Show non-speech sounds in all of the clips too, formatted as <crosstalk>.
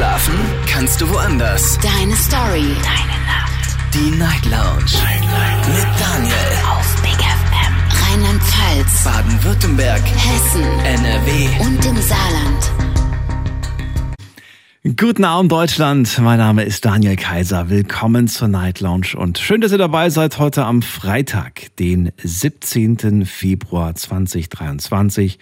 Schlafen kannst du woanders. Deine Story. Deine Nacht. Die Night Lounge. Night, Night. Mit Daniel. Auf Big FM. Rheinland-Pfalz. Baden-Württemberg. Hessen. NRW. Und im Saarland. Guten Abend Deutschland, mein Name ist Daniel Kaiser. Willkommen zur Night Lounge und schön, dass ihr dabei seid heute am Freitag, den 17. Februar 2023.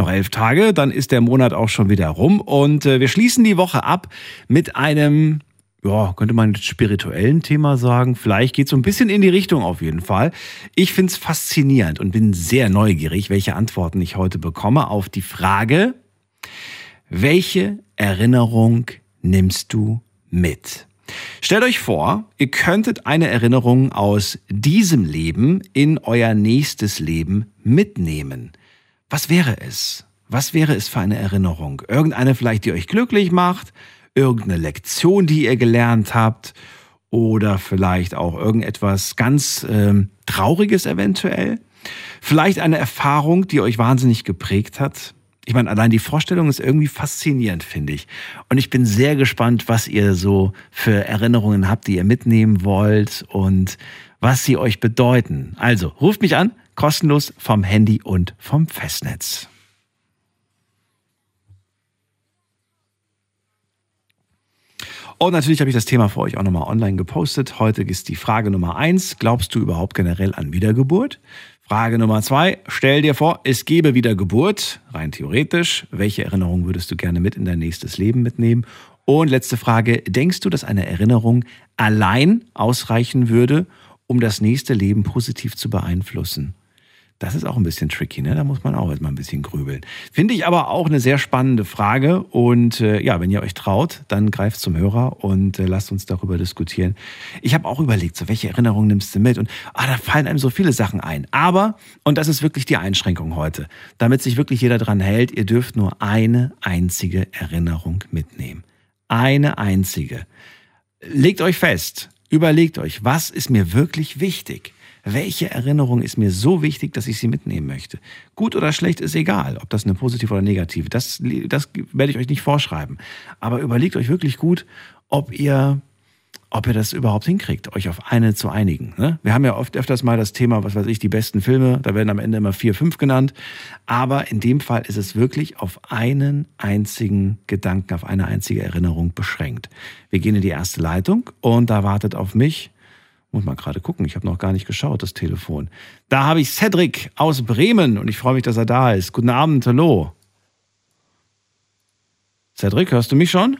Noch elf Tage, dann ist der Monat auch schon wieder rum und äh, wir schließen die Woche ab mit einem, ja, könnte man spirituellen Thema sagen. Vielleicht geht es so ein bisschen in die Richtung auf jeden Fall. Ich finde es faszinierend und bin sehr neugierig, welche Antworten ich heute bekomme auf die Frage, welche Erinnerung nimmst du mit? Stellt euch vor, ihr könntet eine Erinnerung aus diesem Leben in euer nächstes Leben mitnehmen. Was wäre es? Was wäre es für eine Erinnerung? Irgendeine vielleicht, die euch glücklich macht? Irgendeine Lektion, die ihr gelernt habt? Oder vielleicht auch irgendetwas ganz ähm, Trauriges eventuell? Vielleicht eine Erfahrung, die euch wahnsinnig geprägt hat? Ich meine, allein die Vorstellung ist irgendwie faszinierend, finde ich. Und ich bin sehr gespannt, was ihr so für Erinnerungen habt, die ihr mitnehmen wollt und was sie euch bedeuten. Also, ruft mich an, kostenlos vom Handy und vom Festnetz. Und natürlich habe ich das Thema für euch auch nochmal online gepostet. Heute ist die Frage Nummer eins. Glaubst du überhaupt generell an Wiedergeburt? Frage Nummer zwei. Stell dir vor, es gäbe Wiedergeburt. Rein theoretisch. Welche Erinnerung würdest du gerne mit in dein nächstes Leben mitnehmen? Und letzte Frage. Denkst du, dass eine Erinnerung allein ausreichen würde, um das nächste Leben positiv zu beeinflussen? Das ist auch ein bisschen tricky, ne? Da muss man auch erstmal ein bisschen grübeln. Finde ich aber auch eine sehr spannende Frage. Und äh, ja, wenn ihr euch traut, dann greift zum Hörer und äh, lasst uns darüber diskutieren. Ich habe auch überlegt, so welche Erinnerungen nimmst du mit? Und ah, da fallen einem so viele Sachen ein. Aber, und das ist wirklich die Einschränkung heute, damit sich wirklich jeder dran hält, ihr dürft nur eine einzige Erinnerung mitnehmen. Eine einzige. Legt euch fest, überlegt euch, was ist mir wirklich wichtig? Welche Erinnerung ist mir so wichtig, dass ich sie mitnehmen möchte. Gut oder schlecht ist egal, ob das eine positive oder negative. Das, das werde ich euch nicht vorschreiben. Aber überlegt euch wirklich gut, ob ihr ob ihr das überhaupt hinkriegt, euch auf eine zu einigen. Ne? Wir haben ja oft öfters mal das Thema, was weiß ich, die besten Filme, da werden am Ende immer vier, fünf genannt. Aber in dem Fall ist es wirklich auf einen einzigen Gedanken, auf eine einzige Erinnerung beschränkt. Wir gehen in die erste Leitung und da wartet auf mich muss mal gerade gucken, ich habe noch gar nicht geschaut, das Telefon. Da habe ich Cedric aus Bremen und ich freue mich, dass er da ist. Guten Abend, hallo. Cedric, hörst du mich schon?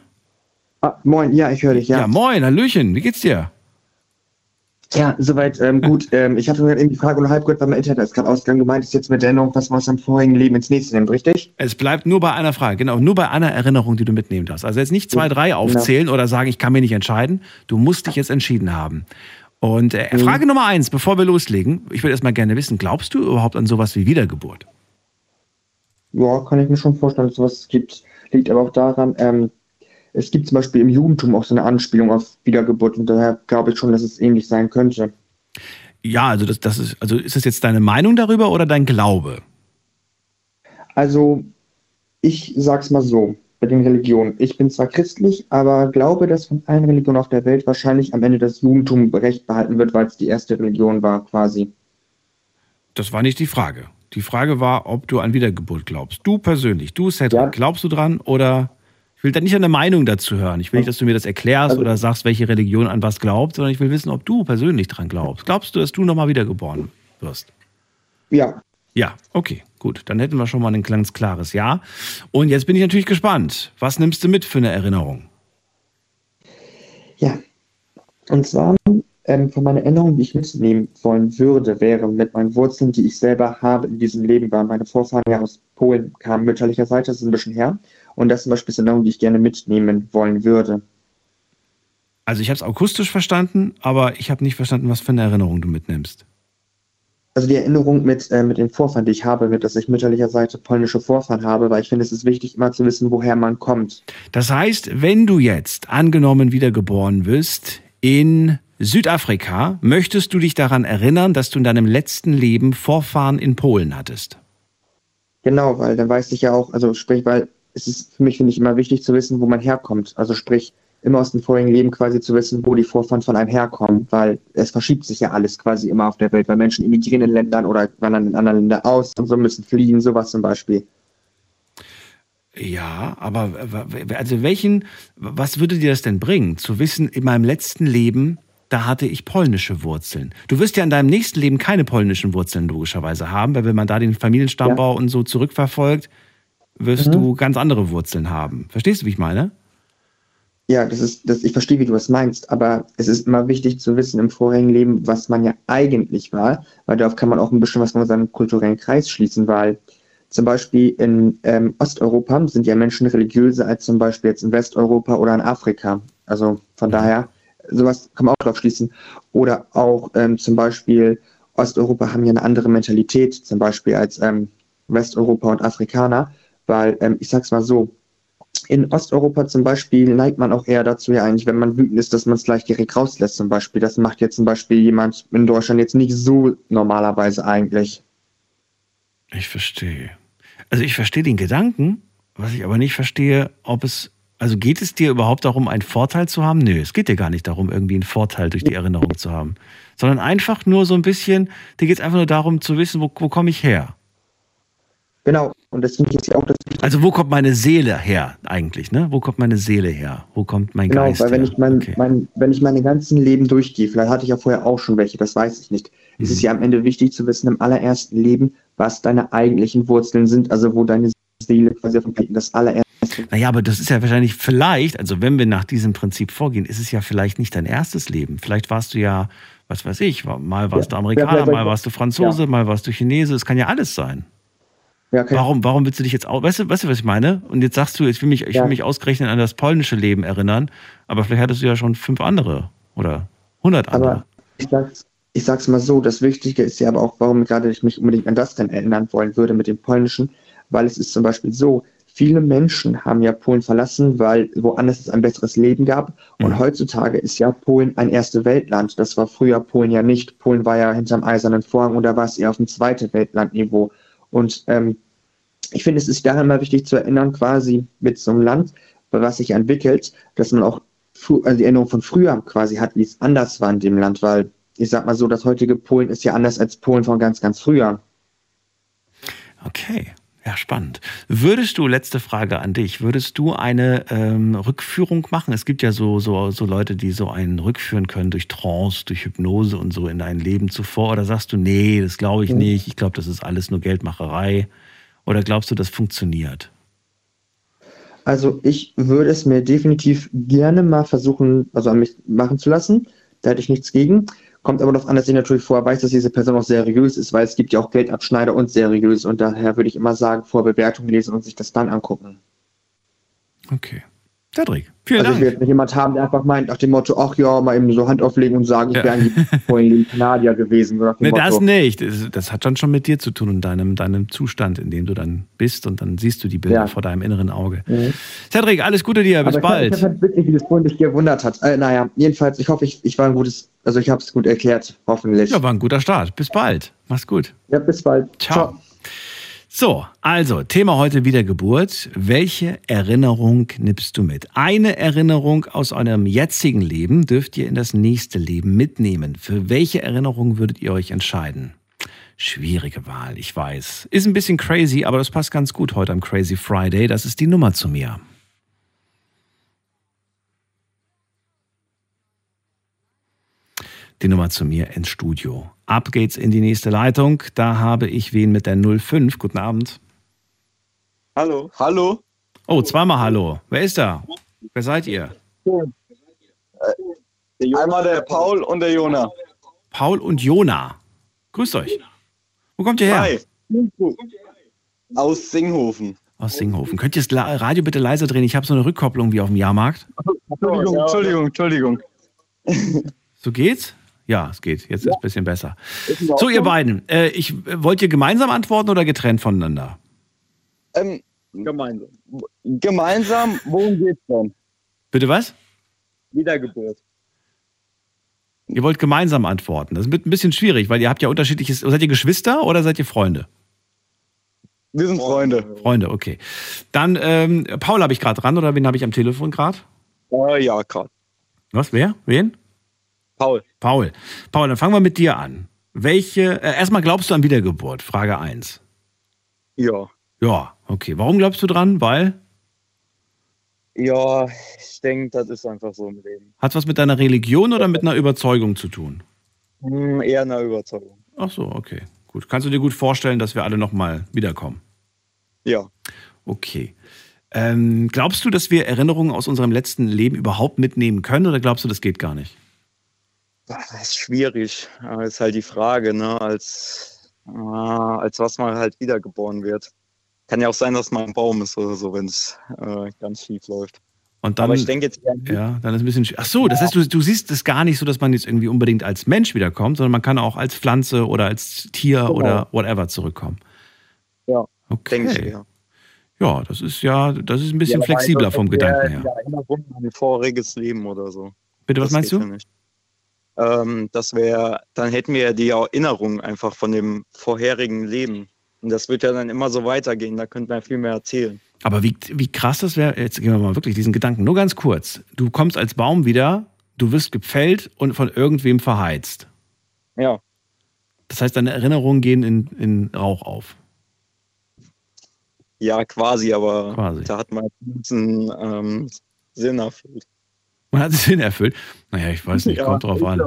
Ah, moin, ja, ich höre dich, ja. Ja, moin, Hallöchen, wie geht's dir? Ja, soweit ähm, gut. Ähm, ich hatte eben die Frage nur halb gehört, weil mein Internet ist gerade ausgegangen. Du meintest jetzt mit Erinnerung, was man aus deinem vorigen Leben ins nächste nimmt, richtig? Es bleibt nur bei einer Frage, genau, nur bei einer Erinnerung, die du mitnehmen darfst. Also jetzt nicht zwei, drei aufzählen genau. oder sagen, ich kann mir nicht entscheiden. Du musst dich jetzt entschieden haben. Und äh. Frage Nummer eins, bevor wir loslegen, ich würde erstmal gerne wissen, glaubst du überhaupt an sowas wie Wiedergeburt? Ja, kann ich mir schon vorstellen, dass sowas gibt. Liegt aber auch daran, ähm, es gibt zum Beispiel im Judentum auch so eine Anspielung auf Wiedergeburt und daher glaube ich schon, dass es ähnlich sein könnte. Ja, also das, das ist, also ist das jetzt deine Meinung darüber oder dein Glaube? Also, ich sag's mal so bei den Religionen. Ich bin zwar christlich, aber glaube, dass von allen Religionen auf der Welt wahrscheinlich am Ende das Judentum recht behalten wird, weil es die erste Religion war, quasi. Das war nicht die Frage. Die Frage war, ob du an Wiedergeburt glaubst. Du persönlich, du Cedric, ja. glaubst du dran oder ich will da nicht eine Meinung dazu hören. Ich will nicht, dass du mir das erklärst also, oder sagst, welche Religion an was glaubt, sondern ich will wissen, ob du persönlich dran glaubst. Glaubst du, dass du nochmal wiedergeboren wirst? Ja. Ja, okay. Gut, dann hätten wir schon mal ein ganz klares Ja. Und jetzt bin ich natürlich gespannt. Was nimmst du mit für eine Erinnerung? Ja, und zwar ähm, von meiner Erinnerung, die ich mitnehmen wollen würde, wäre mit meinen Wurzeln, die ich selber habe in diesem Leben, weil meine Vorfahren ja aus Polen kamen mütterlicherseits, das ist ein bisschen her. Und das ist zum Beispiel eine Erinnerung, die ich gerne mitnehmen wollen würde. Also ich habe es akustisch verstanden, aber ich habe nicht verstanden, was für eine Erinnerung du mitnimmst also die Erinnerung mit, äh, mit den Vorfahren, die ich habe, mit, dass ich mütterlicherseits polnische Vorfahren habe, weil ich finde, es ist wichtig, immer zu wissen, woher man kommt. Das heißt, wenn du jetzt angenommen wiedergeboren wirst in Südafrika, möchtest du dich daran erinnern, dass du in deinem letzten Leben Vorfahren in Polen hattest? Genau, weil dann weiß ich ja auch, also sprich, weil es ist für mich, finde ich, immer wichtig zu wissen, wo man herkommt. Also sprich, immer aus dem vorigen Leben quasi zu wissen, wo die Vorfahren von einem herkommen, weil es verschiebt sich ja alles quasi immer auf der Welt, weil Menschen emigrieren in Ländern oder wandern in anderen Ländern aus und so müssen fliehen, sowas zum Beispiel. Ja, aber also welchen, was würde dir das denn bringen, zu wissen, in meinem letzten Leben, da hatte ich polnische Wurzeln. Du wirst ja in deinem nächsten Leben keine polnischen Wurzeln logischerweise haben, weil wenn man da den Familienstammbau ja. und so zurückverfolgt, wirst mhm. du ganz andere Wurzeln haben. Verstehst du, wie ich meine? Ja, das ist, das, ich verstehe, wie du es meinst, aber es ist immer wichtig zu wissen im vorigen Leben, was man ja eigentlich war, weil darauf kann man auch ein bisschen was von seinem kulturellen Kreis schließen, weil zum Beispiel in ähm, Osteuropa sind ja Menschen religiöser als zum Beispiel jetzt in Westeuropa oder in Afrika. Also von mhm. daher, sowas kann man auch drauf schließen. Oder auch ähm, zum Beispiel Osteuropa haben ja eine andere Mentalität, zum Beispiel als ähm, Westeuropa und Afrikaner, weil ähm, ich sag's mal so, in Osteuropa zum Beispiel neigt man auch eher dazu, ja eigentlich, wenn man wütend ist, dass man es gleich direkt rauslässt zum Beispiel. Das macht jetzt zum Beispiel jemand in Deutschland jetzt nicht so normalerweise eigentlich. Ich verstehe. Also ich verstehe den Gedanken, was ich aber nicht verstehe, ob es, also geht es dir überhaupt darum, einen Vorteil zu haben? Nö, es geht dir gar nicht darum, irgendwie einen Vorteil durch die Erinnerung zu haben, sondern einfach nur so ein bisschen, dir geht es einfach nur darum zu wissen, wo, wo komme ich her? Genau, und das finde ich jetzt ja auch das Also wo kommt meine Seele her eigentlich, ne? Wo kommt meine Seele her? Wo kommt mein genau, Geist her? Genau, weil wenn ich mein, okay. mein, wenn ich meine ganzen Leben durchgehe, vielleicht hatte ich ja vorher auch schon welche, das weiß ich nicht. Mhm. Es ist ja am Ende wichtig zu wissen im allerersten Leben, was deine eigentlichen Wurzeln sind, also wo deine Seele quasi auf dem Planeten das allererste. Naja, aber das ist ja wahrscheinlich vielleicht, also wenn wir nach diesem Prinzip vorgehen, ist es ja vielleicht nicht dein erstes Leben. Vielleicht warst du ja, was weiß ich, mal warst ja. du Amerikaner, mal warst du Franzose, ja. mal warst du Chinese, es kann ja alles sein. Ja, okay. Warum, warum willst du dich jetzt auch, weißt du, weißt du, was ich meine? Und jetzt sagst du, ich will mich, ich will mich ausgerechnet an das polnische Leben erinnern, aber vielleicht hattest du ja schon fünf andere oder hundert andere. Aber ich sag's, ich sag's mal so, das Wichtige ist ja aber auch, warum gerade ich mich unbedingt an das denn erinnern wollen würde mit dem polnischen, weil es ist zum Beispiel so, viele Menschen haben ja Polen verlassen, weil woanders es ein besseres Leben gab. Und mhm. heutzutage ist ja Polen ein erste Weltland. Das war früher Polen ja nicht. Polen war ja hinterm eisernen Vorhang da war es eher auf dem zweiten Weltlandniveau. Und ähm, ich finde, es ist daher mal wichtig zu erinnern, quasi mit so einem Land, was sich entwickelt, dass man auch also die Erinnerung von früher quasi hat, wie es anders war in dem Land, weil ich sag mal so, das heutige Polen ist ja anders als Polen von ganz, ganz früher. Okay. Ja, spannend. Würdest du, letzte Frage an dich, würdest du eine ähm, Rückführung machen? Es gibt ja so, so, so Leute, die so einen rückführen können durch Trance, durch Hypnose und so in dein Leben zuvor. Oder sagst du, nee, das glaube ich mhm. nicht. Ich glaube, das ist alles nur Geldmacherei. Oder glaubst du, das funktioniert? Also ich würde es mir definitiv gerne mal versuchen, also an mich machen zu lassen. Da hätte ich nichts gegen. Kommt aber darauf an, dass ich natürlich vorher weiß, dass diese Person auch seriös ist, weil es gibt ja auch Geldabschneider und seriös. Und daher würde ich immer sagen, vor Bewertung lesen und sich das dann angucken. Okay. Cedric, vielen also Dank. ich will nicht jemand haben, der einfach meint, nach dem Motto, ach ja, mal eben so Hand auflegen und sagen, ich ja. wäre eigentlich <laughs> vorhin Kanadier gewesen. So nee, das nicht. Das hat dann schon mit dir zu tun und deinem, deinem Zustand, in dem du dann bist und dann siehst du die Bilder ja. vor deinem inneren Auge. Mhm. Cedric, alles Gute dir, bis Aber bald. Ich fand wirklich, wie das vorhin dich gewundert hat. Äh, naja, jedenfalls, ich hoffe, ich, ich war ein gutes, also ich habe es gut erklärt, hoffentlich. Ja, war ein guter Start. Bis bald. Mach's gut. Ja, bis bald. Ciao. Ciao. So, also Thema heute Wiedergeburt. Welche Erinnerung nimmst du mit? Eine Erinnerung aus eurem jetzigen Leben dürft ihr in das nächste Leben mitnehmen. Für welche Erinnerung würdet ihr euch entscheiden? Schwierige Wahl, ich weiß. Ist ein bisschen crazy, aber das passt ganz gut heute am Crazy Friday. Das ist die Nummer zu mir. die Nummer zu mir ins Studio. Ab geht's in die nächste Leitung. Da habe ich wen mit der 05. Guten Abend. Hallo. Hallo. Oh, zweimal Hallo. Wer ist da? Wer seid ihr? Einmal der Paul und der Jona. Paul und Jona. Grüßt euch. Wo kommt ihr her? Hi. Aus Singhofen. Aus Singhofen. Könnt ihr das Radio bitte leiser drehen? Ich habe so eine Rückkopplung wie auf dem Jahrmarkt. Entschuldigung, Entschuldigung, Entschuldigung. So geht's? Ja, es geht. Jetzt ja. ist es ein bisschen besser. So, ihr beiden, äh, ich, wollt ihr gemeinsam antworten oder getrennt voneinander? Ähm, gemeinsam. Gemeinsam, worum geht's denn? Bitte was? Wiedergeburt. Ihr wollt gemeinsam antworten. Das wird ein bisschen schwierig, weil ihr habt ja unterschiedliches. Seid ihr Geschwister oder seid ihr Freunde? Wir sind Freunde. Freunde, okay. Dann, ähm, Paul habe ich gerade dran oder wen habe ich am Telefon gerade? Äh, ja, gerade. Was, wer? Wen? Paul. Paul. Paul, dann fangen wir mit dir an. Welche, äh, erstmal glaubst du an Wiedergeburt? Frage 1. Ja. Ja, okay. Warum glaubst du dran? Weil? Ja, ich denke, das ist einfach so im Leben. Hat was mit deiner Religion oder mit einer Überzeugung zu tun? Hm, eher eine Überzeugung. Ach so, okay. Gut. Kannst du dir gut vorstellen, dass wir alle nochmal wiederkommen? Ja. Okay. Ähm, glaubst du, dass wir Erinnerungen aus unserem letzten Leben überhaupt mitnehmen können oder glaubst du, das geht gar nicht? Das ist schwierig. Aber ist halt die Frage, ne? Als, äh, als was man halt wiedergeboren wird. Kann ja auch sein, dass man ein Baum ist oder so, wenn es äh, ganz schief läuft. Und dann, Aber ich denke jetzt eher ja, dann ist ein bisschen. sch- Ach so, das heißt, du, du siehst es gar nicht so, dass man jetzt irgendwie unbedingt als Mensch wiederkommt, sondern man kann auch als Pflanze oder als Tier Genau. oder whatever zurückkommen. Ja, Okay. denke ich eher. Ja, das ist ja, das ist ein bisschen Ja, flexibler einfach vom Gedanken her. der Erinnerung an ein voriges Leben oder so. Bitte, was Das meinst du? ja nicht. Ähm, das wäre, dann hätten wir ja die Erinnerung einfach von dem vorherigen Leben. Und das wird ja dann immer so weitergehen, da könnte man viel mehr erzählen. Aber wie, wie krass das wäre, jetzt gehen wir mal wirklich diesen Gedanken, nur ganz kurz. Du kommst als Baum wieder, du wirst gepfällt und von irgendwem verheizt. Ja, Das heißt, deine Erinnerungen gehen in, in Rauch auf. ja, quasi, aber Quasi. da hat man einen ähm, Sinn erfüllt. Man hat es Sinn erfüllt. Naja, ich weiß nicht, kommt drauf an.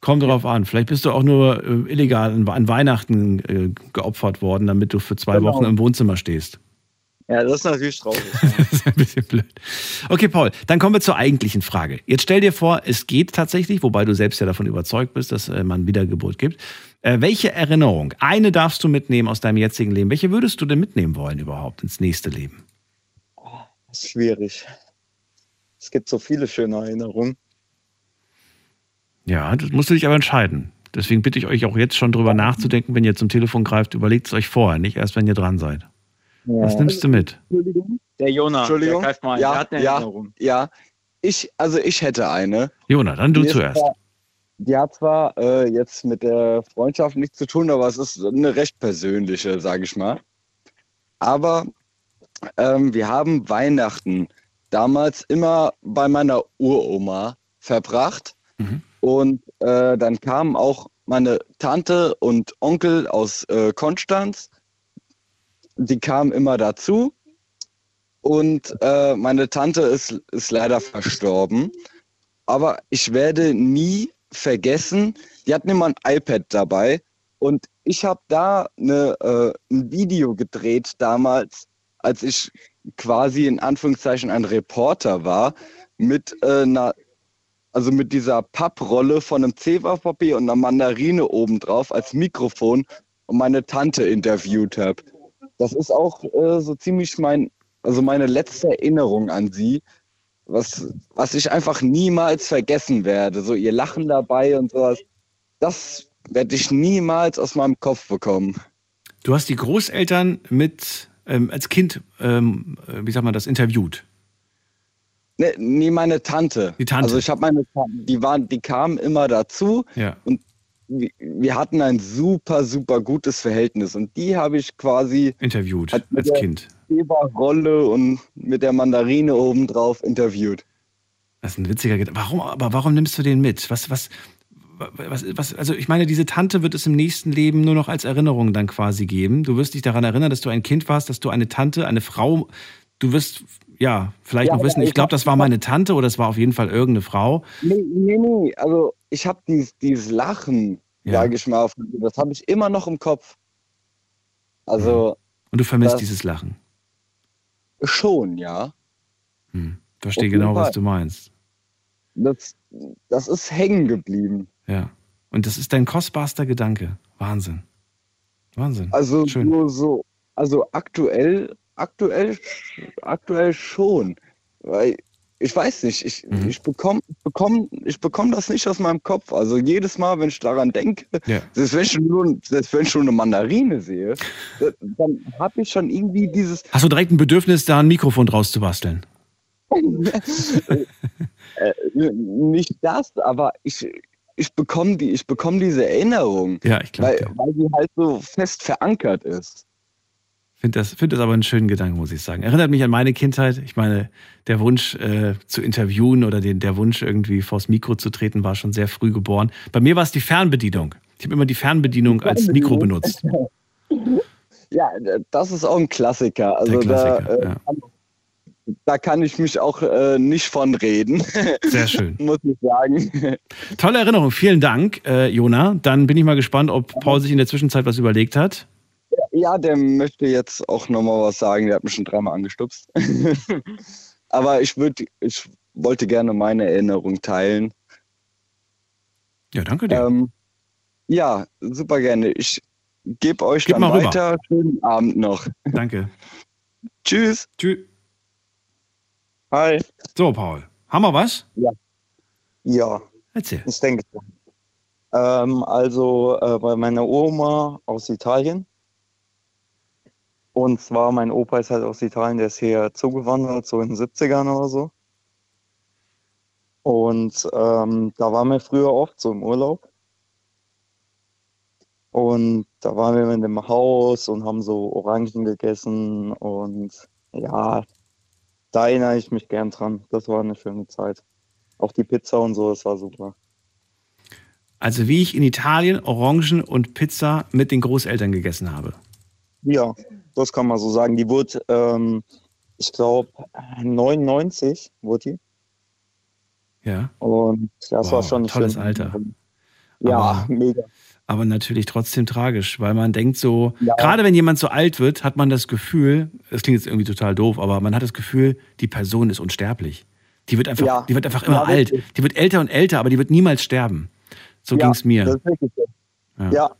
Kommt drauf an. Vielleicht bist du auch nur äh, illegal an, Weihnachten äh, geopfert worden, damit du für zwei Genau. Wochen im Wohnzimmer stehst. Ja, das ist natürlich traurig. <laughs> Das ist ein bisschen blöd. Okay, Paul, dann kommen wir zur eigentlichen Frage. Jetzt stell dir vor, es geht tatsächlich, wobei du selbst ja davon überzeugt bist, dass äh, man Wiedergeburt gibt. Äh, welche Erinnerung, eine darfst du mitnehmen aus deinem jetzigen Leben? Welche würdest du denn mitnehmen wollen überhaupt ins nächste Leben? Das ist schwierig. Es gibt so viele schöne Erinnerungen. Ja, das musst du dich aber entscheiden. Deswegen bitte ich euch auch jetzt schon drüber nachzudenken, wenn ihr zum Telefon greift, überlegt es euch vorher, nicht erst, wenn ihr dran seid. Was nimmst du mit? Der Jonah, Entschuldigung? der greift mal ein. Ja, der hat eine ja. Erinnerung. Ja, ich, also ich hätte eine. Jona, dann du Die zuerst. zwar- Die hat zwar äh, jetzt mit der Freundschaft nichts zu tun, aber es ist eine recht persönliche, sage ich mal. Aber ähm, wir haben Weihnachten damals immer bei meiner Uroma verbracht. Mhm. Und äh, dann kamen auch meine Tante und Onkel aus äh, Konstanz. Die kamen immer dazu. Und äh, meine Tante ist, ist leider verstorben. Aber ich werde nie vergessen, die hatten immer ein iPad dabei. Und ich habe da eine, äh, ein Video gedreht damals, als ich quasi in Anführungszeichen ein Reporter war, mit äh, einer, also mit dieser Papprolle von einem Zewa-Papier und einer Mandarine obendrauf als Mikrofon und meine Tante interviewt habe. Das ist auch äh, so ziemlich mein, also meine letzte Erinnerung an sie, was, was ich einfach niemals vergessen werde. So ihr Lachen dabei und sowas. Das werde ich niemals aus meinem Kopf bekommen. Du hast die Großeltern mit ähm, als Kind, ähm, äh, wie sagt man das, interviewt. Ne, nee, meine Tante. Die Tante. Also ich habe meine Tante, die waren, die kamen immer dazu. Ja. Wir, wir hatten ein super, super gutes Verhältnis und die habe ich quasi Interviewt als der- Kind. Rolle und mit der Mandarine obendrauf interviewt. Das ist ein witziger Gedanke. Warum, aber warum nimmst du den mit? Was, was, was, was, also ich meine, diese Tante wird es im nächsten Leben nur noch als Erinnerung dann quasi geben. Du wirst dich daran erinnern, dass du ein Kind warst, dass du eine Tante, eine Frau, du wirst, ja, vielleicht Ja, noch wissen, ich ich glaube, das war meine Tante oder es war auf jeden Fall irgendeine Frau. Nee, nee, nee. Also ich habe dieses, dieses Lachen, Ja. sage ich mal, ihr, das habe ich immer noch im Kopf. Also Und du vermisst dieses Lachen. schon, ja. Hm. Verstehe Auf genau, was Fall. du meinst. Das, das ist hängen geblieben. Ja. Und das ist dein kostbarster Gedanke. Wahnsinn. Wahnsinn. Also Schön. nur so, also aktuell, aktuell, aktuell schon. Weil ich weiß nicht, ich, Mhm. ich bekomme bekomm, ich bekomm das nicht aus meinem Kopf. Also jedes Mal, wenn ich daran denke, <laughs> Ja. selbst wenn ich nur, selbst wenn ich schon eine Mandarine sehe, dann habe ich schon irgendwie dieses, Hast du direkt ein Bedürfnis, da ein Mikrofon draus zu basteln? <laughs> äh, nicht das, aber ich, ich bekomme die, ich bekomme diese Erinnerung, Ja, ich glaube. weil, weil die halt so fest verankert ist. Finde das, find das aber einen schönen Gedanken, muss ich sagen. Erinnert mich an meine Kindheit. Ich meine, der Wunsch äh, zu interviewen oder den, der Wunsch irgendwie vors Mikro zu treten war schon sehr früh geboren. Bei mir war es die Fernbedienung. Ich habe immer die Fernbedienung als Mikro benutzt. <laughs> Ja, das ist auch ein Klassiker. Also Der Klassiker, da, äh, ja. Da kann ich mich auch äh, nicht von reden, <laughs> Sehr schön. <laughs> muss ich sagen. Tolle Erinnerung. Vielen Dank, äh, Jona. Dann bin ich mal gespannt, ob Paul sich in der Zwischenzeit was überlegt hat. Ja, der möchte jetzt auch nochmal was sagen. Der hat mich schon dreimal angestupst. <laughs> Aber ich würde, ich wollte gerne meine Erinnerung teilen. Ja, danke dir. Ähm, ja, super gerne. Ich gebe euch Gib dann weiter. Schönen Abend noch. Danke. Tschüss. Tschüss. Hi. So, Paul. Haben wir was? Ja, Erzähl. ich denke schon. Ähm, also äh, bei meiner Oma aus Italien. Und zwar, mein Opa ist halt aus Italien, der ist hier zugewandert, so in den 70ern oder so. Und ähm, da waren wir früher oft so im Urlaub. Und da waren wir in dem Haus und haben so Orangen gegessen. Und ja, da erinnere ich mich gern dran. Das war eine schöne Zeit. Auch die Pizza und so, das war super. Also wie ich in Italien Orangen und Pizza mit den Großeltern gegessen habe. Ja, das kann man so sagen. Die wurde, ähm, ich glaube, 99 wurde die. Ja. Und das Wow, war schon ein tolles schönes- Alter. Ja, Aber- mega. Aber natürlich trotzdem tragisch, weil man denkt so, Ja. gerade wenn jemand so alt wird, hat man das Gefühl, das klingt jetzt irgendwie total doof, aber man hat das Gefühl, die Person ist unsterblich. Die wird einfach, Ja. die wird einfach immer Ja, alt. Die wird älter und älter, aber die wird niemals sterben. So ja, ging's mir. Ist. Ja.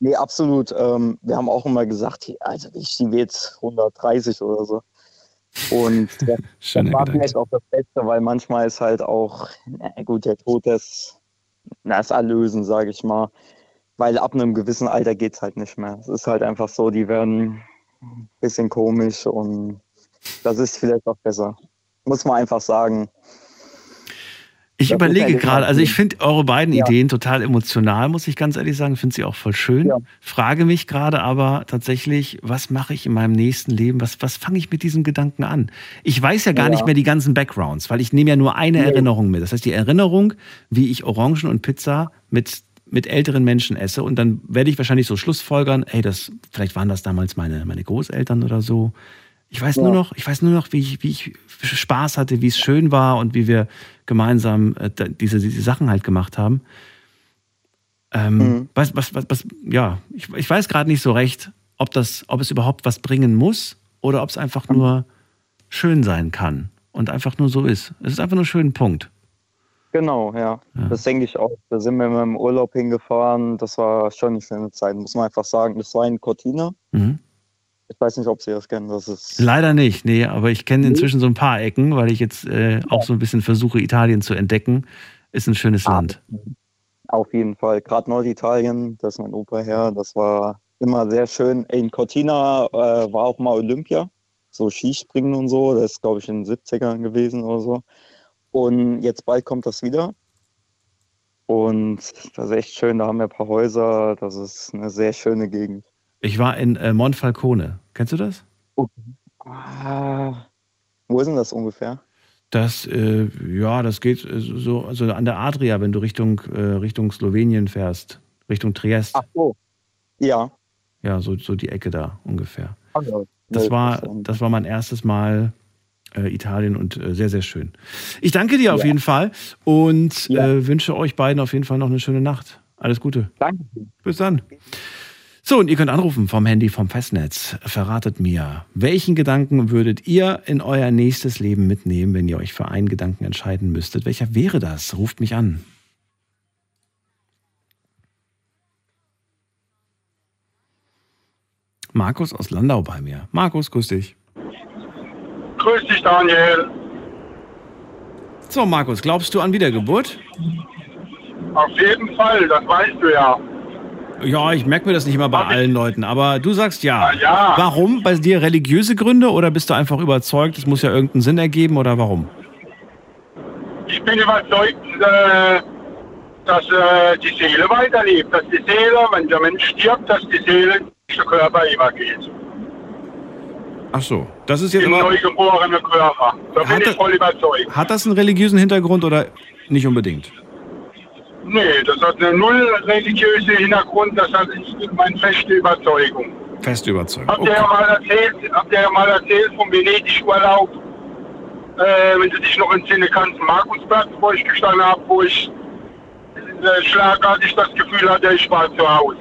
Nee, absolut. Ähm, wir haben auch immer gesagt, also ich die wird 130 oder so. Und <laughs> das, das war vielleicht auch das Beste, weil manchmal ist halt auch, na gut, der Tod das, das Erlösen, sage ich mal. Weil ab einem gewissen Alter geht's halt nicht mehr. Es ist halt einfach so, die werden ein bisschen komisch und das ist vielleicht auch besser. Muss man einfach sagen. Ich Das überlege gerade, also ich finde eure beiden Ja. Ideen total emotional, muss ich ganz ehrlich sagen. Finde sie auch voll schön. Ja. Frage mich gerade aber tatsächlich, was mache ich in meinem nächsten Leben? Was, was fange ich mit diesem Gedanken an? Ich weiß ja gar Ja. nicht mehr die ganzen Backgrounds, weil ich nehme ja nur eine Nee. Erinnerung mit. Das heißt, die Erinnerung, wie ich Orangen und Pizza mit, mit älteren Menschen esse. Und dann werde ich wahrscheinlich so Schlussfolgern, hey, das, vielleicht waren das damals meine, meine Großeltern oder so. Ich weiß nur Ja. noch, ich weiß nur noch, wie ich, wie ich Spaß hatte, wie es schön war und wie wir gemeinsam äh, diese, diese Sachen halt gemacht haben. Ähm, Mhm. was, was, was, was, ja, ich, ich weiß gerade nicht so recht, ob das, ob es überhaupt was bringen muss oder ob es einfach nur schön sein kann und einfach nur so ist. Es ist einfach nur ein schöner Punkt. Genau, ja. Ja. Das denke ich auch. Da sind wir im Urlaub hingefahren. Das war schon eine schöne Zeit, muss man einfach sagen. Das war in Cortina. Mhm. Ich weiß nicht, ob Sie das kennen. Das ist Leider nicht, nee, aber ich kenne inzwischen so ein paar Ecken, weil ich jetzt äh, auch so ein bisschen versuche, Italien zu entdecken. Ist ein schönes Ah. Land. auf jeden Fall. Gerade Norditalien, das ist mein Opa her. Das war immer sehr schön. In Cortina äh, war auch mal Olympia. So Skispringen und so. Das ist, glaube ich, in den 70ern gewesen oder so. Und jetzt bald kommt das wieder. Und das ist echt schön. Da haben wir ein paar Häuser. Das ist eine sehr schöne Gegend. Ich war in äh, Monfalcone. Kennst du das? Ah, wo ist denn das ungefähr? Das, äh, ja, das geht äh, so also an der Adria, wenn du Richtung, äh, Richtung Slowenien fährst, Richtung Triest. Ach so. Ja. Ja, so, so die Ecke da ungefähr. Also, Das nee, war, das war mein erstes Mal äh, Italien und äh, sehr, sehr schön. Ich danke dir auf Ja. jeden Fall und Ja. äh, wünsche euch beiden auf jeden Fall noch eine schöne Nacht. Alles Gute. Danke. Bis dann. So, und ihr könnt anrufen vom Handy vom Festnetz. Verratet mir, welchen Gedanken würdet ihr in euer nächstes Leben mitnehmen, wenn ihr euch für einen Gedanken entscheiden müsstet? Welcher wäre das? Ruft mich an. Markus aus Landau bei mir. Markus, grüß dich. Grüß dich, Daniel. So, Markus, glaubst du an Wiedergeburt? Auf jeden Fall, das weißt du ja. Ja, ich merke mir das nicht immer bei Hab ich- allen Leuten, aber du sagst ja. Ah, ja. Warum? Bei dir religiöse Gründe oder bist du einfach überzeugt, es muss ja irgendeinen Sinn ergeben oder warum? Ich bin überzeugt, äh, dass äh, die Seele weiterlebt. Dass die Seele, wenn der Mensch stirbt, dass die Seele den Körper übergeht. Ach so, das ist jetzt im aber, neugeborenen Körper. Da bin ich voll überzeugt. hat das einen religiösen Hintergrund oder nicht unbedingt? Nee, das hat eine null religiöse Hintergrund, das hat ist meine feste Überzeugung. Feste Überzeugung. Habt ihr ja Okay. mal erzählt, habt ihr ja mal erzählt vom Venedig-Urlaub, äh, wenn du dich noch entsinnen kannst, Markusplatz, wo ich gestanden habe, wo ich äh, schlagartig das Gefühl hatte, ich war zu Hause.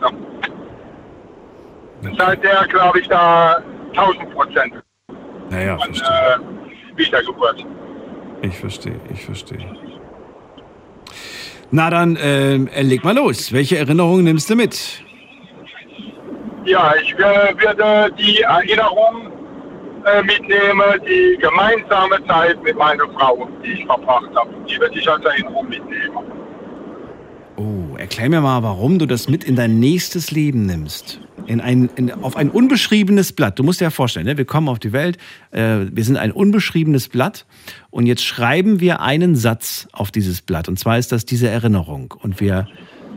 Seither glaube ich da 1000 Prozent Naja, an verstehe. äh, Wiedergeburt. Ich verstehe, ich verstehe. Na dann, ähm, leg mal los. Welche Erinnerungen nimmst du mit? Ja, ich äh, werde die Erinnerung äh, mitnehmen, die gemeinsame Zeit mit meiner Frau, die ich verbracht habe. Die werde ich als Erinnerung mitnehmen. Oh, erklär mir mal, warum du das mit in dein nächstes Leben nimmst. In ein, in, auf ein unbeschriebenes Blatt. Du musst dir ja vorstellen, ne? wir kommen auf die Welt, äh, wir sind ein unbeschriebenes Blatt und jetzt schreiben wir einen Satz auf dieses Blatt. Und zwar ist das diese Erinnerung. Und wir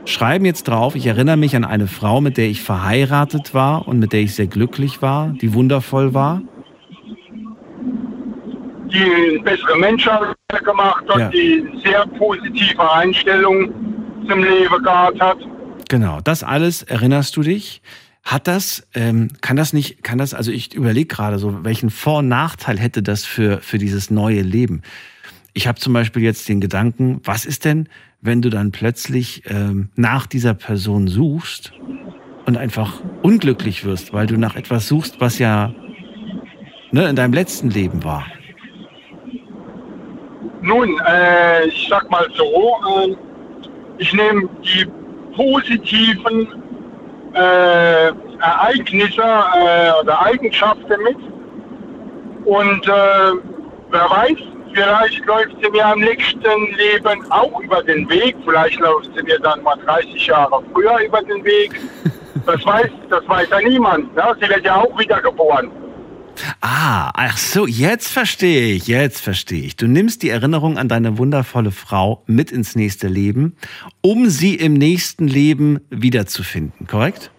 schreiben jetzt drauf, ich erinnere mich an eine Frau, mit der ich verheiratet war und mit der ich sehr glücklich war, die wundervoll war. die einen besseren Menschen gemacht hat, Ja. die sehr positive Einstellung zum Leben gehabt hat. Genau, das alles erinnerst du dich? Hat das, ähm, kann das nicht, kann das, also ich überlege gerade so, welchen Vor- und Nachteil hätte das für, für dieses neue Leben? Ich habe zum Beispiel jetzt den Gedanken, was ist denn, wenn du dann plötzlich ähm, nach dieser Person suchst und einfach unglücklich wirst, weil du nach etwas suchst, was ja ne, in deinem letzten Leben war? Nun, äh, ich sag mal so, äh, ich nehme die positiven äh, Ereignisse äh, oder Eigenschaften mit und äh, wer weiß, vielleicht läuft sie mir am nächsten Leben auch über den Weg, vielleicht läuft sie mir dann mal 30 Jahre früher über den Weg. Das weiß, das weiß ja niemand. Ne? Sie wird ja auch wieder geboren. Ah, ach so, jetzt verstehe ich, jetzt verstehe ich. Du nimmst die Erinnerung an deine wundervolle Frau mit ins nächste Leben, um sie im nächsten Leben wiederzufinden, korrekt?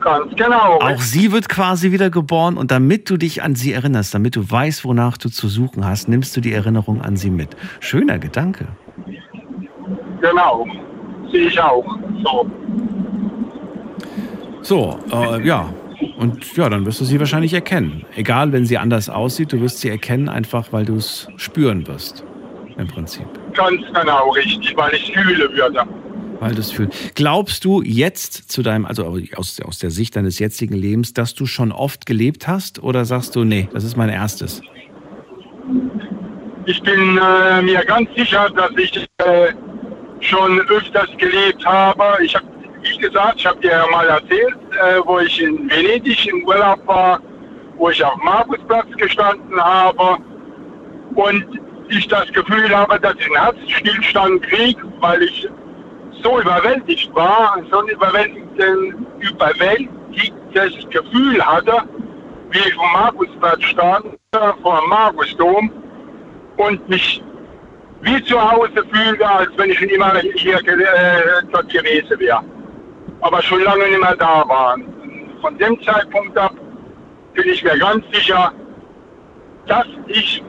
Ganz genau. Auch sie wird quasi wieder geboren und damit du dich an sie erinnerst, damit du weißt, wonach du zu suchen hast, nimmst du die Erinnerung an sie mit. Schöner Gedanke. Genau. Sehe ich auch. So. So, äh, ja. Und ja, dann wirst du sie wahrscheinlich erkennen. Egal, wenn sie anders aussieht, du wirst sie erkennen, einfach weil du es spüren wirst. Im Prinzip. Ganz genau richtig, weil ich fühle würde. Weil du es fühlst. Glaubst du jetzt zu deinem, also aus, aus der Sicht deines jetzigen Lebens, dass du schon oft gelebt hast? Oder sagst du, nee, das ist mein erstes? Ich bin äh, mir ganz sicher, dass ich äh, schon öfters gelebt habe. Ich habe, wie gesagt, ich habe dir ja mal erzählt, äh, wo ich in Venedig im Urlaub war, wo ich auf Markusplatz gestanden habe und ich das Gefühl habe, dass ich einen Herzstillstand kriege, weil ich so überwältigt war, so ein überwältigtes Gefühl hatte, wie ich vom Markusplatz stand, vor dem Markusdom und mich wie zu Hause fühlte, als wenn ich schon immer hier äh, dort gewesen wäre. Aber schon lange nicht mehr da war. Von dem Zeitpunkt ab bin ich mir ganz sicher, dass ich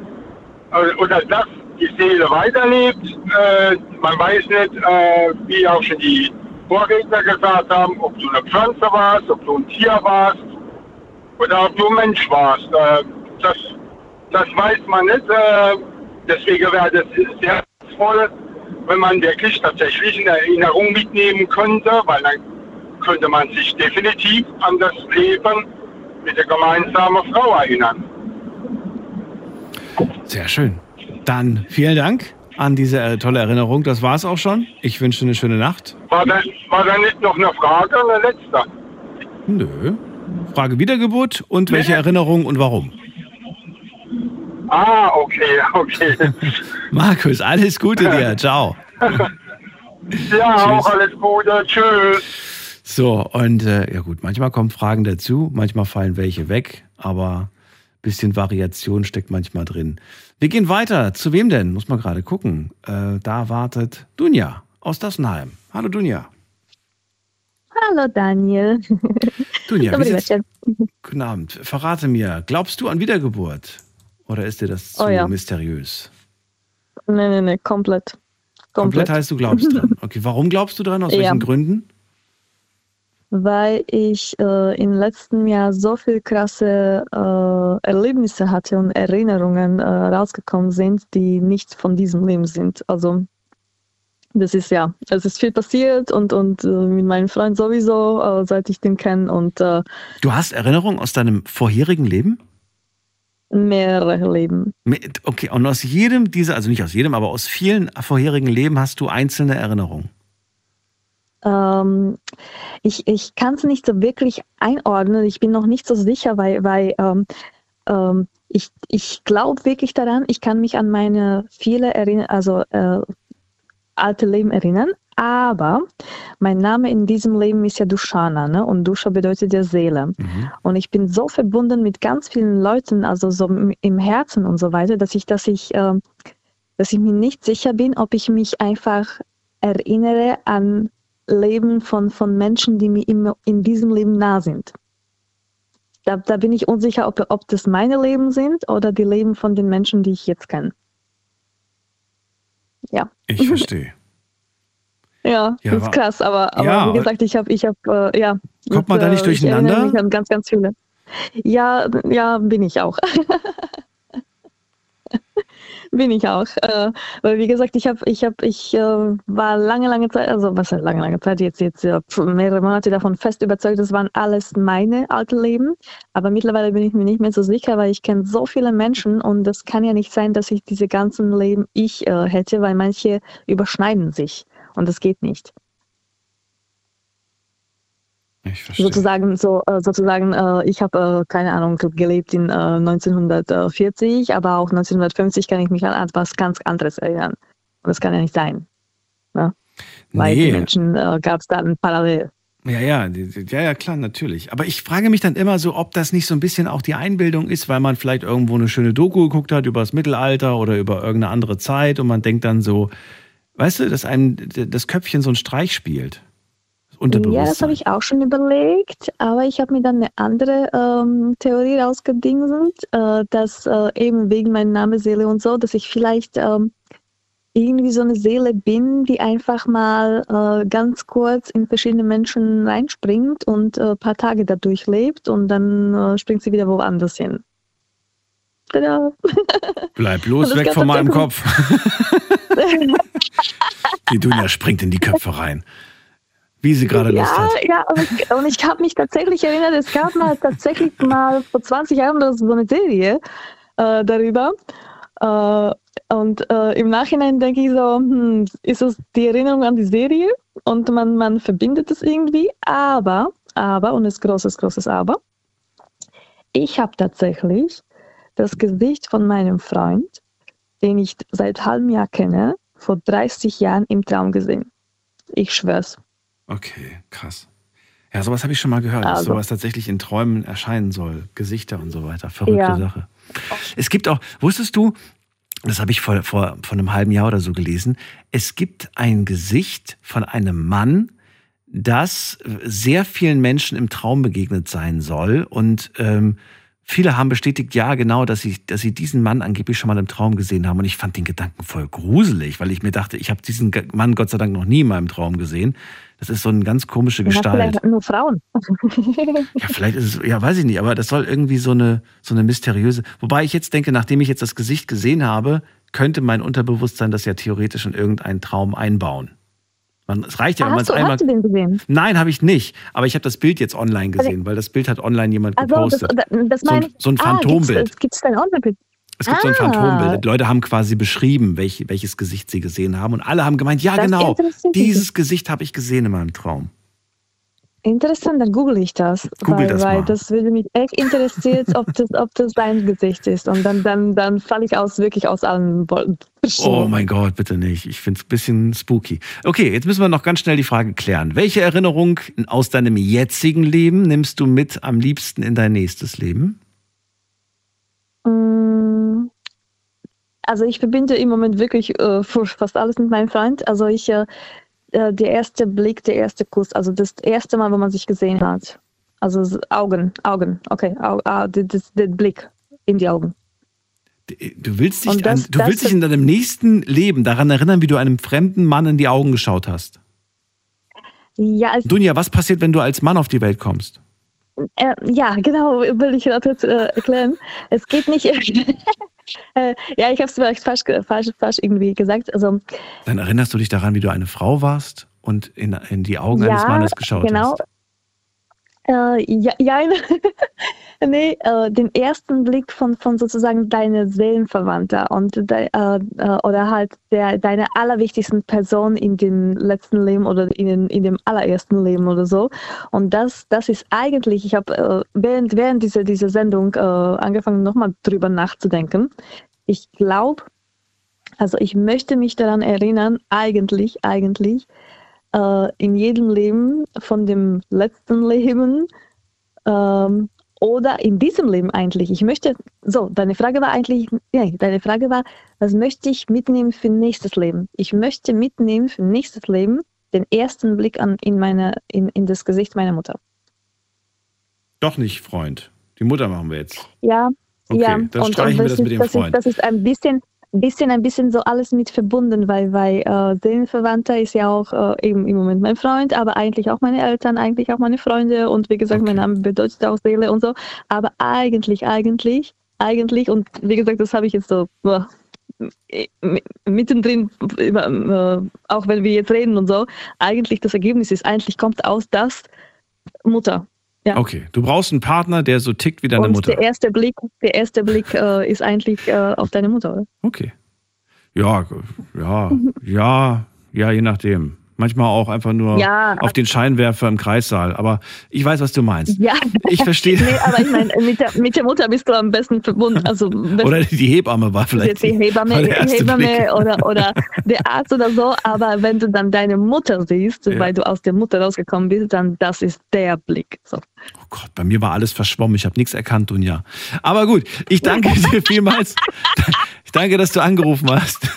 äh, oder dass die Seele weiterlebt. Äh, man weiß nicht, äh, wie auch schon die Vorredner gesagt haben, ob du eine Pflanze warst, ob du ein Tier warst oder ob du ein Mensch warst. Äh, das, das weiß man nicht. Äh, deswegen wäre das sehr toll, wenn man wirklich tatsächlich eine Erinnerung mitnehmen könnte, weil dann könnte man sich definitiv an das Leben mit der gemeinsamen Frau erinnern. Sehr schön. Dann vielen Dank an diese äh, tolle Erinnerung. Das war's auch schon. Ich wünsche eine schöne Nacht. War da, war da nicht noch eine Frage, eine letzte? Nö. Frage Wiedergeburt und welche Erinnerung und warum? Ah, okay, okay. <laughs> Markus, alles Gute dir. <laughs> Ciao. Ja, Tschüss. auch alles Gute. Tschüss. So, und äh, ja gut, manchmal kommen Fragen dazu, manchmal fallen welche weg, aber ein bisschen Variation steckt manchmal drin. Wir gehen weiter. Zu wem denn? Muss man gerade gucken. Äh, da wartet Dunja aus Dassenheim. Hallo Dunja. Hallo Daniel. Dunja, wie wieczór. guten Abend. Verrate mir, glaubst du an Wiedergeburt? Oder ist dir das zu Oh ja. mysteriös? Nee, nee, nee, komplett. Komplett Komplett. heißt, du glaubst dran. <laughs> Okay, warum glaubst du dran? Aus Ja. welchen Gründen? Weil ich äh, im letzten Jahr so viel krasse äh, Erlebnisse hatte und Erinnerungen äh, rausgekommen sind, die nicht von diesem Leben sind. Also das ist ja, es ist viel passiert und, und äh, mit meinem Freund sowieso, äh, seit ich den kenne und äh, Du hast Erinnerungen aus deinem vorherigen Leben? mehrere Leben. Okay, und aus jedem dieser, also nicht aus jedem, aber aus vielen vorherigen Leben hast du einzelne Erinnerungen. Ähm, ich ich kann es nicht so wirklich einordnen. Ich bin noch nicht so sicher, weil, weil ähm, ähm, ich, ich glaube wirklich daran, ich kann mich an meine viele Erinner also, äh, alte Leben erinnern. Aber mein Name in diesem Leben ist ja Dushana, ne? Und Dusha bedeutet ja Seele. Und ich bin so verbunden mit ganz vielen Leuten, also so im- Herzen und so weiter, dass ich, dass ich, ähm, dass ich mir nicht sicher bin, ob ich mich einfach erinnere an Leben von, von Menschen, die mir im, in diesem Leben nah sind. Da, da bin ich unsicher, ob, ob das meine Leben sind oder die Leben von den Menschen, die ich jetzt kenne. Ja. Ich <laughs> verstehe. Ja, Ja, das ist krass, aber, aber Ja, wie gesagt, ich habe, ich habe, äh, ja. Kommt man da nicht äh, Ich durcheinander? mich an ganz, ganz viele. Ja, ja, bin ich auch. <laughs> bin ich auch. Äh, weil wie gesagt, ich habe, ich habe, ich äh, war lange, lange Zeit, also was heißt lange, lange Zeit, jetzt, jetzt äh, mehrere Monate davon fest überzeugt, das waren alles meine alten Leben. Aber mittlerweile bin ich mir nicht mehr so sicher, weil ich kenne so viele Menschen und das kann ja nicht sein, dass ich diese ganzen Leben ich äh, hätte, weil manche überschneiden sich und das geht nicht. Ich verstehe. Sozusagen, so, äh, sozusagen äh, ich habe, äh, keine Ahnung, gelebt in äh, 1940, aber auch 1950 kann ich mich an etwas ganz anderes erinnern. Und das kann ja nicht sein. Ne? Weil die Nee. Menschen äh, gab es dann parallel. Ja, ja, die- die- ja, ja, klar, natürlich. Aber ich frage mich dann immer so, ob das nicht so ein bisschen auch die Einbildung ist, weil man vielleicht irgendwo eine schöne Doku geguckt hat über das Mittelalter oder über irgendeine andere Zeit und man denkt dann so, weißt du, dass einem das Köpfchen so einen Streich spielt. Das Ja, das Unterbewusstsein. habe ich auch schon überlegt, aber ich habe mir dann eine andere ähm, Theorie rausgedingselt, äh, dass äh, eben wegen meinem Namen Seele und so, dass ich vielleicht ähm, irgendwie so eine Seele bin, die einfach mal äh, ganz kurz in verschiedene Menschen reinspringt und ein äh, paar Tage da durchlebt und dann äh, springt sie wieder woanders hin. Tada. <laughs> Bleib bloß weg von meinem Kopf. <laughs> Die Dunja springt in die Köpfe rein. Wie sie gerade Lust ja, hat. ja, und ich, und ich habe mich tatsächlich erinnert, es gab mal tatsächlich <laughs> mal vor 20 Jahren so eine Serie äh, darüber. Äh, und äh, im Nachhinein denke ich so, hm, ist es die Erinnerung an die Serie? Und man, man verbindet es irgendwie. Aber, aber, und es ist großes, großes Aber, ich habe tatsächlich das Gesicht von meinem Freund, den ich seit halbem Jahr kenne, vor 30 Jahren im Traum gesehen. Ich schwör's. Okay, krass. Ja, sowas habe ich schon mal gehört, dass Also. sowas tatsächlich in Träumen erscheinen soll. Gesichter und so weiter. Verrückte Ja. Sache. Es gibt auch, wusstest du, das habe ich vor, vor, vor einem halben Jahr oder so gelesen, es gibt ein Gesicht von einem Mann, das sehr vielen Menschen im Traum begegnet sein soll. Und ähm, viele haben bestätigt, ja, genau, dass sie, dass sie diesen Mann angeblich schon mal im Traum gesehen haben. Und ich fand den Gedanken voll gruselig, weil ich mir dachte, ich habe diesen Mann Gott sei Dank noch nie in meinem Traum gesehen. Das ist so eine ganz komische Ja, Gestalt. vielleicht nur Frauen. <laughs> Ja, vielleicht ist es, ja, weiß ich nicht, aber das soll irgendwie so eine, so eine mysteriöse. Wobei ich jetzt denke, nachdem ich jetzt das Gesicht gesehen habe, könnte mein Unterbewusstsein das ja theoretisch in irgendeinen Traum einbauen. Man, es reicht ja, wenn man hast, es du, einmal. hast du den gesehen? Nein, habe ich nicht. Aber ich habe das Bild jetzt online gesehen, weil das Bild hat online jemand Also, das, gepostet. das So ein- meine so ein Ah, Phantombild. Gibt es ein Online-Bild? Es gibt so ein ah. Phantombild. Die Leute haben quasi beschrieben, welch, welches Gesicht sie gesehen haben. Und alle haben gemeint, ja, Das genau, dieses Gesicht habe ich gesehen in meinem Traum. Interessant, dann google ich das. Google weil, das weil mal. das würde mich echt interessieren, ob das, ob das sein Gesicht ist. Und dann, dann, dann falle ich aus, wirklich aus allen Wolken. Oh mein Gott, bitte nicht. Ich finde es ein bisschen spooky. Okay, jetzt müssen wir noch ganz schnell die Frage klären. Welche Erinnerung aus deinem jetzigen Leben nimmst du mit am liebsten in dein nächstes Leben? Mm, Also ich verbinde im Moment wirklich äh, fast alles mit meinem Freund. Also ich, äh, äh, der erste Blick, der erste Kuss, also das erste Mal, wo man sich gesehen hat. Also Augen, Augen, okay, Au, ah, der, der, der Blick in die Augen. Du willst dich, das- an, du willst dich in deinem nächsten Leben daran erinnern, wie du einem fremden Mann in die Augen geschaut hast. Ja, Dunja, was passiert, wenn du als Mann auf die Welt kommst? äh, ja, genau, will ich gerade äh, erklären. Es geht nicht. <laughs> <laughs> äh, ja, ich habe es vielleicht falsch, falsch, falsch irgendwie gesagt. Also Dann erinnerst du dich daran, wie du eine Frau warst und in, in die Augen eines Ja, Mannes geschaut genau. hast. Äh, ja, ja <laughs> nee, äh, den ersten Blick von, von sozusagen deiner Seelenverwandter und de, äh, äh, oder halt der, deine allerwichtigsten Person in dem letzten Leben oder in, in dem allerersten Leben oder so. Und das, das ist eigentlich, ich habe äh, während, während dieser, dieser Sendung äh, angefangen, nochmal drüber nachzudenken. Ich glaube, also ich möchte mich daran erinnern, eigentlich, eigentlich, äh, in jedem Leben von dem letzten Leben ähm, oder in diesem Leben eigentlich. Ich möchte, so, deine Frage war eigentlich, nee, deine Frage war, was möchte ich mitnehmen für nächstes Leben? Ich möchte mitnehmen für nächstes Leben den ersten Blick an, in, meine, in, in das Gesicht meiner Mutter. Doch nicht, Freund. Die Mutter machen wir jetzt. Ja, Okay, ja. dann streichen wir das das mit dem das Freund. Ist, das ist ein bisschen, bisschen, ein bisschen so alles mit verbunden, weil, weil äh, Seelenverwandter ist ja auch äh, eben im Moment mein Freund, aber eigentlich auch meine Eltern, eigentlich auch meine Freunde und wie gesagt, mein Okay. Name bedeutet auch Seele und so. Aber eigentlich, eigentlich, eigentlich und wie gesagt, das habe ich jetzt so boah, mittendrin, äh, auch wenn wir jetzt reden und so, eigentlich das Ergebnis ist, eigentlich kommt aus das Mutter. Ja. Okay, du brauchst einen Partner, der so tickt wie deine und Mutter. der erste Blick, der erste Blick äh, ist eigentlich äh, auf deine Mutter, oder? Okay. Ja, ja, ja, ja, je nachdem. Manchmal auch einfach nur Ja. auf den Scheinwerfer im Kreissaal. Aber ich weiß, was du meinst. Ja. Ich verstehe. <laughs> nee, aber ich meine, mit der, mit der Mutter bist du am besten verbunden. Also Oder die Hebamme war vielleicht. jetzt die Hebamme, die Hebamme oder, oder der Arzt oder so. Aber wenn du dann deine Mutter siehst, Ja. weil du aus der Mutter rausgekommen bist, dann das ist der Blick. So. Oh Gott, bei mir war alles verschwommen. Ich habe nichts erkannt, Dunja. Aber gut, ich danke <laughs> dir vielmals. Ich danke, dass du angerufen hast.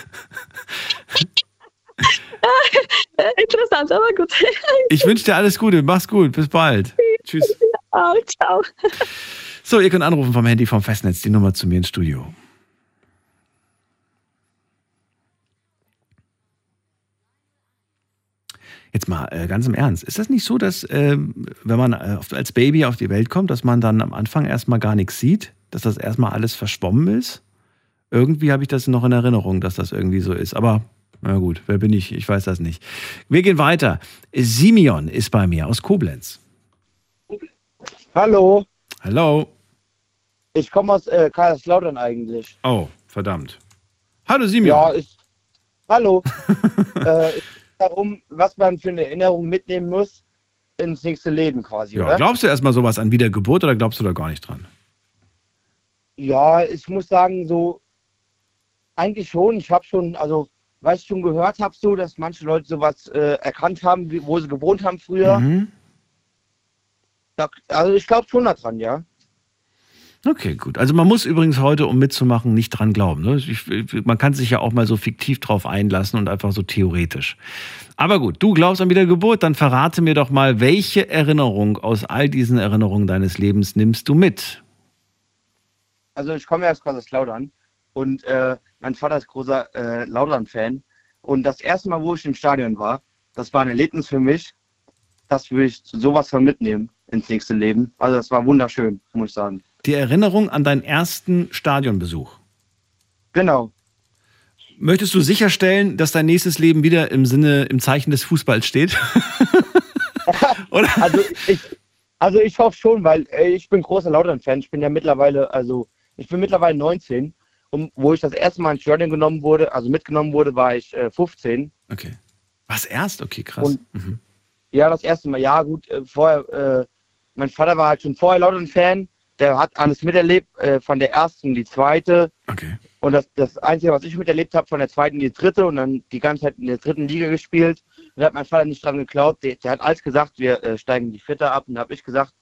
<laughs> Interessant, aber gut. <laughs> Ich wünsche dir alles Gute. Mach's gut. Bis bald. Tschüss. <laughs> oh, ciao. So, ihr könnt anrufen vom Handy vom Festnetz, die Nummer zu mir ins Studio. Jetzt mal äh, ganz im Ernst. Ist das nicht so, dass ähm, wenn man äh, als Baby auf die Welt kommt, dass man dann am Anfang erstmal gar nichts sieht? Dass das erstmal alles verschwommen ist? Irgendwie habe ich das noch in Erinnerung, dass das irgendwie so ist. Aber na gut, wer bin ich? Ich weiß das nicht. Wir gehen weiter. Simeon ist bei mir aus Koblenz. Hallo, Hallo. ich komme aus äh, Kaiserslautern eigentlich. Oh, verdammt. Hallo Simeon. Ja, ich. Hallo. <laughs> äh, darum, was man für eine Erinnerung mitnehmen muss ins nächste Leben quasi, Ja, oder? glaubst du erstmal sowas an Wiedergeburt oder glaubst du da gar nicht dran? Ja, ich muss sagen, so eigentlich schon. Ich habe schon, also was ich schon gehört habe, so, dass manche Leute sowas äh, erkannt haben, wie, wo sie gewohnt haben früher. Mhm. Da, also ich glaube schon daran, ja. Okay, gut. Also man muss übrigens heute, um mitzumachen, nicht dran glauben. Ne? Ich, man kann sich ja auch mal so fiktiv drauf einlassen und einfach so theoretisch. Aber gut, du glaubst an Wiedergeburt, dann verrate mir doch mal, welche Erinnerung aus all diesen Erinnerungen deines Lebens nimmst du mit? Also ich komme ja aus Kaiserslautern und äh, mein Vater ist großer äh, Lautern-Fan. Und das erste Mal, wo ich im Stadion war, das war ein Erlebnis für mich. Das würde ich sowas von mitnehmen ins nächste Leben. Also das war wunderschön, muss ich sagen. Die Erinnerung an deinen ersten Stadionbesuch. Genau. Möchtest du sicherstellen, dass dein nächstes Leben wieder im Sinne, im Zeichen des Fußballs steht? <laughs> Oder? Also ich, also ich hoffe schon, weil ich bin großer Lautern-Fan. Ich bin ja mittlerweile, also ich bin mittlerweile 19. Und wo ich das erste Mal ins Stadion genommen wurde, also mitgenommen wurde, war ich äh, 15. Okay. Was erst? Okay, krass. Und- Mhm. Ja, das erste Mal, ja gut, äh, vorher, äh, mein Vater war halt schon vorher Lautern-Fan, der hat alles miterlebt, äh, von der ersten die zweite Okay. und das, das Einzige, was ich miterlebt habe, von der zweiten die dritte und dann die ganze Zeit in der dritten Liga gespielt. Und da hat mein Vater nicht dran geglaubt, der, der hat alles gesagt, wir äh, steigen die vierte ab und da habe ich gesagt,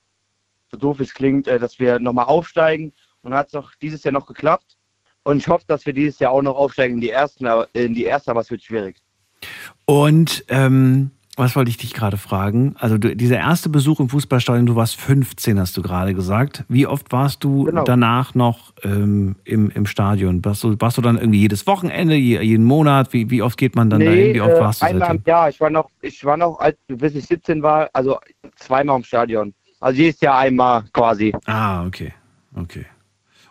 so doof es klingt, äh, dass wir nochmal aufsteigen und dann hat es auch dieses Jahr noch geklappt und ich hoffe, dass wir dieses Jahr auch noch aufsteigen in die ersten, in die erste, aber es wird schwierig. Und ähm, was wollte ich dich gerade fragen? Also du, dieser erste Besuch im Fußballstadion, du warst 15, hast du gerade gesagt. Wie oft warst du Genau. danach noch ähm, im, im Stadion? Warst du, warst du dann irgendwie jedes Wochenende, je, jeden Monat? Wie, wie oft geht man dann dahin? Wie oft äh, warst du einmal seitdem? Jahr. Ich war noch, ich war noch, als, bis ich 17 war, also zweimal im Stadion. Also jedes Jahr einmal quasi. Ah, okay. Okay.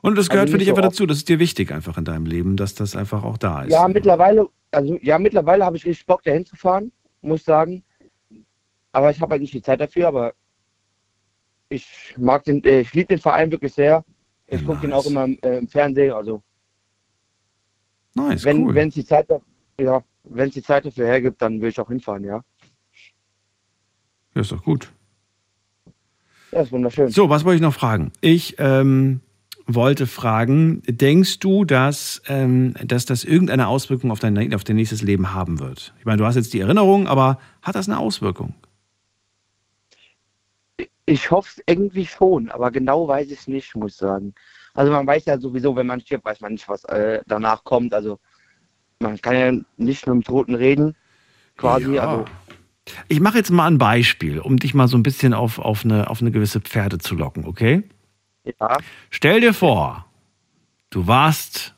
Und das Also gehört für nicht dich so einfach oft. dazu. Das ist dir wichtig einfach in deinem Leben, dass das einfach auch da ist. Ja, mittlerweile, also ja, mittlerweile habe ich richtig Bock, dahin zu fahren, muss ich sagen. Aber ich habe halt nicht die Zeit dafür, aber ich mag den, äh, ich liebe den Verein wirklich sehr. Ich gucke den nice. auch immer im, äh, im Fernsehen, also nice, wenn cool. wenn es die Zeit ja, wenn es die Zeit dafür hergibt, dann will ich auch hinfahren, ja. ja, ist doch gut. Ja, ist wunderschön. So, was wollte ich noch fragen? Ich ähm, wollte fragen, denkst du, dass, ähm, dass das irgendeine Auswirkung auf dein, auf dein nächstes Leben haben wird? Ich meine, du hast jetzt die Erinnerung, aber hat das eine Auswirkung? Ich hoffe es irgendwie schon, aber genau weiß ich es nicht, muss ich sagen. Also man weiß ja sowieso, wenn man stirbt, weiß man nicht, was äh, danach kommt. Also man kann ja nicht mit dem Toten reden, quasi. Ja. Also Ich mache jetzt mal ein Beispiel, um dich mal so ein bisschen auf, auf, eine, auf eine gewisse Pferde zu locken, okay? Ja, Stell dir vor, du warst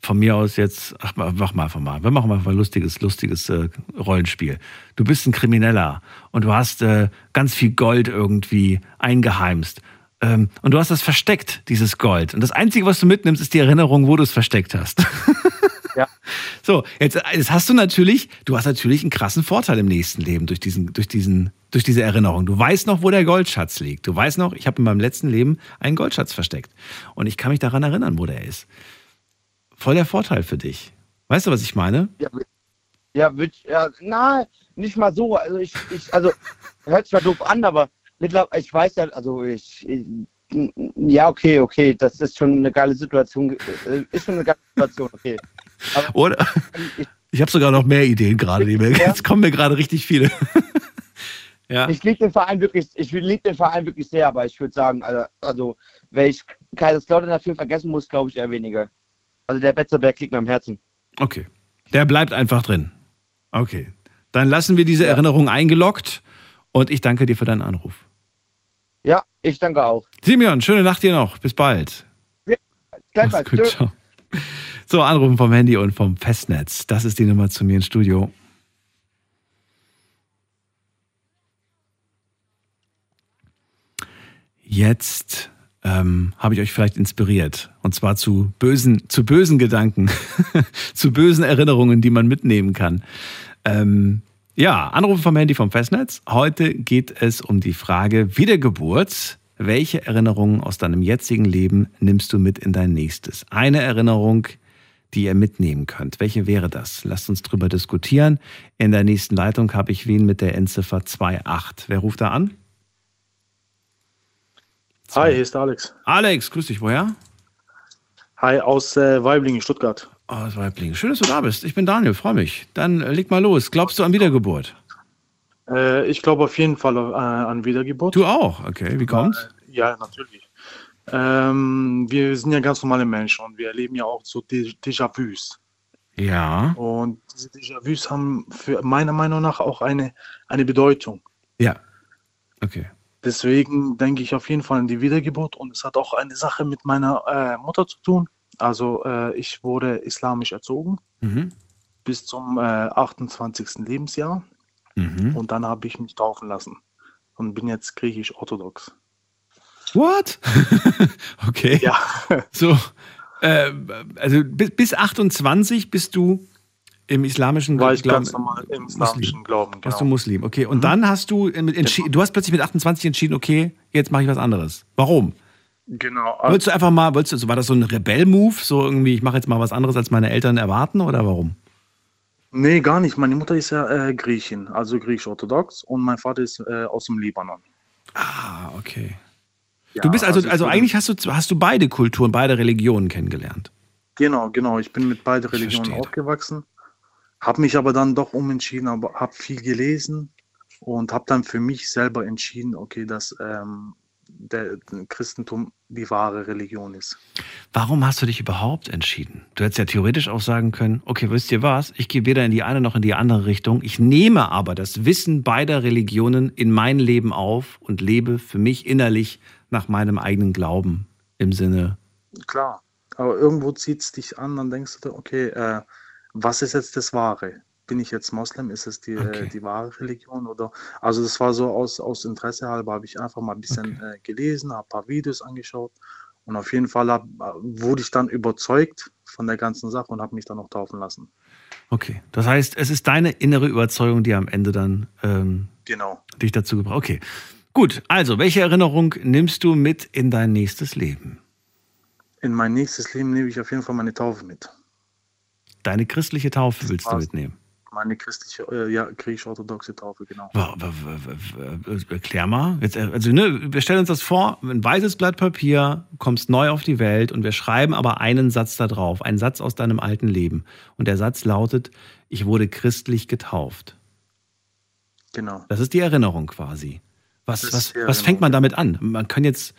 von mir aus jetzt, ach, mach mal einfach mal, wir machen mal ein lustiges, lustiges äh, Rollenspiel. Du bist ein Krimineller und du hast äh, ganz viel Gold irgendwie eingeheimst. Ähm, und du hast das versteckt, dieses Gold. Und das Einzige, was du mitnimmst, ist die Erinnerung, wo du es versteckt hast. <laughs> Ja. So, jetzt, jetzt hast du natürlich, du hast natürlich einen krassen Vorteil im nächsten Leben durch diesen, durch diesen, durch diese Erinnerung. Du weißt noch, wo der Goldschatz liegt. Du weißt noch, ich habe in meinem letzten Leben einen Goldschatz versteckt. Und ich kann mich daran erinnern, wo der ist. Voll der Vorteil für dich. Weißt du, was ich meine? ja, ja, ja, na, nicht mal so. Also ich, ich also hört zwar doof an, aber mittlerweile, ich weiß ja, also ich, ich ja, okay, okay, das ist schon eine geile Situation, äh, ist schon eine geile Situation, okay. Oder? ich, <laughs> habe sogar noch mehr Ideen gerade. Ja. Jetzt kommen mir gerade richtig viele. <laughs> ja. Ich liebe den Verein wirklich, ich liebe den Verein wirklich sehr, aber ich würde sagen, also, also wenn ich Kaiserslautern dafür vergessen muss, glaube ich eher weniger. Also der Betzelberg liegt mir am Herzen. Okay. Der bleibt einfach drin. Okay. Dann lassen wir diese Erinnerung eingeloggt und ich danke dir für deinen Anruf. Ja, ich danke auch. Simeon, schöne Nacht dir noch. Bis bald. Gleichfalls. Mach's gut, ciao. So, Anrufen vom Handy und vom Festnetz. Das ist die Nummer zu mir ins Studio. Jetzt ähm, habe ich euch vielleicht inspiriert. Und zwar zu bösen, zu bösen Gedanken, <laughs> zu bösen Erinnerungen, die man mitnehmen kann. Ähm, ja, Anrufen vom Handy vom Festnetz. Heute geht es um die Frage Wiedergeburt. Welche Erinnerungen aus deinem jetzigen Leben nimmst du mit in dein nächstes? Eine Erinnerung, die ihr mitnehmen könnt. Welche wäre das? Lasst uns drüber diskutieren. In der nächsten Leitung habe ich wen mit der Endziffer 28. Wer ruft da an? Hi, hier ist Alex. Alex, grüß dich. Woher? Hi, aus äh, Weiblingen, Stuttgart. Aus Weibling. Schön, dass du da bist. Ich bin Daniel, freue mich. Dann äh, leg mal los. Glaubst du an Wiedergeburt? Äh, ich glaube auf jeden Fall äh, an Wiedergeburt. Du auch? Okay, wie kommt's? Ja, natürlich. Ähm, wir sind ja ganz normale Menschen und wir erleben ja auch so Dé- Déjà-vus. Ja. Und diese Déjà-vus haben für meiner Meinung nach auch eine, eine Bedeutung. Ja. Okay. Deswegen denke ich auf jeden Fall an die Wiedergeburt und es hat auch eine Sache mit meiner äh, Mutter zu tun. Also äh, ich wurde islamisch erzogen Mhm. bis zum äh, 28. Lebensjahr. Mhm. Und dann habe ich mich taufen lassen und bin jetzt griechisch-orthodox. What? <laughs> okay. Ja, <laughs> So, äh, also bis, bis 28 bist du im islamischen war ich Glauben- ganz normal im Muslim. islamischen Glauben. Warst du Genau. Muslim, okay. Und dann hast du äh, mit entschi- du hast plötzlich mit 28 entschieden, okay, jetzt mache ich was anderes. Warum? genau. Wolltest du einfach mal, wolltest du, also war das so ein Rebell-Move, so irgendwie, ich mache jetzt mal was anderes, als meine Eltern erwarten, oder warum? Nee, gar nicht. Meine Mutter ist ja äh, Griechin, also griechisch-orthodox und mein Vater ist äh, aus dem Libanon. Ah, okay. Ja, Du bist also, also wurde- eigentlich hast du, hast du beide Kulturen, beide Religionen kennengelernt. Genau, genau. Ich bin mit beiden Religionen verstehe. aufgewachsen, habe mich aber dann doch umentschieden, aber habe viel gelesen und habe dann für mich selber entschieden, okay, dass ähm, der Christentum die wahre Religion ist. Warum hast du dich überhaupt entschieden? Du hättest ja theoretisch auch sagen können, okay, wisst ihr was, ich gehe weder in die eine noch in die andere Richtung. Ich nehme aber das Wissen beider Religionen in mein Leben auf und lebe für mich innerlich nach meinem eigenen Glauben im Sinne. Klar, aber irgendwo zieht es dich an, dann denkst du, okay, äh, was ist jetzt das Wahre? bin ich jetzt Moslem? Ist es die, okay. die wahre Religion? Oder also das war so aus, aus Interesse halber, habe ich einfach mal ein bisschen okay. äh, gelesen, habe ein paar Videos angeschaut und auf jeden Fall hab, wurde ich dann überzeugt von der ganzen Sache und habe mich dann auch taufen lassen. Okay, das heißt, es ist deine innere Überzeugung, die am Ende dann ähm, genau. dich dazu gebracht. Okay, gut. Also, welche Erinnerung nimmst du mit in dein nächstes Leben? In mein nächstes Leben nehme ich auf jeden Fall meine Taufe mit. Deine christliche Taufe willst du mitnehmen? meine christliche, äh, ja, griechisch-orthodoxe Taufe, genau. Erklär mal. Jetzt, äh, also, ne, wir stellen uns das vor, ein weißes Blatt Papier, kommst neu auf die Welt und wir schreiben aber einen Satz da drauf, einen Satz aus deinem alten Leben. Und der Satz lautet, ich wurde christlich getauft. Genau. Das ist die Erinnerung quasi. Was, was, was fängt man damit an? Man kann jetzt,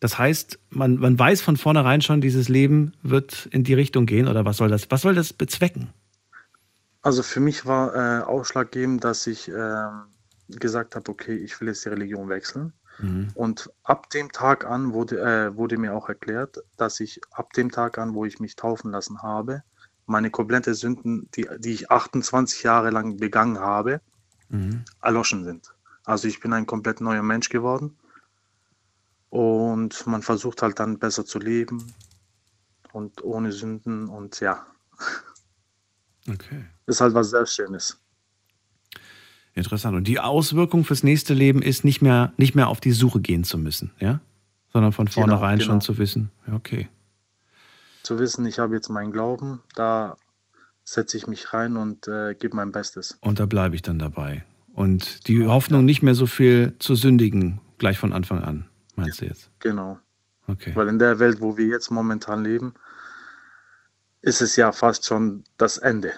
das heißt, man, man weiß von vornherein schon, dieses Leben wird in die Richtung gehen oder was soll das, was soll das bezwecken? Also für mich war äh, ausschlaggebend, dass ich äh, gesagt habe, okay, ich will jetzt die Religion wechseln. Mhm. Und ab dem Tag an wurde, äh, wurde mir auch erklärt, dass ich ab dem Tag an, wo ich mich taufen lassen habe, meine komplette Sünden, die, die ich 28 Jahre lang begangen habe, mhm. erloschen sind. Also ich bin ein komplett neuer Mensch geworden. Und man versucht halt dann besser zu leben und ohne Sünden und ja. Okay. Ist halt was sehr Schönes. Interessant. Und die Auswirkung fürs nächste Leben ist nicht mehr, nicht mehr auf die Suche gehen zu müssen, ja? Sondern von genau, vornherein genau, genau. schon zu wissen, ja, okay. Zu wissen, ich habe jetzt meinen Glauben, da setze ich mich rein und äh, gebe mein Bestes. Und da bleibe ich dann dabei. Und die Hoffnung, nicht mehr so viel zu sündigen, gleich von Anfang an, meinst du jetzt? Genau. Okay. Weil in der Welt, wo wir jetzt momentan leben, ist es ja fast schon das Ende.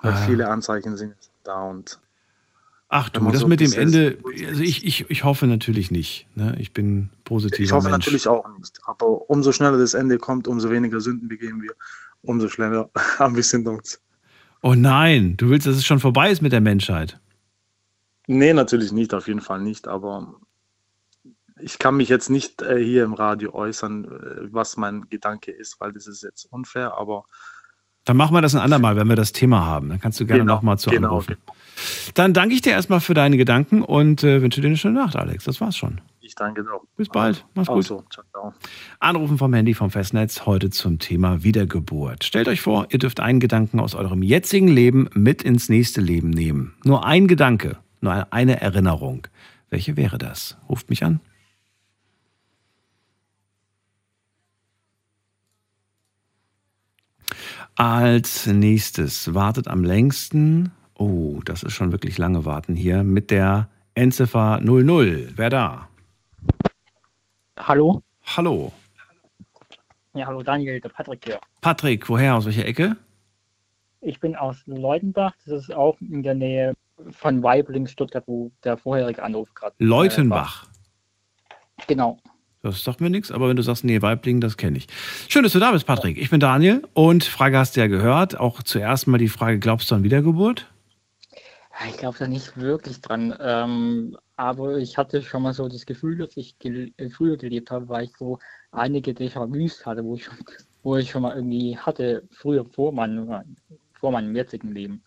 Weil ah. viele Anzeichen sind da und. Ach du, das so mit dem Ende, also ich, ich, ich hoffe natürlich nicht. Ne? Ich bin positiv. Ich hoffe Mensch. natürlich auch nicht. Aber umso schneller das Ende kommt, umso weniger Sünden begehen wir, umso schneller <laughs> haben wir uns. Oh nein, du willst, dass es schon vorbei ist mit der Menschheit. Nee, natürlich nicht, auf jeden Fall nicht. Aber ich kann mich jetzt nicht äh, hier im Radio äußern, äh, was mein Gedanke ist, weil das ist jetzt unfair, aber. Dann machen wir das ein andermal, wenn wir das Thema haben. Dann kannst du gerne genau, nochmal zu genau, anrufen. Genau. Dann danke ich dir erstmal für deine Gedanken und äh, wünsche dir eine schöne Nacht, Alex. Das war's schon. Ich danke dir auch. Bis bald. Mach's gut. So. Ciao, ciao. Anrufen vom Handy vom Festnetz heute zum Thema Wiedergeburt. Stellt euch vor, ihr dürft einen Gedanken aus eurem jetzigen Leben mit ins nächste Leben nehmen. Nur ein Gedanke, nur eine Erinnerung. Welche wäre das? Ruft mich an. Als nächstes wartet am längsten, oh, das ist schon wirklich lange warten hier, mit der Endziffer 00. Wer da? Hallo? Hallo. Ja, hallo Daniel, der Patrick hier. Patrick, woher? Aus welcher Ecke? Ich bin aus Leutenbach, das ist auch in der Nähe von Weibling, Stuttgart, wo der vorherige Anruf gerade. Leutenbach. Äh, genau. Das sagt mir nichts, aber wenn du sagst, nee, Weibling, das kenne ich. Schön, dass du da bist, Patrick. Ich bin Daniel und Frage hast du ja gehört. Auch zuerst mal die Frage, glaubst du an Wiedergeburt? Ich glaube da nicht wirklich dran. Ähm, aber ich hatte schon mal so das Gefühl, dass ich gel äh, früher gelebt habe, weil ich so einige Déjà-vus hatte, wo ich, schon, wo ich schon mal irgendwie hatte, früher vor meinem, vor meinem jetzigen Leben.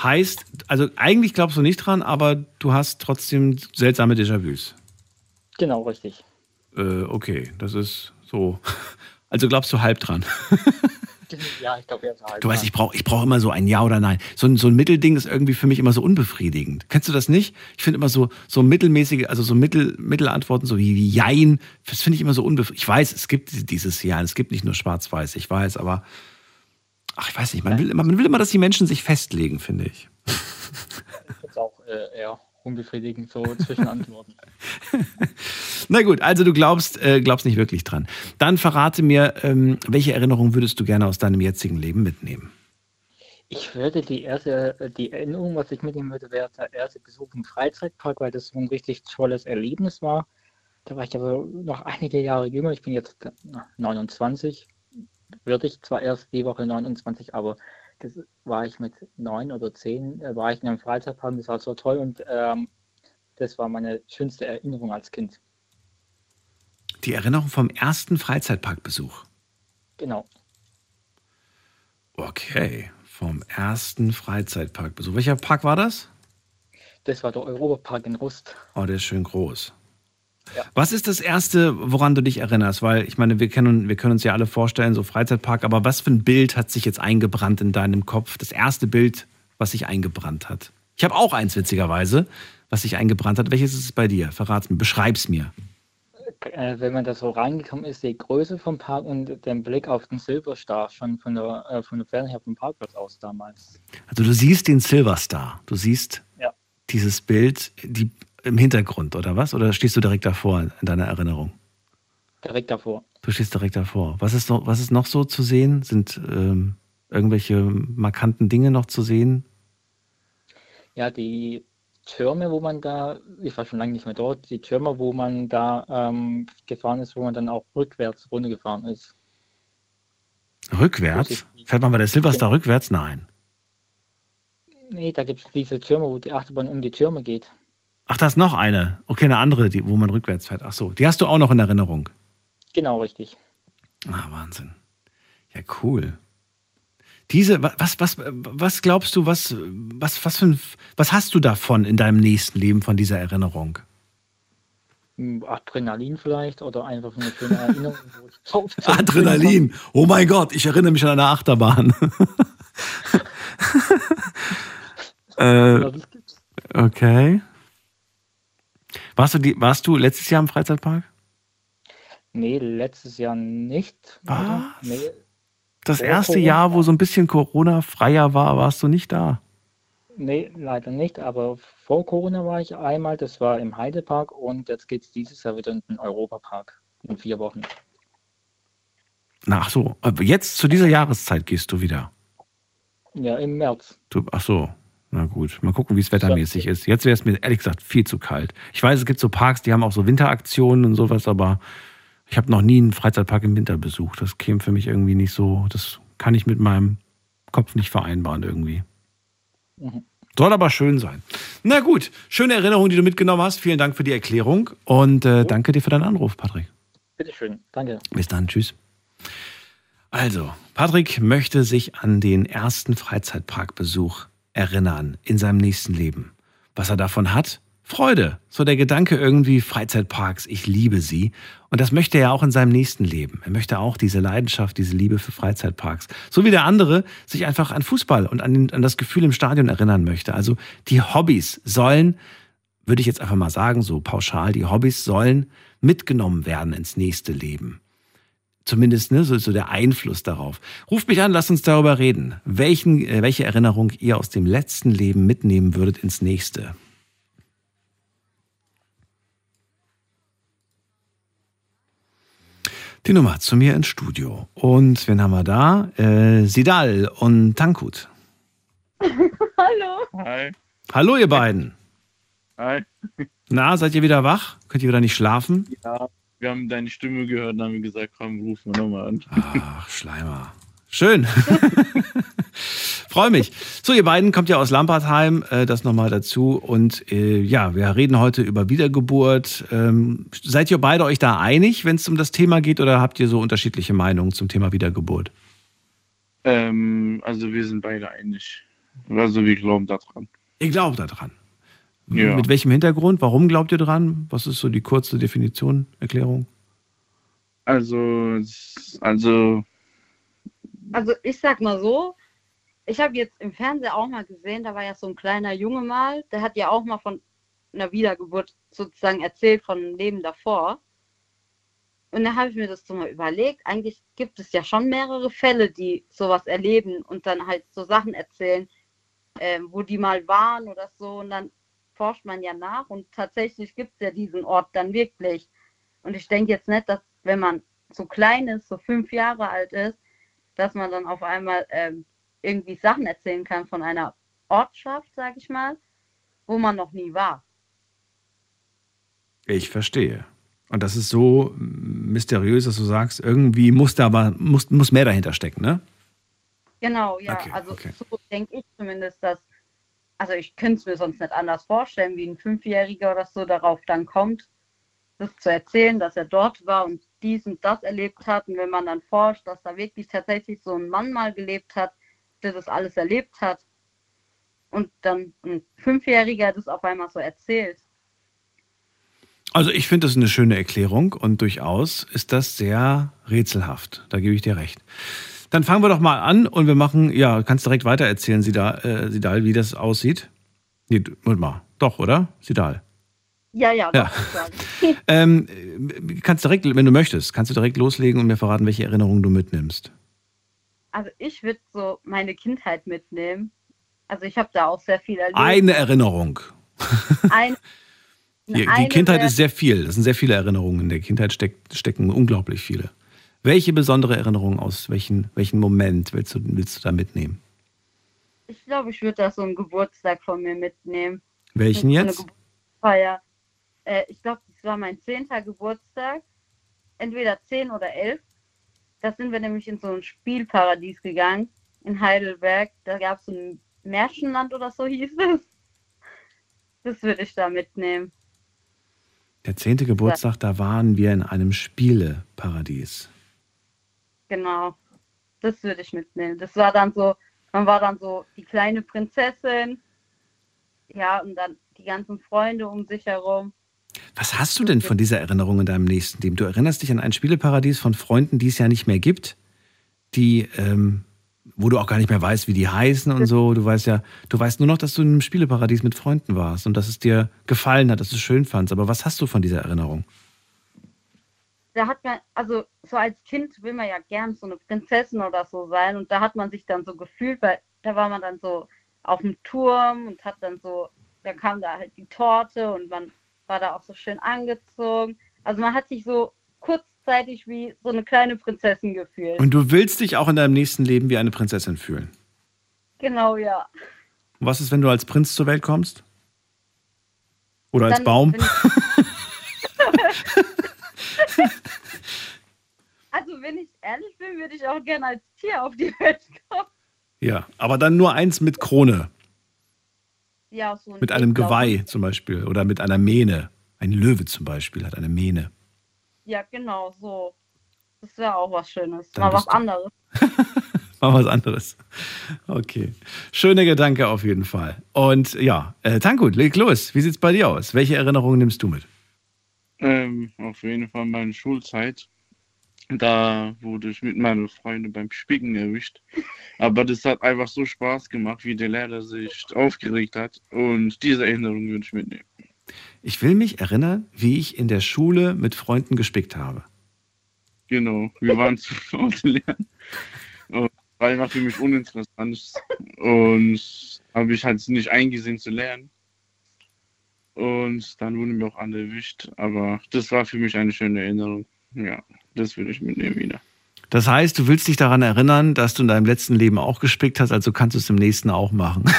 Heißt, also eigentlich glaubst du nicht dran, aber du hast trotzdem seltsame Déjà-vus. Genau, richtig. Äh, okay, das ist so. <laughs> Also glaubst du halb dran? <laughs> ja, ich glaube eher so halb. Du weißt, ich brauche ich brauch immer so ein Ja oder Nein. So ein, so ein Mittelding ist irgendwie für mich immer so unbefriedigend. Kennst du das nicht? Ich finde immer so, so mittelmäßige, also so Mittel, Mittelantworten, so wie, wie Jein, das finde ich immer so unbefriedigend. Ich weiß, es gibt dieses Ja, es gibt nicht nur Schwarz-Weiß, ich weiß, aber ach, ich weiß nicht, man will, immer, man will immer, dass die Menschen sich festlegen, finde ich. Ich finde auch äh, eher unbefriedigend, so zwischen Antworten. <laughs> Na gut, also du glaubst, äh, glaubst nicht wirklich dran. Dann verrate mir, ähm, welche Erinnerung würdest du gerne aus deinem jetzigen Leben mitnehmen? Ich würde die erste, die Erinnerung, was ich mitnehmen würde, wäre der erste Besuch im Freizeitpark, weil das so ein richtig tolles Erlebnis war. Da war ich aber noch einige Jahre jünger. Ich bin jetzt 29. Würde ich zwar erst die Woche 29, aber das war ich mit neun oder zehn, äh, war ich in einem Freizeitpark. Das war so toll und ähm, das war meine schönste Erinnerung als Kind. Die Erinnerung vom ersten Freizeitparkbesuch. Genau. Okay, vom ersten Freizeitparkbesuch. Welcher Park war das? Das war der Europapark in Rust. Oh, der ist schön groß. Ja. Was ist das Erste, woran du dich erinnerst? Weil ich meine, wir können, wir können uns ja alle vorstellen, so Freizeitpark, aber was für ein Bild hat sich jetzt eingebrannt in deinem Kopf? Das erste Bild, was sich eingebrannt hat. Ich habe auch eins, witzigerweise, was sich eingebrannt hat. Welches ist es bei dir? Verrat's mir, beschreib's mir. Äh, wenn man da so reingekommen ist, die Größe vom Park und den Blick auf den Silverstar schon von der, äh, von der Ferne her vom Parkplatz aus damals. Also du siehst den Silverstar, du siehst Ja. dieses Bild die, im Hintergrund, oder was? Oder stehst du direkt davor in deiner Erinnerung? Direkt davor. Du stehst direkt davor. Was ist noch, was ist noch so zu sehen? Sind ähm, irgendwelche markanten Dinge noch zu sehen? Ja, die Türme, wo man da, ich war schon lange nicht mehr dort, die Türme, wo man da ähm, gefahren ist, wo man dann auch rückwärts runtergefahren ist. Rückwärts? Fährt man bei der Silverstar rückwärts? Nein. Nee, da gibt es diese Türme, wo die Achterbahn um die Türme geht. Ach, da ist noch eine. Okay, eine andere, die, wo man rückwärts fährt. Ach so, die hast du auch noch in Erinnerung. Genau, richtig. Ah, Wahnsinn. Ja, cool. Diese, was, was, was glaubst du, was, was, was, für ein, was hast du davon in deinem nächsten Leben von dieser Erinnerung? Hm, Adrenalin vielleicht oder einfach eine schöne Erinnerung. wo ich <laughs> drauf Adrenalin. Oh mein Gott, ich erinnere mich an eine Achterbahn. <laughs> <laughs> äh, okay. Warst du, die, warst du letztes Jahr im Freizeitpark? Nee, letztes Jahr nicht. oder? Nee, Das Vor erste Corona. Jahr, wo so ein bisschen Corona-freier war, warst du nicht da. nee, leider nicht. Aber vor Corona war ich einmal, das war im Heidepark und jetzt geht es dieses Jahr wieder in den Europapark in vier Wochen. Na, ach so, aber jetzt zu dieser Jahreszeit gehst du wieder. Ja, im März. Du, ach so, na gut. Mal gucken, wie es wettermäßig ist. Jetzt wäre es mir ehrlich gesagt viel zu kalt. Ich weiß, es gibt so Parks, die haben auch so Winteraktionen und sowas, aber ich habe noch nie einen Freizeitpark im Winter besucht. Das käme für mich irgendwie nicht so, das kann ich mit meinem Kopf nicht vereinbaren irgendwie. Mhm. Soll aber schön sein. Na gut, schöne Erinnerung, die du mitgenommen hast. Vielen Dank für die Erklärung und äh, danke dir für deinen Anruf, Patrick. Bitteschön, danke. Bis dann, tschüss. Also, Patrick möchte sich an den ersten Freizeitparkbesuch erinnern in seinem nächsten Leben. Was er davon hat? Freude. So der Gedanke irgendwie Freizeitparks, ich liebe sie. Und das möchte er auch in seinem nächsten Leben. Er möchte auch diese Leidenschaft, diese Liebe für Freizeitparks. So wie der andere sich einfach an Fußball und an, an das Gefühl im Stadion erinnern möchte. Also die Hobbys sollen, würde ich jetzt einfach mal sagen, so pauschal, die Hobbys sollen mitgenommen werden ins nächste Leben. Zumindest ne, so, so der Einfluss darauf. Ruft mich an, lasst uns darüber reden. Welchen, äh, welche Erinnerung ihr aus dem letzten Leben mitnehmen würdet ins nächste. Die Nummer zu mir ins Studio. Und wen haben wir da? Äh, Sidal und Tankut. <laughs> Hallo. Hi. Hallo, ihr beiden. Hi. Na, seid ihr wieder wach? Könnt ihr wieder nicht schlafen? Ja, wir haben deine Stimme gehört und haben gesagt, komm, ruf mal nochmal an. Ach, Schleimer. Schön. <laughs> Freue mich. So, ihr beiden kommt ja aus Lampertheim, äh, das nochmal dazu. Und äh, ja, wir reden heute über Wiedergeburt. Ähm, seid ihr beide euch da einig, wenn es um das Thema geht, oder habt ihr so unterschiedliche Meinungen zum Thema Wiedergeburt? Ähm, also wir sind beide einig. Also wir glauben daran. Ihr glaubt daran. Ja. Mit welchem Hintergrund? Warum glaubt ihr dran? Was ist so die kurze Definition, Erklärung? Also, also, Also ich sag mal so, ich habe jetzt im Fernsehen auch mal gesehen, da war ja so ein kleiner Junge mal, der hat ja auch mal von einer Wiedergeburt sozusagen erzählt, von dem Leben davor. Und da habe ich mir das so mal überlegt, eigentlich gibt es ja schon mehrere Fälle, die sowas erleben und dann halt so Sachen erzählen, ähm, wo die mal waren oder so. Und dann forscht man ja nach und tatsächlich gibt es ja diesen Ort dann wirklich. Und ich denke jetzt nicht, dass wenn man so klein ist, so fünf Jahre alt ist, dass man dann auf einmal ähm, irgendwie Sachen erzählen kann von einer Ortschaft, sag ich mal, wo man noch nie war. Ich verstehe. Und das ist so mysteriös, dass du sagst, irgendwie muss da aber muss, muss mehr dahinter stecken, ne? Genau, ja. Okay, also okay. so denke ich zumindest, dass, also ich könnte es mir sonst nicht anders vorstellen, wie ein Fünfjähriger oder so darauf dann kommt, das zu erzählen, dass er dort war und dies und das erlebt hat. Und wenn man dann forscht, dass da wirklich tatsächlich so ein Mann mal gelebt hat, der das alles erlebt hat und dann ein Fünfjähriger das auf einmal so erzählt. Also ich finde das eine schöne Erklärung und durchaus ist das sehr rätselhaft. Da gebe ich dir recht. Dann fangen wir doch mal an und wir machen, ja, kannst direkt weiter erzählen, Sidal, äh, Sidal wie das aussieht. Nee, Moment mal. Doch, oder? Sidal. Ja, ja, Ja. <laughs> <laughs> Ähm, äh, kannst direkt, wenn du möchtest, kannst du direkt loslegen und mir verraten, welche Erinnerungen du mitnimmst. Also ich würde so meine Kindheit mitnehmen. Also ich habe da auch sehr viel erlebt. Eine Erinnerung. Ein, <laughs> Die, die Kindheit ist sehr viel. Das sind sehr viele Erinnerungen. In der Kindheit steckt, stecken unglaublich viele. Welche besondere Erinnerung aus welchen, welchen Moment willst du, willst du da mitnehmen? Ich glaube, ich würde da so einen Geburtstag von mir mitnehmen. Welchen eine jetzt? Geburtstagsfeier. Äh, ich glaube, das war mein zehnter Geburtstag. Entweder zehn oder elf. Da sind wir nämlich in so ein Spielparadies gegangen in Heidelberg. Da gab es so ein Märchenland oder so hieß es. Das würde ich da mitnehmen. Der zehnte Geburtstag, da waren wir in einem Spieleparadies. Genau. Das würde ich mitnehmen. Das war dann so, man war dann so die kleine Prinzessin. Ja, und dann die ganzen Freunde um sich herum. Was hast du denn von dieser Erinnerung in deinem nächsten Leben? Du erinnerst dich an ein Spieleparadies von Freunden, die es ja nicht mehr gibt, die, ähm, wo du auch gar nicht mehr weißt, wie die heißen und so. Du weißt ja, du weißt nur noch, dass du in einem Spieleparadies mit Freunden warst und dass es dir gefallen hat, dass du es schön fandst. Aber was hast du von dieser Erinnerung? Da hat man, also so als Kind will man ja gern so eine Prinzessin oder so sein. Und da hat man sich dann so gefühlt, weil da war man dann so auf dem Turm und hat dann so, da kam da halt die Torte und man war da auch so schön angezogen. Also man hat sich so kurzzeitig wie so eine kleine Prinzessin gefühlt. Und du willst dich auch in deinem nächsten Leben wie eine Prinzessin fühlen. Genau, ja. Und was ist, wenn du als Prinz zur Welt kommst? Oder als Dann Baum? <laughs> wenn ich ehrlich bin, würde ich auch gerne als Tier auf die Welt kommen. Ja, aber dann nur eins mit Krone, Ja, so ein mit einem. Geweih zum Beispiel oder mit einer Mähne. Ein Löwe zum Beispiel hat eine Mähne. Ja, genau, so. Das wäre auch was Schönes. Dann Mal was anderes. <laughs> Mal was anderes. Okay. Schöner Gedanke auf jeden Fall. Und ja, äh, Tankut, leg los. Wie sieht's bei dir aus? Welche Erinnerungen nimmst du mit? Ähm, auf jeden Fall meine Schulzeit. Da wurde ich mit meinen Freunden beim Spicken erwischt. Aber das hat einfach so Spaß gemacht, wie der Lehrer sich aufgeregt hat. Und diese Erinnerung würde ich mitnehmen. Ich will mich erinnern, wie ich in der Schule mit Freunden gespickt habe. Genau, wir waren zu zu lernen. Und war einfach für mich uninteressant. Und habe ich halt nicht eingesehen zu lernen. Und dann wurden wir auch alle erwischt. Aber das war für mich eine schöne Erinnerung. Ja, das würde ich mitnehmen wieder. Das heißt, du willst dich daran erinnern, dass du in deinem letzten Leben auch gespickt hast, also kannst du es im nächsten auch machen. <laughs>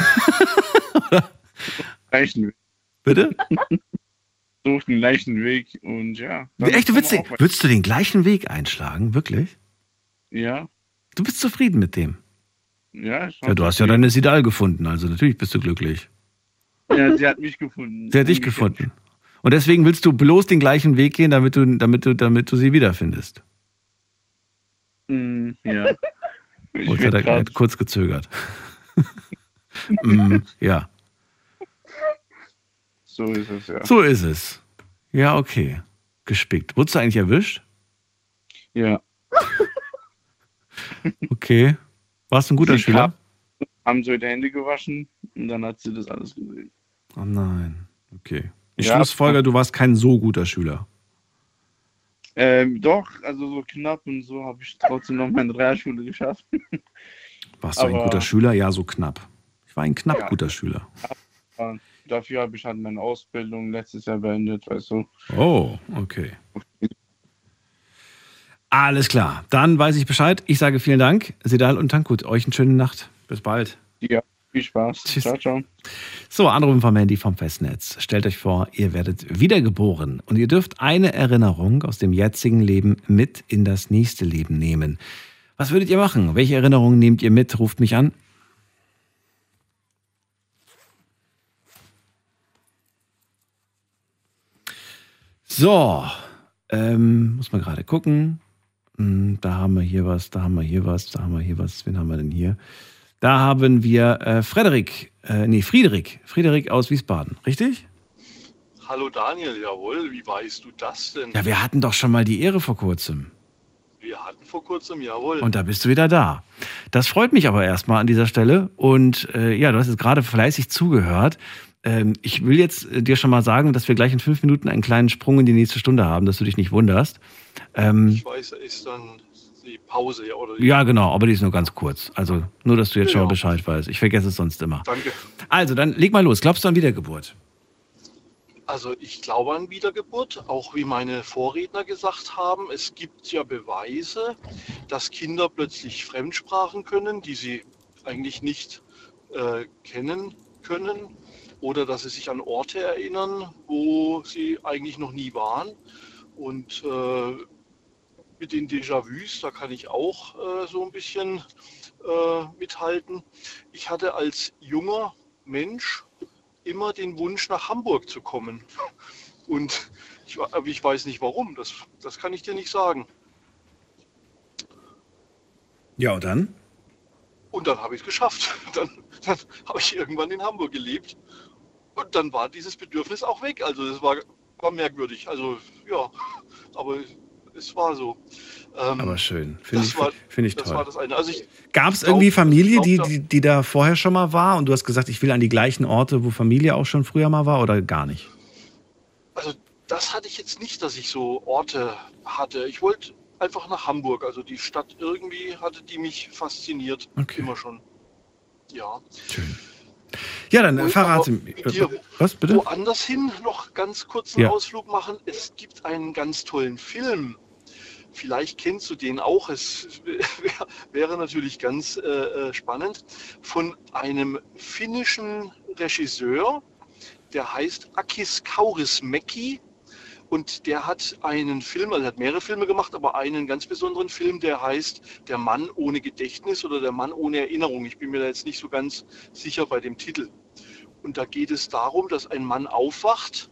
Gleichen Weg. Bitte? <laughs> Such den gleichen Weg und ja. Echt, du auch weiter- würdest du den gleichen Weg einschlagen? Wirklich? Ja, Du bist zufrieden mit dem? ja. ich Ja, du hast ja deine Sidal gefunden, also natürlich bist du glücklich. Ja, sie hat mich gefunden. Sie hat dich gefunden. Und deswegen willst du bloß den gleichen Weg gehen, damit du, damit du, damit du sie wiederfindest. Mm, ja. <laughs> Werd hat er grad- hat kurz gezögert. <laughs> mm, ja, So ist es, ja. so ist es. Ja, okay. Gespickt. Wurdest du eigentlich erwischt? Ja. <laughs> Okay. Warst du ein guter Sie Schüler? kam- Haben so die Hände gewaschen und dann hat sie das alles gesehen. Oh nein. Okay. Ich Ja. schlussfolger, du warst kein so guter Schüler. Ähm, doch, also so knapp und so habe ich trotzdem noch meine Realschule geschafft. <laughs> Warst du ein Aber- guter Schüler? Ja, so knapp. Ich war ein knapp Ja. guter Schüler. Dafür habe ich halt meine Ausbildung letztes Jahr beendet, weißt du. Oh, okay. Alles klar. Dann weiß ich Bescheid. Ich sage vielen Dank. Sedal und Tankut, euch eine schöne Nacht. Bis bald. Ja, Viel Spaß. Tschüss. Ciao, ciao. So, Anrufen vom Handy vom Festnetz. Stellt euch vor, ihr werdet wiedergeboren und ihr dürft eine Erinnerung aus dem jetzigen Leben mit in das nächste Leben nehmen. Was würdet ihr machen? Welche Erinnerungen nehmt ihr mit? Ruft mich an. So, ähm, muss man gerade gucken. Hm, Da haben wir hier was, da haben wir hier was, da haben wir hier was. Wen haben wir denn hier? Da haben wir äh, Frederik, äh, nee, Friedrich, Friedrich aus Wiesbaden, richtig? Hallo Daniel, jawohl, wie weißt du das denn? Ja, wir hatten doch schon mal die Ehre vor kurzem. Wir hatten vor kurzem, jawohl. Und da bist du wieder da. Das freut mich aber erstmal an dieser Stelle. Und äh, ja, du hast jetzt gerade fleißig zugehört. Ähm, ich will jetzt äh, dir schon mal sagen, dass wir gleich in fünf Minuten einen kleinen Sprung in die nächste Stunde haben, dass du dich nicht wunderst. Ähm, ich weiß, ist dann die Pause, ja, oder? ja, genau, aber die ist nur ganz kurz. Also nur, dass du jetzt Ja, schon. Bescheid weißt. Ich vergesse es sonst immer. Danke. Also, dann leg mal los. Glaubst du an Wiedergeburt? Also ich glaube an Wiedergeburt, auch wie meine Vorredner gesagt haben. Es gibt ja Beweise, dass Kinder plötzlich Fremdsprachen können, die sie eigentlich nicht äh, kennen können. Oder dass sie sich an Orte erinnern, wo sie eigentlich noch nie waren. Und äh, mit den Déjà-vus, da kann ich auch äh, so ein bisschen äh, mithalten. Ich hatte als junger Mensch immer den Wunsch, nach Hamburg zu kommen. Und ich, aber ich weiß nicht warum, das, das kann ich dir nicht sagen. Ja, und dann? Und dann habe ich es geschafft. <laughs> Dann, dann habe ich irgendwann in Hamburg gelebt. Und dann war dieses Bedürfnis auch weg. Also es war, war merkwürdig. Also ja, aber es war so. Ähm, Aber schön. Finde ich, war- finde ich toll. Also Gab es irgendwie Familie, die, die, die da vorher schon mal war und du hast gesagt, ich will an die gleichen Orte, wo Familie auch schon früher mal war oder gar nicht? Also das hatte ich jetzt nicht, dass ich so Orte hatte. Ich wollte einfach nach Hamburg. Also die Stadt irgendwie hatte die mich fasziniert. Immer schon. Ja. Ja, dann äh, Und verrate mir. hier Was bitte? Woanders hin noch ganz kurz einen Ja. Ausflug machen. Es gibt einen ganz tollen Film. Vielleicht kennst du den auch. Es wär- <laughs> wäre natürlich ganz äh, äh, spannend. Von einem finnischen Regisseur, der heißt Akis Kaurismäki. Und der hat einen Film, also hat mehrere Filme gemacht, aber einen ganz besonderen Film, der heißt Der Mann ohne Gedächtnis oder Der Mann ohne Erinnerung. Ich bin mir da jetzt nicht so ganz sicher bei dem Titel. Und da geht es darum, dass ein Mann aufwacht.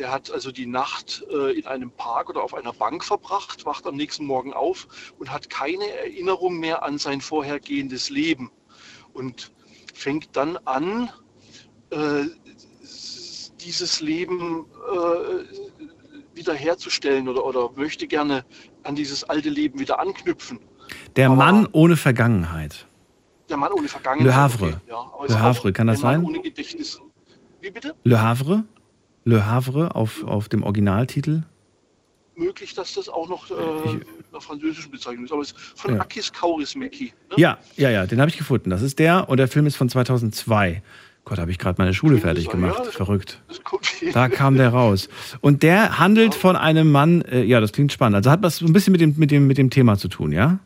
Der hat also die Nacht äh, in einem Park oder auf einer Bank verbracht, wacht am nächsten Morgen auf und hat keine Erinnerung mehr an sein vorhergehendes Leben. Und fängt dann an, äh, dieses Leben äh, wiederherzustellen oder, oder möchte gerne an dieses alte Leben wieder anknüpfen. Der Mann ohne Vergangenheit. Der Mann ohne Vergangenheit. Le Havre. okay, ja, aber Le Havre, kann das der Mann sein? Ohne Gedächtnis. Wie bitte? Le Havre? Le Havre auf, auf dem Originaltitel? Möglich, dass das auch noch äh, einer französischen Bezeichnung ist, aber es ist von Ja. Akis Kaurismäki. Ne? Ja, ja, ja, den habe ich gefunden. Das ist der und der Film ist von 2002. Gott, habe ich gerade meine Schule fertig Ja, gemacht. das- Verrückt. Da kam der raus. Und der handelt von einem Mann, äh, ja, das klingt spannend. Also hat was so ein bisschen mit dem, mit dem, mit dem Thema zu tun, ja?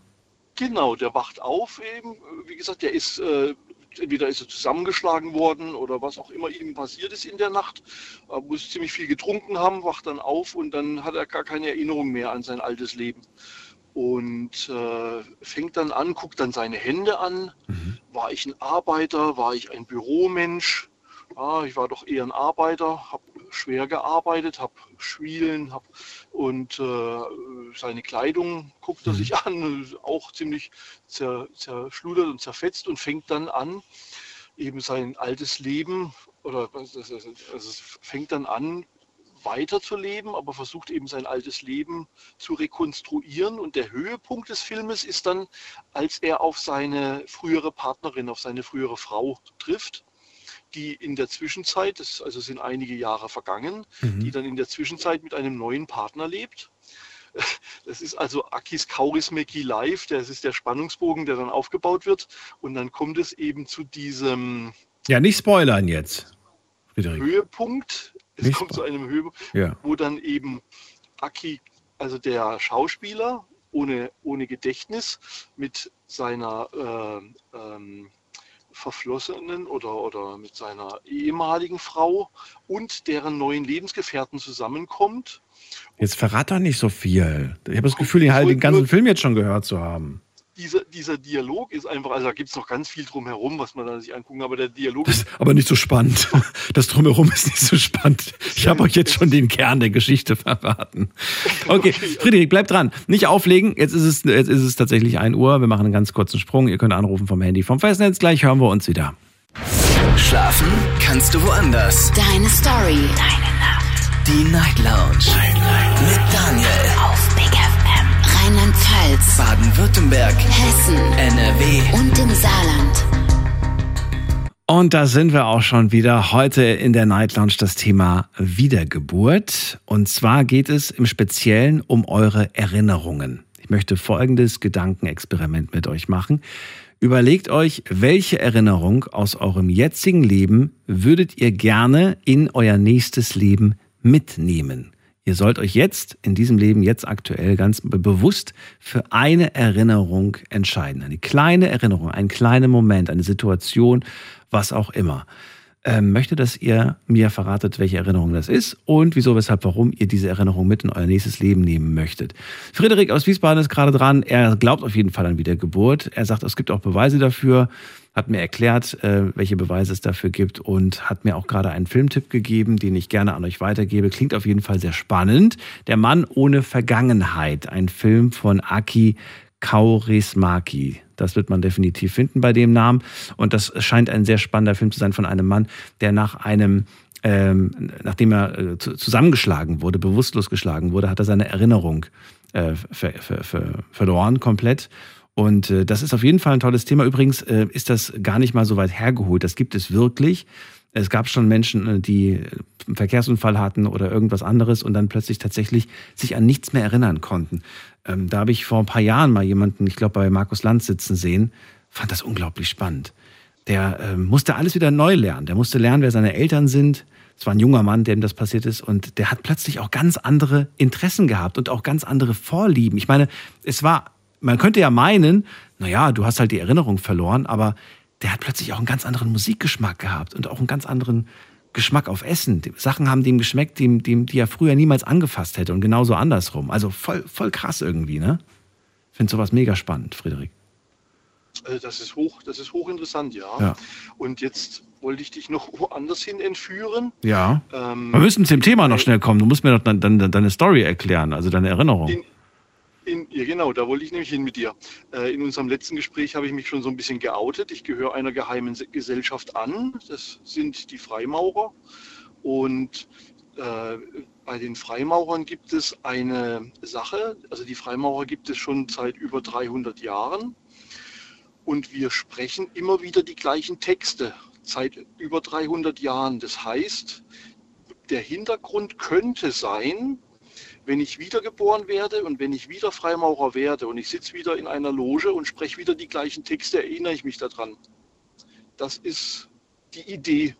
Genau, der wacht auf eben. Wie gesagt, der ist äh, entweder ist er zusammengeschlagen worden oder was auch immer ihm passiert ist in der Nacht. Er muss ziemlich viel getrunken haben, wacht dann auf und dann hat er gar keine Erinnerung mehr an sein altes Leben. Und äh, fängt dann an, guckt dann seine Hände an. War ich ein Arbeiter? War ich ein Büromensch? Ja, ich war doch eher ein Arbeiter, habe schwer gearbeitet, habe Schwielen, habe und äh, seine Kleidung guckt er sich <laughs> an, auch ziemlich zer, zerschludert und zerfetzt und fängt dann an, eben sein altes Leben oder also es fängt dann an, weiterzuleben, aber versucht eben sein altes Leben zu rekonstruieren. Und der Höhepunkt des Filmes ist dann, als er auf seine frühere Partnerin, auf seine frühere Frau trifft, die in der Zwischenzeit, das also sind einige Jahre vergangen, Mhm. die dann in der Zwischenzeit mit einem neuen Partner lebt. <laughs> Das ist also Akis Kaurismäki live, das ist der Spannungsbogen, der dann aufgebaut wird. Und dann kommt es eben zu diesem Ja, nicht spoilern jetzt. Friedrich. Höhepunkt. Es Nicht kommt zu einem Höhepunkt, Ja. wo dann eben Aki, also der Schauspieler ohne, ohne Gedächtnis, mit seiner äh, ähm, verflossenen oder, oder mit seiner ehemaligen Frau und deren neuen Lebensgefährten zusammenkommt. Jetzt verrat doch nicht so viel. Ich habe das Gefühl, halt den ganzen Film jetzt schon gehört zu haben. Dieser, dieser Dialog ist einfach, also da gibt es noch ganz viel drumherum, was man da sich angucken, aber der Dialog ist Aber nicht so spannend. <laughs> Das drumherum ist nicht so spannend. Ich habe euch jetzt schon den Kern der Geschichte <laughs> verraten. Okay, Friedrich, bleib dran. Nicht auflegen. Jetzt ist es, jetzt ist es tatsächlich 1 Uhr. Wir machen einen ganz kurzen Sprung. Ihr könnt anrufen vom Handy vom Festnetz. Gleich hören wir uns wieder. Schlafen kannst du woanders. Deine Story. Deine Nacht. Die Night Lounge. Mit Daniel. Rheinland-Pfalz. Baden-Württemberg. Hessen. NRW. Und im Saarland. Und da sind wir auch schon wieder. Heute in der Night Lounge das Thema Wiedergeburt. Und zwar geht es im Speziellen um eure Erinnerungen. Ich möchte folgendes Gedankenexperiment mit euch machen. Überlegt euch, welche Erinnerung aus eurem jetzigen Leben würdet ihr gerne in euer nächstes Leben mitnehmen? Ihr sollt euch jetzt in diesem Leben, jetzt aktuell ganz be- bewusst für eine Erinnerung entscheiden. Eine kleine Erinnerung, einen kleinen Moment, eine Situation, was auch immer. Ähm, möchte, dass ihr mir verratet, welche Erinnerung das ist und wieso, weshalb, warum ihr diese Erinnerung mit in euer nächstes Leben nehmen möchtet. Frederik aus Wiesbaden ist gerade dran. Er glaubt auf jeden Fall an Wiedergeburt. Er sagt, es gibt auch Beweise dafür, hat mir erklärt, äh, welche Beweise es dafür gibt und hat mir auch gerade einen Filmtipp gegeben, den ich gerne an euch weitergebe. Klingt auf jeden Fall sehr spannend. Der Mann ohne Vergangenheit, ein Film von Aki Kaurismaki. Das wird man definitiv finden bei dem Namen. Und das scheint ein sehr spannender Film zu sein von einem Mann, der nach einem, ähm, nachdem er äh, zu- zusammengeschlagen wurde, bewusstlos geschlagen wurde, hat er seine Erinnerung äh, ver, ver, ver, verloren komplett. Und äh, das ist auf jeden Fall ein tolles Thema. Übrigens äh, ist das gar nicht mal so weit hergeholt. Das gibt es wirklich. Es gab schon Menschen, äh, die einen Verkehrsunfall hatten oder irgendwas anderes und dann plötzlich tatsächlich sich an nichts mehr erinnern konnten. Ähm, da habe ich vor ein paar Jahren mal jemanden, ich glaube bei Markus Lanz sitzen sehen, fand das unglaublich spannend. Der ähm, musste alles wieder neu lernen. Der musste lernen, wer seine Eltern sind. Es war ein junger Mann, dem das passiert ist. Und der hat plötzlich auch ganz andere Interessen gehabt und auch ganz andere Vorlieben. Ich meine, es war, man könnte ja meinen, naja, du hast halt die Erinnerung verloren, aber der hat plötzlich auch einen ganz anderen Musikgeschmack gehabt und auch einen ganz anderen Geschmack auf Essen. Die Sachen haben dem geschmeckt, dem, dem, die er früher niemals angefasst hätte und genauso andersrum. Also voll, voll krass irgendwie, ne? Ich finde sowas mega spannend, Friedrich. Äh, Das ist hoch, das ist hochinteressant, ja. Ja. Und jetzt wollte ich dich noch woanders hin entführen. Ja. Ähm, Wir müssen zum Thema noch schnell kommen. Du musst mir doch dann, dann, deine Story erklären, also deine Erinnerung. In, in, ja, genau, da wollte ich nämlich hin mit dir. Äh, in unserem letzten Gespräch habe ich mich schon so ein bisschen geoutet. Ich gehöre einer geheimen Se- Gesellschaft an. Das sind die Freimaurer. Und äh, bei den Freimaurern gibt es eine Sache. Also die Freimaurer gibt es schon seit über 300 Jahren. Und wir sprechen immer wieder die gleichen Texte seit über 300 Jahren. Das heißt, der Hintergrund könnte sein, wenn ich wiedergeboren werde und wenn ich wieder Freimaurer werde und ich sitze wieder in einer Loge und spreche wieder die gleichen Texte, erinnere ich mich daran. Das ist die Idee.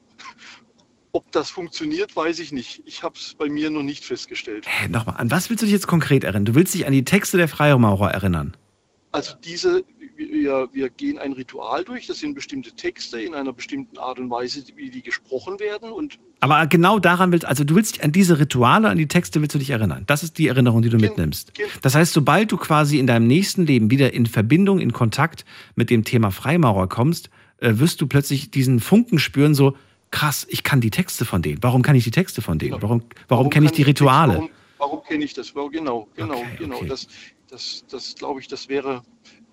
Ob das funktioniert, weiß ich nicht. Ich habe es bei mir noch nicht festgestellt. Hä, nochmal, an was willst du dich jetzt konkret erinnern? Du willst dich an die Texte der Freimaurer erinnern. Also diese, wir, wir gehen ein Ritual durch, das sind bestimmte Texte in einer bestimmten Art und Weise, wie die gesprochen werden. Und Aber genau daran willst, also du willst dich an diese Rituale, an die Texte willst du dich erinnern. Das ist die Erinnerung, die du mitnimmst. Das heißt, sobald du quasi in deinem nächsten Leben wieder in Verbindung, in Kontakt mit dem Thema Freimaurer kommst, äh, wirst du plötzlich diesen Funken spüren, so krass, ich kann die Texte von denen. Warum kann ich die Texte von denen? Warum, warum, kenne ich die Rituale? Warum, warum kenne ich das? Warum- Genau, genau, genau. Das, das, das glaube ich, das wäre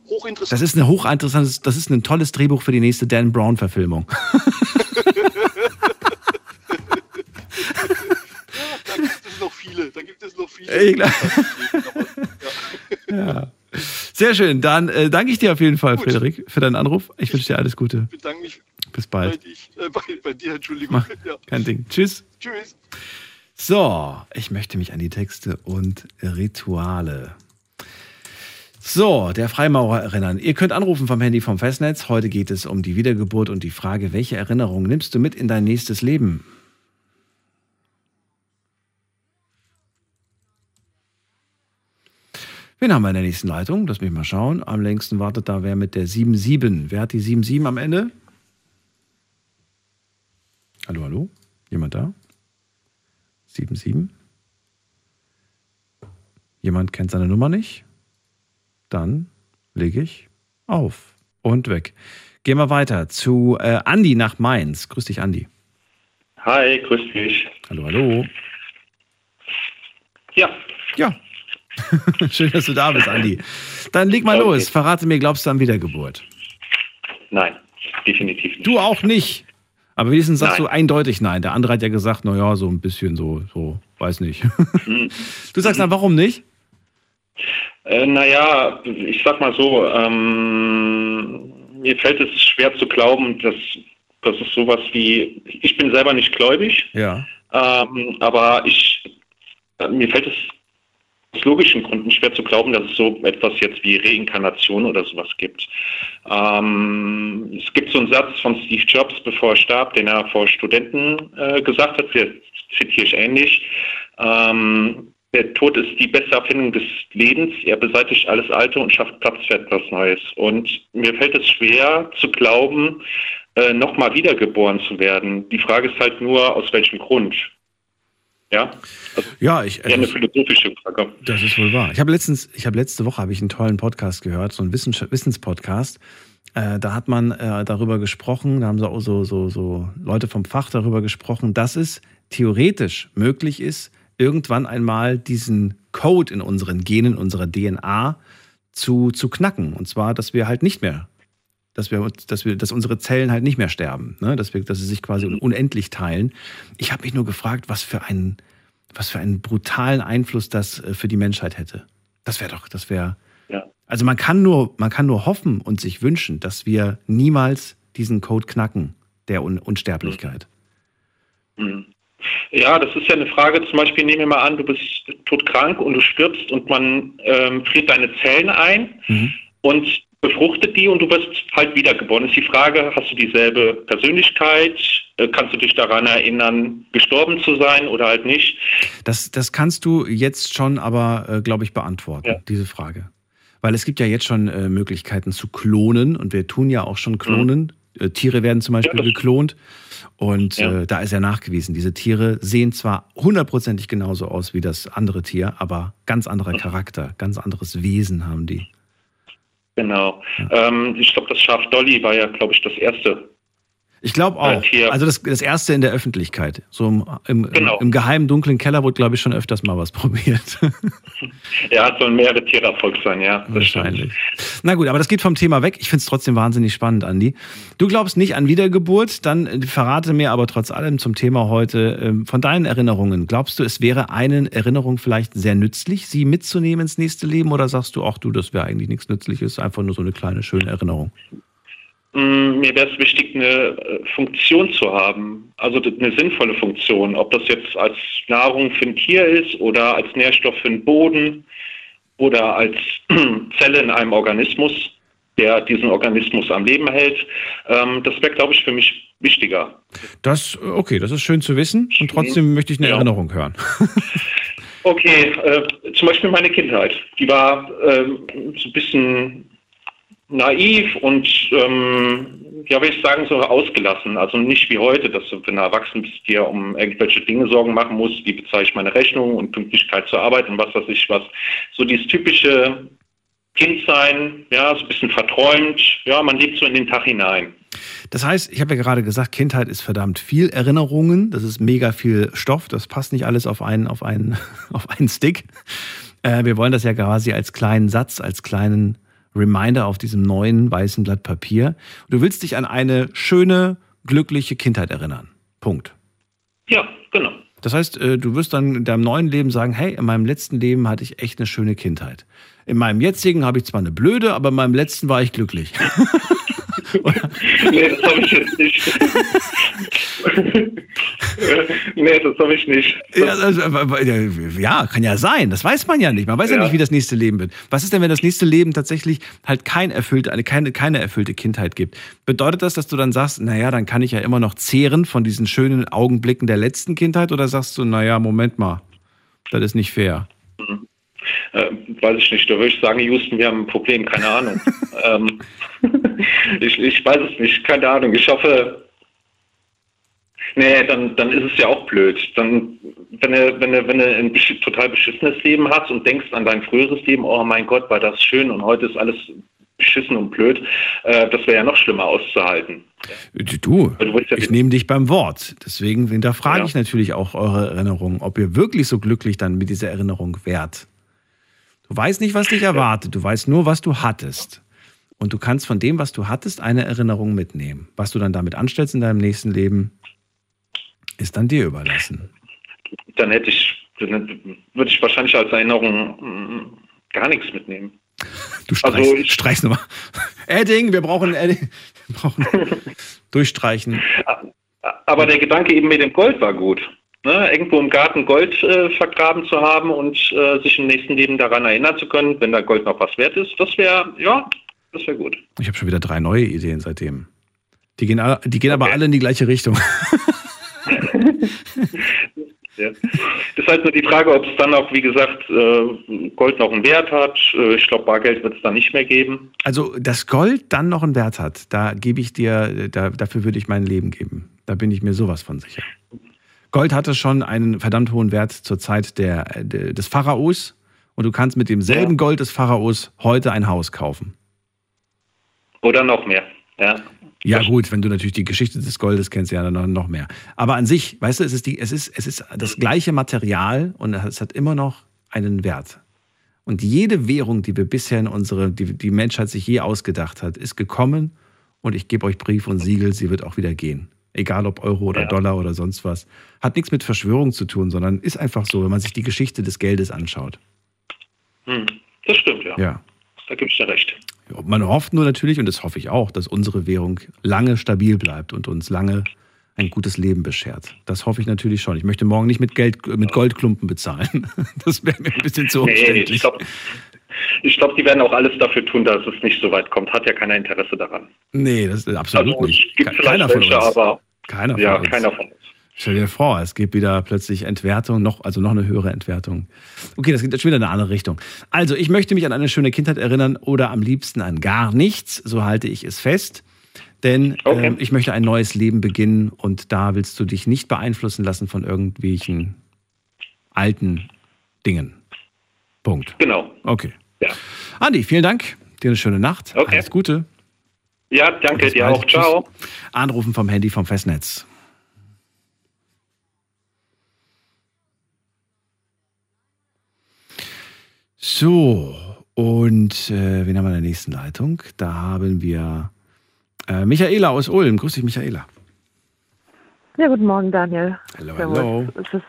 hochinteressant. Das ist eine hochinteressantes, das ist ein tolles Drehbuch für die nächste Dan Brown-Verfilmung. <laughs> da gibt es noch viele, da gibt es noch viele. Ich glaub- Ja. Sehr schön. Dann äh, danke ich dir auf jeden Fall, Frederik, für deinen Anruf. Ich wünsche dir alles Gute. Ich bedanke mich Bis bei, bald. dich, äh, bei, bei dir, Entschuldigung. Ja. kein Ding. Tschüss. Tschüss. So, ich möchte mich an die Texte und Rituale. So, der Freimaurer erinnern. Ihr könnt anrufen vom Handy vom Festnetz. Heute geht es um die Wiedergeburt und die Frage, welche Erinnerung nimmst du mit in dein nächstes Leben? Wen haben wir in der nächsten Leitung? Lass mich mal schauen. Am längsten wartet da wer mit der 77. Wer hat die 77 am Ende? Hallo, hallo? Jemand da? 77? Jemand kennt seine Nummer nicht? Dann lege ich auf und weg. Gehen wir weiter zu äh, Andi nach Mainz. Grüß dich, Andi. Hi, grüß dich. Hallo, hallo. Ja. Ja. <laughs> Schön, dass du da bist, Andi. Dann leg mal Okay. los. Verrate mir, glaubst du an Wiedergeburt? Nein, definitiv nicht. Du auch nicht. Aber wenigstens sagst Nein. du eindeutig nein. Der andere hat ja gesagt, naja, so ein bisschen so, so, weiß nicht. Hm. <laughs> Du sagst dann, warum nicht? Äh, naja, ich sag mal so, ähm, mir fällt es schwer zu glauben, dass, dass es sowas wie, ich bin selber nicht gläubig, Ja. ähm, aber ich, äh, mir fällt es aus logischen Gründen schwer zu glauben, dass es so etwas jetzt wie Reinkarnation oder sowas gibt. Ähm, es gibt so einen Satz von Steve Jobs, bevor er starb, den er vor Studenten äh, gesagt hat, der zitiere ich ähnlich. Ähm, der Tod ist die beste Erfindung des Lebens. Er beseitigt alles Alte und schafft Platz für etwas Neues. Und mir fällt es schwer zu glauben, äh, nochmal wiedergeboren zu werden. Die Frage ist halt nur, aus welchem Grund. Ja? Also, Ja, ich. eher eine philosophische Frage. Das ist wohl wahr. Ich habe letztens, ich habe letzte Woche habe ich einen tollen Podcast gehört, so einen Wissens Wissenspodcast. Äh, da hat man äh, darüber gesprochen, da haben so, so, so, so Leute vom Fach darüber gesprochen, dass es theoretisch möglich ist, irgendwann einmal diesen Code in unseren Genen, unserer DNA zu, zu knacken. Und zwar, dass wir halt nicht mehr, dass wir, dass wir, dass unsere Zellen halt nicht mehr sterben, ne? dass wir, dass sie sich quasi unendlich teilen. Ich habe mich nur gefragt, was für einen, was für einen brutalen Einfluss das äh, für die Menschheit hätte. Das wäre doch, das wäre. Ja. Also man kann nur, man kann nur hoffen und sich wünschen, dass wir niemals diesen Code knacken der Un Unsterblichkeit. Mhm. Ja, das ist ja eine Frage. Zum Beispiel nehmen wir mal an, du bist todkrank und du stirbst und man ähm, friert deine Zellen ein und befruchtet die und du wirst halt wiedergeboren. Ist die Frage, hast du dieselbe Persönlichkeit? Äh, Kannst du dich daran erinnern, gestorben zu sein oder halt nicht? Das, das kannst du jetzt schon aber, äh, glaube ich, beantworten, diese Frage. Weil es gibt ja jetzt schon äh, Möglichkeiten zu klonen und wir tun ja auch schon klonen. Äh, Tiere werden zum Beispiel geklont und äh, da ist ja nachgewiesen, diese Tiere sehen zwar hundertprozentig genauso aus wie das andere Tier, aber ganz anderer Charakter, ganz anderes Wesen haben die. Genau. Ähm, ich glaube, das Schaf Dolly war ja, glaube ich, das erste. Ich glaube auch. Also das, das erste in der Öffentlichkeit. So im, im, Genau. im geheimen, dunklen Keller wurde, glaube ich, schon öfters mal was <laughs> probiert. <laughs> Ja, es sollen mehrere Tiere erfolgt sein, ja. Wahrscheinlich. Na gut, aber das geht vom Thema weg. Ich finde es trotzdem wahnsinnig spannend, Andi. Du glaubst nicht an Wiedergeburt, dann äh, verrate mir aber trotz allem zum Thema heute ähm, von deinen Erinnerungen. Glaubst du, es wäre eine Erinnerung vielleicht sehr nützlich, sie mitzunehmen ins nächste Leben? Oder sagst du, ach du, das wäre eigentlich nichts Nützliches, einfach nur so eine kleine, schöne Erinnerung? Mm, Mir wäre es wichtig, eine äh, Funktion zu haben, also eine sinnvolle Funktion. Ob das jetzt als Nahrung für ein Tier ist oder als Nährstoff für den Boden oder als <clears throat> Zelle in einem Organismus, der diesen Organismus am Leben hält. Ähm, das wäre, glaube ich, für mich wichtiger. Das, okay, das ist schön zu wissen und trotzdem möchte ich eine Ja. Erinnerung hören. <laughs> Okay, äh, zum Beispiel meine Kindheit. Die war ähm, so ein bisschen naiv und, ähm, ja, will ich sagen, so ausgelassen. Also nicht wie heute, dass du, wenn du erwachsen bist, dir um irgendwelche Dinge Sorgen machen musst, wie bezahle ich meine Rechnung und Pünktlichkeit zur Arbeit und was weiß ich was. So dieses typische Kindsein, ja, so ein bisschen verträumt. Ja, man lebt so in den Tag hinein. Das heißt, ich habe ja gerade gesagt, Kindheit ist verdammt viel Erinnerungen. Das ist mega viel Stoff. Das passt nicht alles auf einen, auf einen, <laughs> auf einen Stick. Äh, wir wollen das ja quasi als kleinen Satz, als kleinen Reminder auf diesem neuen weißen Blatt Papier. Du willst dich an eine schöne, glückliche Kindheit erinnern. Punkt. Ja, genau. Das heißt, äh, du wirst dann in deinem neuen Leben sagen, hey, in meinem letzten Leben hatte ich echt eine schöne Kindheit. In meinem jetzigen habe ich zwar eine blöde, aber in meinem letzten war ich glücklich. <laughs> nee, das habe ich jetzt nicht. nee, das habe ich nicht. Ja, also, äh, ja, kann ja sein. Das weiß man ja nicht. Man weiß ja. Ja. nicht, wie das nächste Leben wird. Was ist denn, wenn das nächste Leben tatsächlich halt kein erfüllte, eine, keine, keine erfüllte Kindheit gibt? Bedeutet das, dass du dann sagst, naja, dann kann ich ja immer noch zehren von diesen schönen Augenblicken der letzten Kindheit? Oder sagst du, naja, Moment mal, das ist nicht fair? Äh, weiß ich nicht, da würde ich sagen, Houston, wir haben ein Problem, keine Ahnung. <laughs> ähm, ich, ich weiß es nicht, keine Ahnung. Ich hoffe, Nee, dann, dann ist es ja auch blöd. Dann, wenn du, wenn du, wenn du ein total beschissenes Leben hast und denkst an dein früheres Leben, oh mein Gott, war das schön und heute ist alles beschissen und blöd, äh, das wäre ja noch schlimmer auszuhalten. Du, ich nehme dich beim Wort. Deswegen hinterfrage ja. ich natürlich auch eure Erinnerungen, ob ihr wirklich so glücklich dann mit dieser Erinnerung wärt. Du weißt nicht, was dich erwartet. Du weißt nur, was du hattest. Und du kannst von dem, was du hattest, eine Erinnerung mitnehmen. Was du dann damit anstellst in deinem nächsten Leben, ist dann dir überlassen. Dann hätte ich, dann würde ich wahrscheinlich als Erinnerung mm, gar nichts mitnehmen. Du streichst, also ich, streichst nochmal. <laughs> Edding, wir brauchen Edding. Wir brauchen <laughs> durchstreichen. Aber der Gedanke eben mit dem Gold war gut. Ne? Irgendwo im Garten Gold äh, vergraben zu haben und äh, sich im nächsten Leben daran erinnern zu können, wenn da Gold noch was wert ist, das wäre, ja, das wäre gut. Ich habe schon wieder drei neue Ideen seitdem. Die gehen, die gehen okay. aber alle in die gleiche Richtung. <laughs> Ja. Ist halt nur die Frage, ob es dann auch, wie gesagt, äh, Gold noch einen Wert hat. Äh, ich glaube, Bargeld wird es dann nicht mehr geben. Also, dass Gold dann noch einen Wert hat, da gebe ich dir, da, dafür würde ich mein Leben geben. Da bin ich mir sowas von sicher. Gold hatte schon einen verdammt hohen Wert zur Zeit der, des Pharaos und du kannst mit demselben ja. Gold des Pharaos heute ein Haus kaufen. Oder noch mehr, ja. Ja, gut, wenn du natürlich die Geschichte des Goldes kennst, ja, dann noch mehr. Aber an sich, weißt du, es ist, die, es ist, es ist das gleiche Material und es hat immer noch einen Wert. Und jede Währung, die wir bisher in unsere, die, die Menschheit sich je ausgedacht hat, ist gekommen und ich gebe euch Brief und Siegel, sie wird auch wieder gehen. Egal ob Euro oder ja. Dollar oder sonst was. Hat nichts mit Verschwörung zu tun, sondern ist einfach so, wenn man sich die Geschichte des Geldes anschaut. Hm, das stimmt, ja. Ja. Da gibst du recht. Man hofft nur natürlich, und das hoffe ich auch, dass unsere Währung lange stabil bleibt und uns lange ein gutes Leben beschert. Das hoffe ich natürlich schon. Ich möchte morgen nicht mit Geld, mit Goldklumpen bezahlen. <laughs> Das wäre mir ein bisschen zu umständlich. Nee, ich glaube, glaub, die werden auch alles dafür tun, dass es nicht so weit kommt. Hat ja keiner Interesse daran. Nee, das ist absolut also, nicht. Gibt keiner von uns. Aber keiner von ja, uns. keiner von uns. Stell dir vor, es gibt wieder plötzlich Entwertung, noch, also noch eine höhere Entwertung. Okay, das geht jetzt schon wieder in eine andere Richtung. Also, ich möchte mich an eine schöne Kindheit erinnern oder am liebsten an gar nichts, so halte ich es fest. Denn okay. ähm, ich möchte ein neues Leben beginnen und da willst du dich nicht beeinflussen lassen von irgendwelchen alten Dingen. Punkt. Genau. Okay. Ja. Andi, vielen Dank. Dir eine schöne Nacht. Okay. Alles Gute. Ja, danke dir auch. Ciao. Anrufen vom Handy vom Festnetz. So, und äh, wen haben wir in der nächsten Leitung? Da haben wir äh, Michaela aus Ulm. Grüß dich, Michaela. Ja, guten Morgen, Daniel. Hallo, hallo. Es ist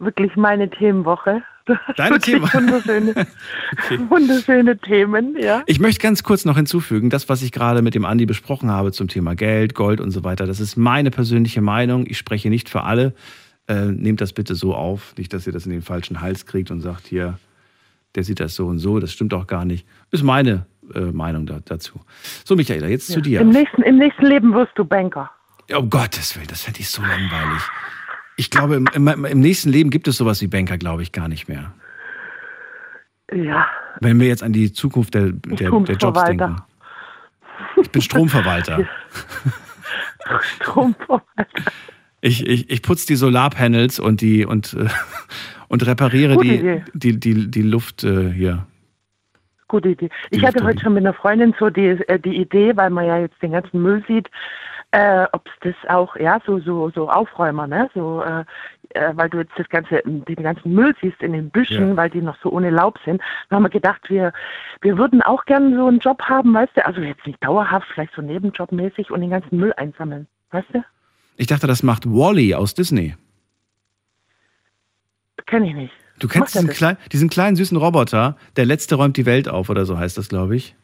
wirklich meine Themenwoche. <laughs> Deine Themenwoche? Wunderschöne, <laughs> okay. wunderschöne Themen, ja. Ich möchte ganz kurz noch hinzufügen, das, was ich gerade mit dem Andi besprochen habe zum Thema Geld, Gold und so weiter, das ist meine persönliche Meinung. Ich spreche nicht für alle. Äh, nehmt das bitte so auf, nicht, dass ihr das in den falschen Hals kriegt und sagt, hier, der sieht das so und so, das stimmt auch gar nicht. Ist meine äh, Meinung da, dazu. So, Michaela, jetzt ja. zu dir. Im nächsten, Im nächsten Leben wirst du Banker. Um Gottes Willen, das fände ich so langweilig. Ich glaube, im, im, im, nächsten Leben gibt es sowas wie Banker, glaube ich, gar nicht mehr. Ja. Wenn wir jetzt an die Zukunft der, der, der Jobs denken. Ich bin Stromverwalter. <laughs> Stromverwalter. Ich, ich, ich putze die Solarpanels und die und, äh, und repariere die, die, die, die Luft äh, hier. Gute Idee. Die ich hatte heute schon mit einer Freundin so die, äh, die Idee, weil man ja jetzt den ganzen Müll sieht, äh, ob es das auch, ja, so, so, so Aufräumer, ne? So, äh, äh, weil du jetzt das ganze, den ganzen Müll siehst in den Büschen, ja. weil die noch so ohne Laub sind. Dann haben wir gedacht, wir, wir würden auch gerne so einen Job haben, weißt du, also jetzt nicht dauerhaft, vielleicht so nebenjobmäßig und den ganzen Müll einsammeln, weißt du? Ich dachte, das macht Wally aus Disney. Kenn ich nicht. Du kennst diesen, klein, diesen, kleinen süßen Roboter, der letzte räumt die Welt auf oder so heißt das, glaube ich.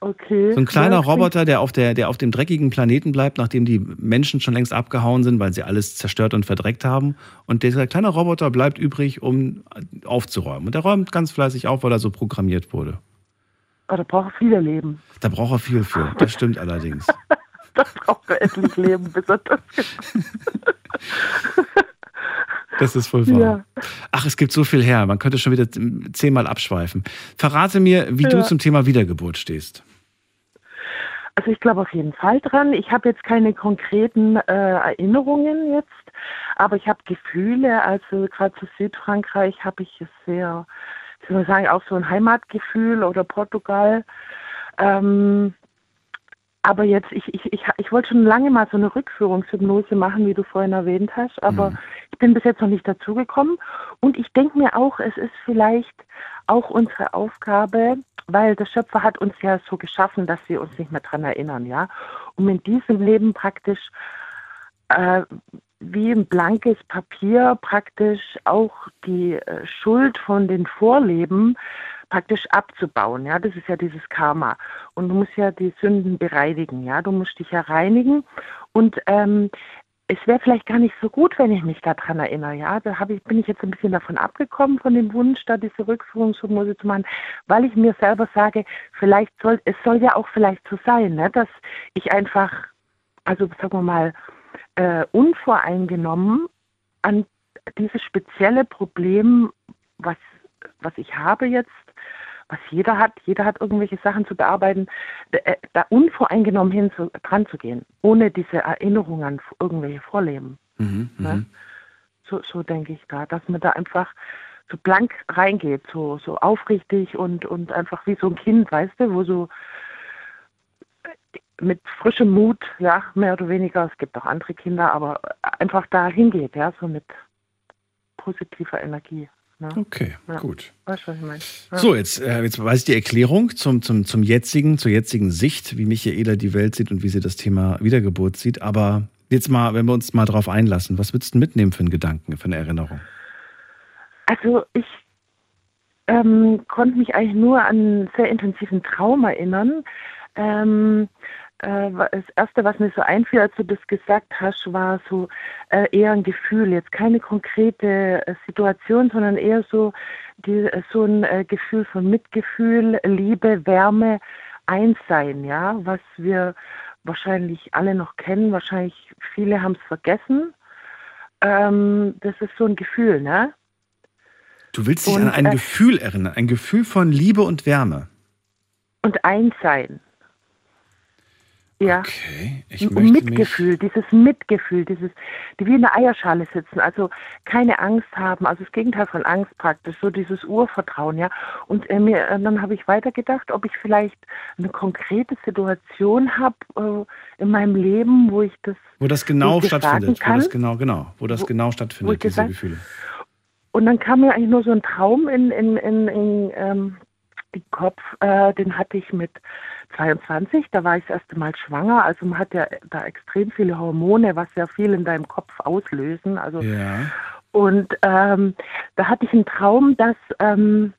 Okay. So ein kleiner ja, Roboter, der auf, der, der auf dem dreckigen Planeten bleibt, nachdem die Menschen schon längst abgehauen sind, weil sie alles zerstört und verdreckt haben. Und dieser kleine Roboter bleibt übrig, um aufzuräumen. Und der räumt ganz fleißig auf, weil er so programmiert wurde. Aber da braucht er viele Leben. Da braucht er viel für. Das stimmt allerdings. <laughs> da braucht er endlich Leben, bis er das Das ist voll wahr. Ja. Ach, es gibt so viel her. Man könnte schon wieder zehnmal abschweifen. Verrate mir, wie ja. du zum Thema Wiedergeburt stehst. Also ich glaube auf jeden Fall dran. Ich habe jetzt keine konkreten äh, Erinnerungen jetzt Aber ich habe Gefühle, also gerade zu Südfrankreich habe ich es sehr, ich würde sagen, auch so ein Heimatgefühl oder Portugal. Ähm, aber jetzt, ich, ich, ich, ich wollte schon lange mal so eine Rückführungshypnose machen, wie du vorhin erwähnt hast, aber Mhm. ich bin bis jetzt noch nicht dazugekommen. Und ich denke mir auch, es ist vielleicht auch unsere Aufgabe, weil der Schöpfer hat uns ja so geschaffen, dass wir uns nicht mehr dran erinnern, ja. Um in diesem Leben praktisch äh, wie ein blankes Papier praktisch auch die äh, Schuld von den Vorleben praktisch abzubauen. Ja, das ist ja dieses Karma. Und du musst ja die Sünden bereinigen. Ja, du musst dich ja reinigen. Und ähm, es wäre vielleicht gar nicht so gut, wenn ich mich daran erinnere. Ja, da ich, bin ich jetzt ein bisschen davon abgekommen, von dem Wunsch, da diese Rückführungshypnose zu machen, weil ich mir selber sage, vielleicht soll, es soll ja auch vielleicht so sein, ne, dass ich einfach, also sagen wir mal, äh, unvoreingenommen an dieses spezielle Problem, was, was ich habe jetzt, was jeder hat, jeder hat irgendwelche Sachen zu bearbeiten, äh, da unvoreingenommen hin zu, dran zu gehen, ohne diese Erinnerung an irgendwelche Vorleben. Mhm, Ne? mhm. So, so denke ich da, dass man da einfach so blank reingeht, so, so aufrichtig und, und einfach wie so ein Kind, weißt du, wo so mit frischem Mut, ja, mehr oder weniger, es gibt auch andere Kinder, aber einfach da hingeht, ja, so mit positiver Energie. Ne? Okay, ja. gut. Weißt du, was ich meine? Ja. So, jetzt, äh, jetzt weiß ich die Erklärung zum, zum, zum jetzigen, zur jetzigen Sicht, wie Michaela die Welt sieht und wie sie das Thema Wiedergeburt sieht. Aber jetzt mal, wenn wir uns mal drauf einlassen, was würdest du mitnehmen für einen Gedanken, für eine Erinnerung? Also ich ähm, konnte mich eigentlich nur an einen sehr intensiven Traum erinnern. Ähm, äh, das Erste, was mir so einfiel, als du das gesagt hast, war so äh, eher ein Gefühl. Jetzt keine konkrete äh, Situation, sondern eher so, die, äh, so ein Gefühl von Mitgefühl, Liebe, Wärme, Einssein, ja, was wir wahrscheinlich alle noch kennen. Wahrscheinlich viele haben es vergessen. Ähm, das ist so ein Gefühl, ne? Du willst dich Und, an ein äh, Gefühl erinnern, ein Gefühl von Liebe und Wärme. Und Einssein. Ja. Okay, ich Mitgefühl, dieses Mitgefühl, dieses, die wie in der Eierschale sitzen, also keine Angst haben, also das Gegenteil von Angst praktisch, so dieses Urvertrauen, ja. Und äh, mir, äh, dann habe ich weitergedacht, ob ich vielleicht eine konkrete Situation habe äh, in meinem Leben, wo ich das, Wo das genau stattfindet. sagen Wo das kann. genau, genau, wo das Wo- genau stattfindet, diese gesagt- Gefühle. Und dann kam mir eigentlich nur so ein Traum in, in, in, in ähm, den Kopf, äh, den hatte ich mit 22, da war ich das erste Mal schwanger, also man hat ja da extrem viele Hormone, was ja viel in deinem Kopf auslösen. Also Ja. und ähm, da hatte ich einen Traum, dass, ähm,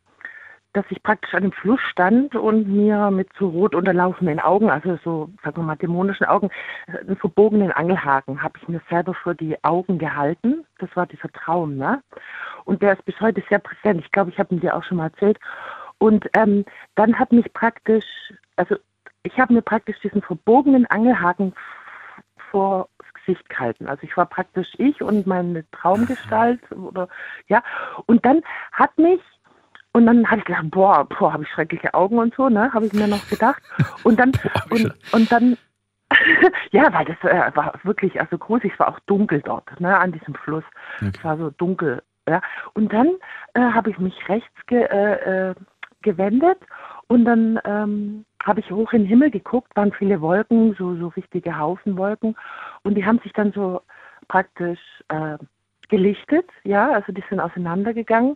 dass ich praktisch an dem Fluss stand und mir mit so rot unterlaufenden Augen, also so, sagen wir mal, dämonischen Augen, einen verbogenen Angelhaken habe ich mir selber vor die Augen gehalten. Das war dieser Traum, ne? Und der ist bis heute sehr präsent. Ich glaube, ich habe ihn dir auch schon mal erzählt. Und ähm, dann hat mich praktisch, also ich habe mir praktisch diesen verbogenen Angelhaken vor Gesicht gehalten. Also ich war praktisch ich und meine Traumgestalt oder ja. Und dann hat mich und dann habe ich gedacht, boah, boah, habe ich schreckliche Augen und so, ne? Habe ich mir noch gedacht. Und dann <laughs> und, und dann <laughs> ja, weil das äh, war wirklich also gruselig, es war auch dunkel dort, ne, an diesem Fluss. Es war so dunkel, ja. Und dann äh, habe ich mich rechts ge, äh, äh, gewendet und dann ähm, habe ich hoch in den Himmel geguckt, waren viele Wolken, so, so richtige Haufen Wolken und die haben sich dann so praktisch äh, gelichtet, ja, also die sind auseinandergegangen.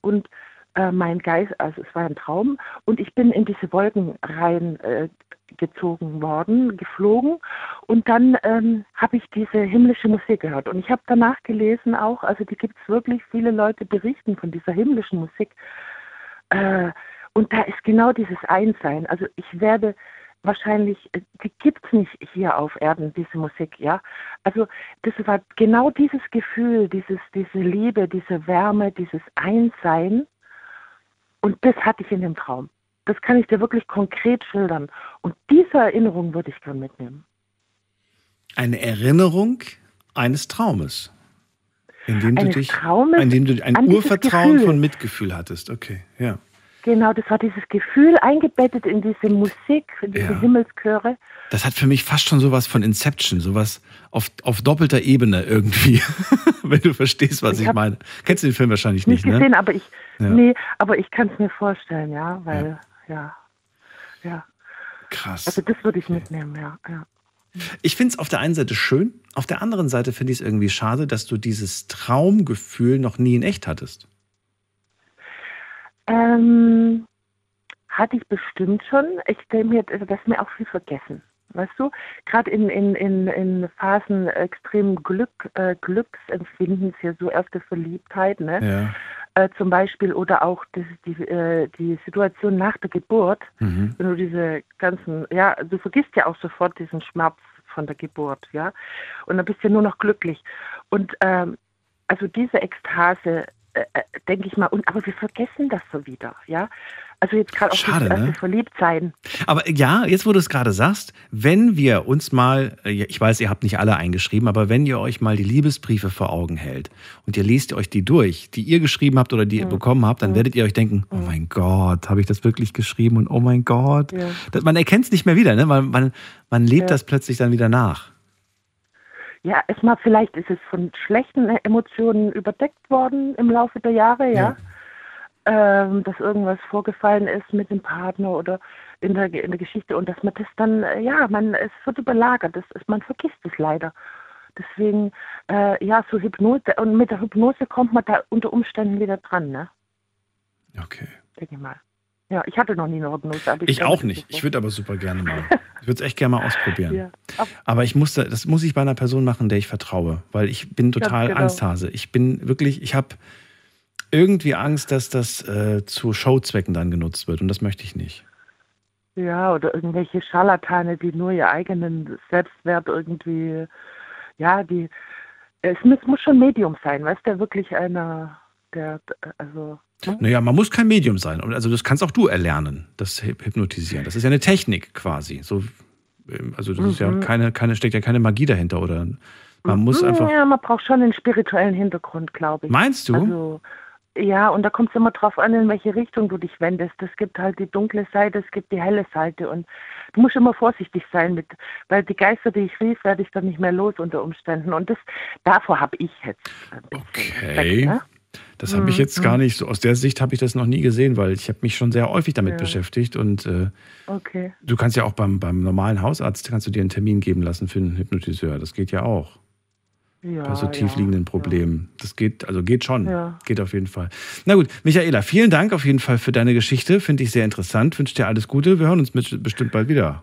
Und äh, mein Geist, also es war ein Traum. Und ich bin in diese Wolken rein äh, gezogen worden, geflogen. Und dann ähm, habe ich diese himmlische Musik gehört. Und ich habe danach gelesen auch, also die gibt es wirklich, viele Leute berichten von dieser himmlischen Musik. Äh, und da ist genau dieses Einssein, also ich werde wahrscheinlich, äh, die gibt es nicht hier auf Erden, diese Musik, ja. Also das war genau dieses Gefühl, dieses, diese Liebe, diese Wärme, dieses Einssein und das hatte ich in dem Traum. Das kann ich dir wirklich konkret schildern. Und diese Erinnerung würde ich gern mitnehmen. Eine Erinnerung eines Traumes. In dem du Eines dich, Traumes in dem du ein Urvertrauen von Mitgefühl hattest. Okay, ja. Genau, das war dieses Gefühl eingebettet in diese Musik, in diese Ja. Himmelschöre. Das hat für mich fast schon sowas von Inception, sowas auf, auf doppelter Ebene irgendwie, <laughs> wenn du verstehst, was Ich ich, meine. Kennst du den Film wahrscheinlich Nicht nicht, gesehen, ne? aber ich, Ja. nee, aber ich kann es mir vorstellen, ja, weil, ja, ja. Krass. Also das würde ich mitnehmen, ja, ja. Ich finde es auf der einen Seite schön, auf der anderen Seite finde ich es irgendwie schade, dass du dieses Traumgefühl noch nie in echt hattest. Ähm, hatte ich bestimmt schon. Ich stelle mir, also das ist mir auch viel vergessen. Weißt du, gerade in, in, in, in Phasen extremen Glück, äh, Glücksempfindens, hier so erste Verliebtheit, ne? Ja. Äh, zum Beispiel, oder auch das, die, äh, die Situation nach der Geburt, Mhm. wenn du diese ganzen, ja, du vergisst ja auch sofort diesen Schmerz von der Geburt, ja, und dann bist du ja nur noch glücklich. Und ähm, also diese Ekstase, denke ich mal, und aber wir vergessen das so wieder, ja. Also jetzt gerade auch Schade, das ne? Verliebtsein. Aber ja, jetzt wo du es gerade sagst, wenn wir uns mal, äh, ich weiß, ihr habt nicht alle eingeschrieben, aber wenn ihr euch mal die Liebesbriefe vor Augen hält und ihr lest euch die durch, die ihr geschrieben habt oder die ihr bekommen habt, dann werdet ihr euch denken, oh mein Gott, habe ich das wirklich geschrieben und oh mein Gott. Ja. Das, man erkennt es nicht mehr wieder, ne? man, man, man lebt Ja. das plötzlich dann wieder nach. Ja, erstmal vielleicht ist es von schlechten Emotionen überdeckt worden im Laufe der Jahre, ja. Ähm, dass irgendwas vorgefallen ist mit dem Partner oder in der, in der Geschichte und dass man das dann, äh, ja, man, es wird überlagert, das ist, man vergisst es leider. Deswegen, äh, ja, so Hypnose, und mit der Hypnose kommt man da unter Umständen wieder dran, ne? Okay. Denke ich mal. Ja, ich hatte noch nie eine Hypnose. Aber Ich denke, auch nicht. Ich würde aber super gerne mal. <laughs> Ich würde es echt gerne mal ausprobieren. Ja. Ab- Aber ich musste, das muss ich bei einer Person machen, der ich vertraue, weil ich bin total genau. Angsthase. Ich bin wirklich, ich habe irgendwie Angst, dass das äh, zu Showzwecken dann genutzt wird und das möchte ich nicht. Ja, oder irgendwelche Scharlatane, die nur ihr eigenen Selbstwert irgendwie, ja, die, es muss, muss schon Medium sein, weißt du, wirklich einer, der, also, Naja, man muss kein Medium sein. Also das kannst auch du erlernen, das Hy- Hypnotisieren. Das ist ja eine Technik quasi. So, ähm, also das ist ja Mhm. keine, keine, steckt ja keine Magie dahinter oder man muss einfach. Ja, man braucht schon einen spirituellen Hintergrund, glaube ich. Meinst du? Also, ja, und da kommt es immer drauf an, in welche Richtung du dich wendest. Es gibt halt die dunkle Seite, es gibt die helle Seite und du musst immer vorsichtig sein mit, weil die Geister, die ich rief, werde ich dann nicht mehr los unter Umständen. Und das, davor habe ich jetzt Okay. Respekt, ne? Das habe ich Mhm, jetzt gar mhm. nicht so. Aus der Sicht habe ich das noch nie gesehen, weil ich habe mich schon sehr häufig damit Ja. beschäftigt und äh, Okay. du kannst ja auch beim, beim normalen Hausarzt kannst du dir einen Termin geben lassen für einen Hypnotiseur. Das geht ja auch. Ja, bei so ja. tiefliegenden Problemen. Das geht, also geht schon. Ja. Geht auf jeden Fall. Na gut, Michaela, vielen Dank auf jeden Fall für deine Geschichte. Finde ich sehr interessant. Wünsche dir alles Gute. Wir hören uns mit, bestimmt bald wieder.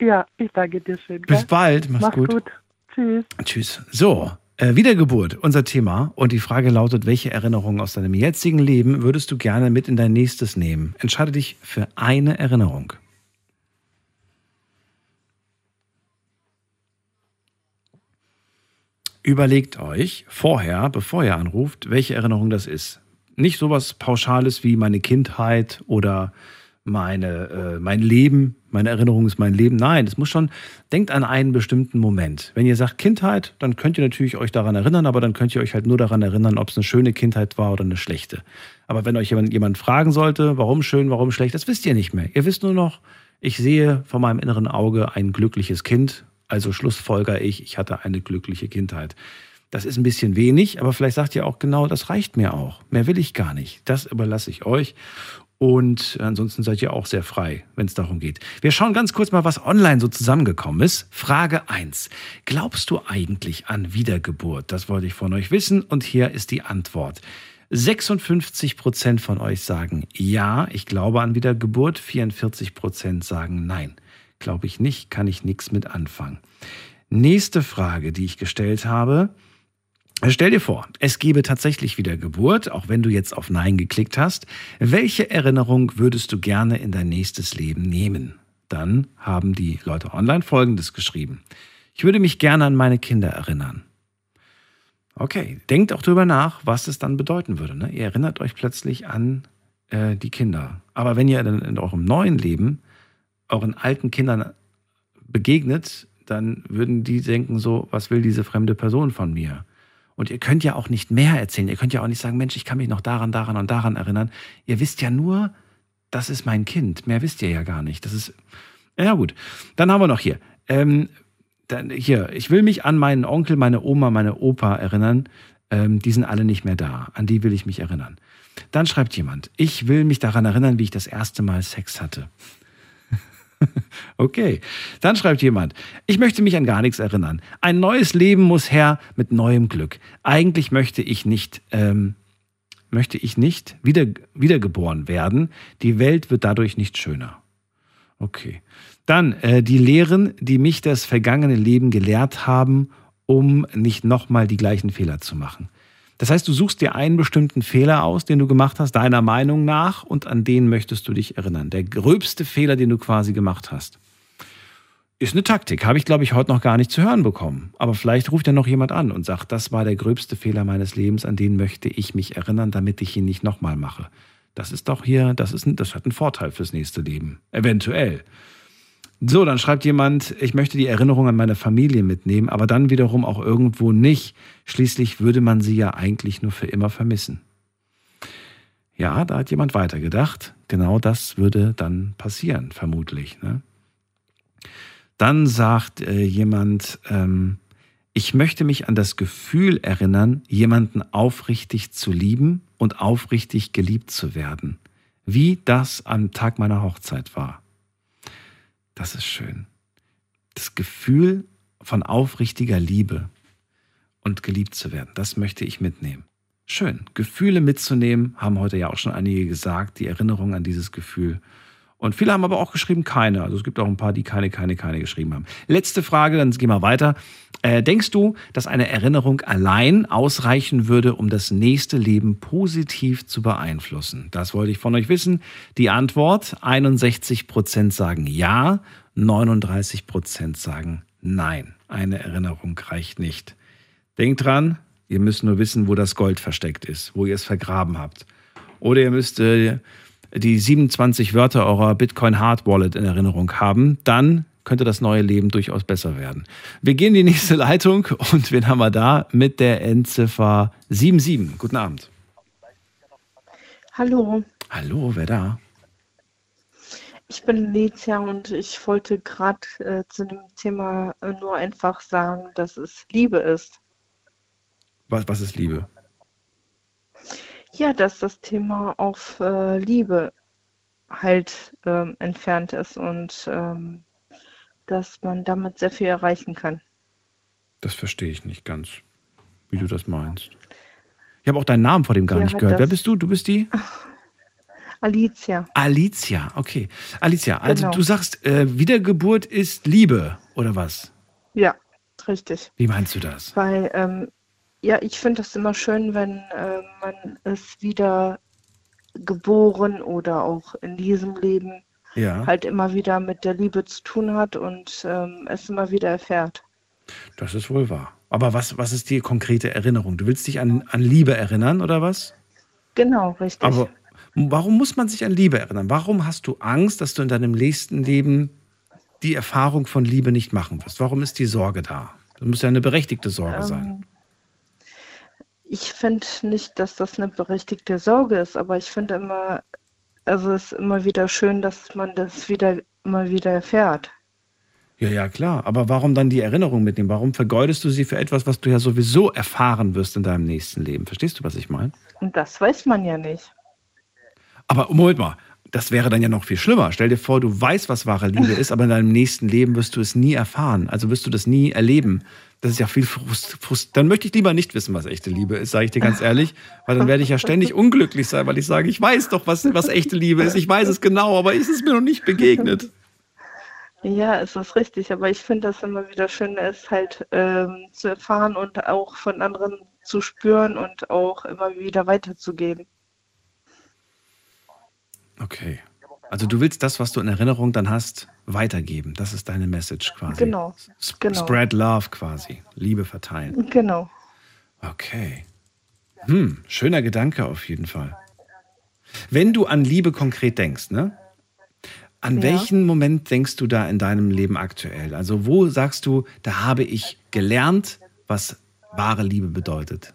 Ja, ich danke dir schön. Bis gell? bald. Mach's, Mach's gut. gut. Tschüss. Tschüss. So, äh, Wiedergeburt, unser Thema. Und die Frage lautet, welche Erinnerungen aus deinem jetzigen Leben würdest du gerne mit in dein nächstes nehmen? Entscheide dich für eine Erinnerung. Überlegt euch vorher, bevor ihr anruft, welche Erinnerung das ist. Nicht sowas Pauschales wie meine Kindheit oder meine, äh, mein Leben, meine Erinnerung ist mein Leben. Nein, es muss schon, denkt an einen bestimmten Moment. Wenn ihr sagt Kindheit, dann könnt ihr natürlich euch daran erinnern, aber dann könnt ihr euch halt nur daran erinnern, ob es eine schöne Kindheit war oder eine schlechte. Aber wenn euch jemand, jemand fragen sollte, warum schön, warum schlecht, das wisst ihr nicht mehr. Ihr wisst nur noch, ich sehe vor meinem inneren Auge ein glückliches Kind, also schlussfolger ich, ich hatte eine glückliche Kindheit. Das ist ein bisschen wenig, aber vielleicht sagt ihr auch genau, das reicht mir auch. Mehr will ich gar nicht. Das überlasse ich euch. Und ansonsten seid ihr auch sehr frei, wenn es darum geht. Wir schauen ganz kurz mal, was online so zusammengekommen ist. Frage 1. Glaubst du eigentlich an Wiedergeburt? Das wollte ich von euch wissen und hier ist die Antwort. 56 Prozent von euch sagen ja, ich glaube an Wiedergeburt. 44 Prozent sagen nein. Glaube ich nicht, kann ich nichts mit anfangen. Nächste Frage, die ich gestellt habe. Stell dir vor, es gäbe tatsächlich wieder Geburt, auch wenn du jetzt auf Nein geklickt hast. Welche Erinnerung würdest du gerne in dein nächstes Leben nehmen? Dann haben die Leute online Folgendes geschrieben. Ich würde mich gerne an meine Kinder erinnern. Okay, denkt auch darüber nach, was es dann bedeuten würde. Ne? Ihr erinnert euch plötzlich an äh, die Kinder. Aber wenn ihr dann in eurem neuen Leben euren alten Kindern begegnet, dann würden die denken so, was will diese fremde Person von mir? Und ihr könnt ja auch nicht mehr erzählen. Ihr könnt ja auch nicht sagen, Mensch, ich kann mich noch daran, daran und daran erinnern. Ihr wisst ja nur, das ist mein Kind. Mehr wisst ihr ja gar nicht. Das ist, ja gut. Dann haben wir noch hier. Ähm, dann hier, ich will mich an meinen Onkel, meine Oma, meine Opa erinnern. Ähm, die sind alle nicht mehr da. An die will ich mich erinnern. Dann schreibt jemand, ich will mich daran erinnern, wie ich das erste Mal Sex hatte. <laughs> okay. Dann schreibt jemand, ich möchte mich an gar nichts erinnern. Ein neues Leben muss her mit neuem Glück. Eigentlich möchte ich nicht, ähm, möchte ich nicht wieder, wiedergeboren werden. Die Welt wird dadurch nicht schöner. Okay. Dann äh, die Lehren, die mich das vergangene Leben gelehrt haben, um nicht nochmal die gleichen Fehler zu machen. Das heißt, du suchst dir einen bestimmten Fehler aus, den du gemacht hast, deiner Meinung nach, und an den möchtest du dich erinnern. Der gröbste Fehler, den du quasi gemacht hast. Ist eine Taktik, habe ich, glaube ich, heute noch gar nicht zu hören bekommen. Aber vielleicht ruft ja noch jemand an und sagt, das war der gröbste Fehler meines Lebens, an den möchte ich mich erinnern, damit ich ihn nicht nochmal mache. Das ist doch hier, das, ist, das hat einen Vorteil fürs nächste Leben. Eventuell. So, dann schreibt jemand, ich möchte die Erinnerung an meine Familie mitnehmen, aber dann wiederum auch irgendwo nicht. Schließlich würde man sie ja eigentlich nur für immer vermissen. Ja, da hat jemand weitergedacht. Genau das würde dann passieren, vermutlich. Ne? Dann sagt äh, jemand, ähm, ich möchte mich an das Gefühl erinnern, jemanden aufrichtig zu lieben und aufrichtig geliebt zu werden, wie das am Tag meiner Hochzeit war. Das ist schön. Das Gefühl von aufrichtiger Liebe und geliebt zu werden, das möchte ich mitnehmen. Schön. Gefühle mitzunehmen, haben heute ja auch schon einige gesagt, die Erinnerung an dieses Gefühl. Und viele haben aber auch geschrieben, keine. Also es gibt auch ein paar, die keine, keine, keine geschrieben haben. Letzte Frage, dann gehen wir weiter. Äh, denkst du, dass eine Erinnerung allein ausreichen würde, um das nächste Leben positiv zu beeinflussen? Das wollte ich von euch wissen. Die Antwort, 61 Prozent sagen ja, 39 Prozent sagen nein. Eine Erinnerung reicht nicht. Denkt dran, ihr müsst nur wissen, wo das Gold versteckt ist, wo ihr es vergraben habt. Oder ihr müsst... Äh, die 27 Wörter eurer Bitcoin Hard Wallet in Erinnerung haben, dann könnte das neue Leben durchaus besser werden. Wir gehen in die nächste <laughs> Leitung und wen haben wir da mit der Endziffer 77? Guten Abend. Hallo, Hallo, wer da? ich bin Lezia und ich wollte gerade äh, zu dem Thema äh, nur einfach sagen, dass es Liebe ist. Was, was ist Liebe? Ja, dass das Thema auf äh, Liebe halt ähm, entfernt ist und ähm, dass man damit sehr viel erreichen kann. Das verstehe ich nicht ganz, wie du das meinst. Ich habe auch deinen Namen vor dem gar Ja, nicht gehört. Wer bist du? Du bist die? Alicia, Alicia, okay. Alicia, also Genau. du sagst, äh, Wiedergeburt ist Liebe, oder was? ja, richtig. Wie meinst du das? Weil, ähm, ja, ich finde es immer schön, wenn äh, man es wieder geboren oder auch in diesem Leben Ja. halt immer wieder mit der Liebe zu tun hat und ähm, es immer wieder erfährt. Das ist wohl wahr. Aber was, was ist die konkrete Erinnerung? Du willst dich an, an Liebe erinnern, oder was? Genau, richtig. Aber warum muss man sich an Liebe erinnern? Warum hast du Angst, dass du in deinem nächsten Leben die Erfahrung von Liebe nicht machen wirst? Warum ist die Sorge da? Das muss ja eine berechtigte Sorge sein. Ich finde nicht, dass das eine berechtigte Sorge ist, aber ich finde immer, also es ist immer wieder schön, dass man das wieder immer wieder erfährt. Ja, ja, klar. Aber warum dann die Erinnerung mitnehmen? Warum vergeudest du sie für etwas, was du ja sowieso erfahren wirst in deinem nächsten Leben? Verstehst du, was ich meine? Und das weiß man ja nicht. Aber Moment mal, das wäre dann ja noch viel schlimmer. Stell dir vor, du weißt, was wahre Liebe <laughs> ist, aber in deinem nächsten Leben wirst du es nie erfahren. Also wirst du das nie erleben. Das ist ja viel Frust. Frust. Dann möchte ich lieber nicht wissen, was echte Liebe ist, sage ich dir ganz ehrlich. Weil dann werde ich ja ständig unglücklich sein, weil ich sage, ich weiß doch, was, was echte Liebe ist. Ich weiß es genau, aber ist es mir noch nicht begegnet. Ja, es ist richtig, aber ich finde das immer wieder schön, es halt ähm, zu erfahren und auch von anderen zu spüren und auch immer wieder weiterzugeben. Okay. Also du willst das, was du in Erinnerung dann hast, weitergeben. Das ist deine Message quasi. Genau, Sp- genau. Spread love quasi. Liebe verteilen. Genau. Okay. Hm, schöner Gedanke auf jeden Fall. Wenn du an Liebe konkret denkst, ne? An Ja. welchen Moment denkst du da in deinem Leben aktuell? Also wo sagst du, da habe ich gelernt, was wahre Liebe bedeutet?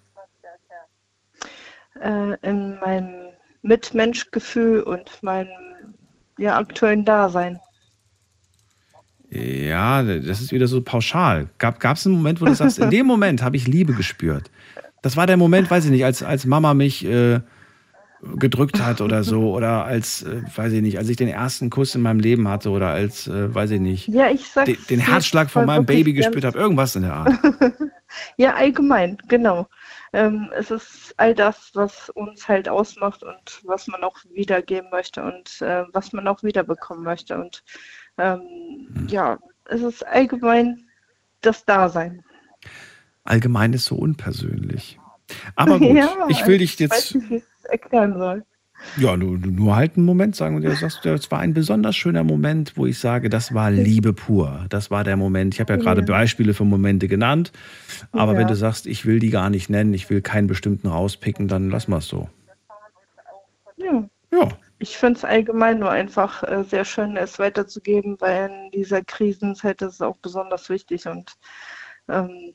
Äh, in meinem Mitmenschgefühl und meinem ja, aktuellen Dasein. Ja, das ist wieder so pauschal. Gab es einen Moment, wo du sagst, in dem Moment habe ich Liebe gespürt? Das war der Moment, weiß ich nicht, als, als Mama mich äh, gedrückt hat oder so, oder als, äh, weiß ich nicht, als ich den ersten Kuss in meinem Leben hatte oder als, äh, weiß ich nicht, Ja, ich den, den Herzschlag von meinem Baby gespürt habe, irgendwas in der Art. <laughs> Ja, allgemein, genau. Ähm, es ist all das, was uns halt ausmacht und was man auch wiedergeben möchte und äh, was man auch wiederbekommen möchte. Und ähm, ja, es ist allgemein das Dasein. Allgemein ist so unpersönlich. Aber <laughs> gut, ja, ich will dich Ich weiß jetzt, nicht, wie ich es erklären soll. Ja, nur, nur halt einen Moment sagen und sagst, das war ein besonders schöner Moment, wo ich sage, das war Liebe pur. Das war der Moment. Ich habe ja gerade Ja. Beispiele für Momente genannt, aber Ja. wenn du sagst, ich will die gar nicht nennen, ich will keinen bestimmten rauspicken, dann lass mal es so. Ja. Ja. Ich finde es allgemein nur einfach äh, sehr schön, es weiterzugeben, weil in dieser Krisenzeit ist es auch besonders wichtig und ähm,